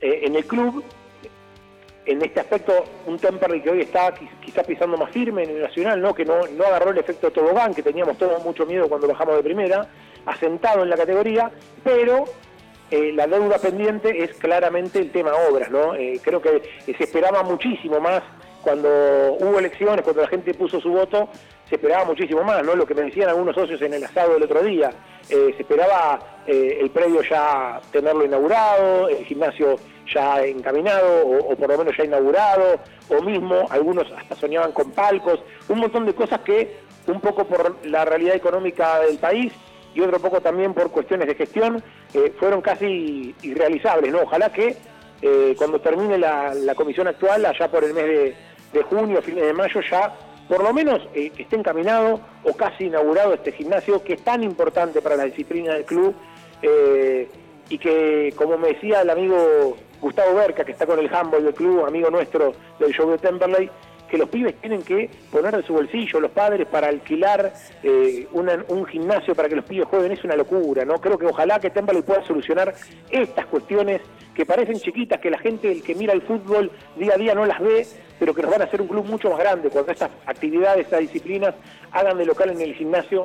eh, en el club. En este aspecto, un Temperley que hoy está qui- quizá pisando más firme en el Nacional, ¿no? que no, no agarró el efecto tobogán, que teníamos todos mucho miedo cuando bajamos de primera, asentado en la categoría, pero eh, la deuda pendiente es claramente el tema obras, ¿no? Eh, creo que eh, se esperaba muchísimo más cuando hubo elecciones, cuando la gente puso su voto, se esperaba muchísimo más, ¿no? Lo que me decían algunos socios en el asado del otro día, se esperaba el predio ya tenerlo inaugurado, el gimnasio ya encaminado o, o por lo menos ya inaugurado, o mismo algunos hasta soñaban con palcos, un montón de cosas que un poco por la realidad económica del país y otro poco también por cuestiones de gestión, eh, fueron casi irrealizables, ¿no? Ojalá que eh, cuando termine la, la comisión actual, allá por el mes de, de junio, fines de mayo, ya por lo menos eh, esté encaminado o casi inaugurado este gimnasio que es tan importante para la disciplina del club eh, y que, como me decía el amigo Gustavo Berca, que está con el handball del club, amigo nuestro del show de Temperley, que los pibes tienen que poner de su bolsillo, los padres, para alquilar eh, un gimnasio para que los pibes jueguen, es una locura, ¿no? Creo que ojalá que Temperley pueda solucionar estas cuestiones que parecen chiquitas, que la gente, el que mira el fútbol día a día no las ve, pero que nos van a hacer un club mucho más grande cuando estas actividades, estas disciplinas hagan de local en el gimnasio.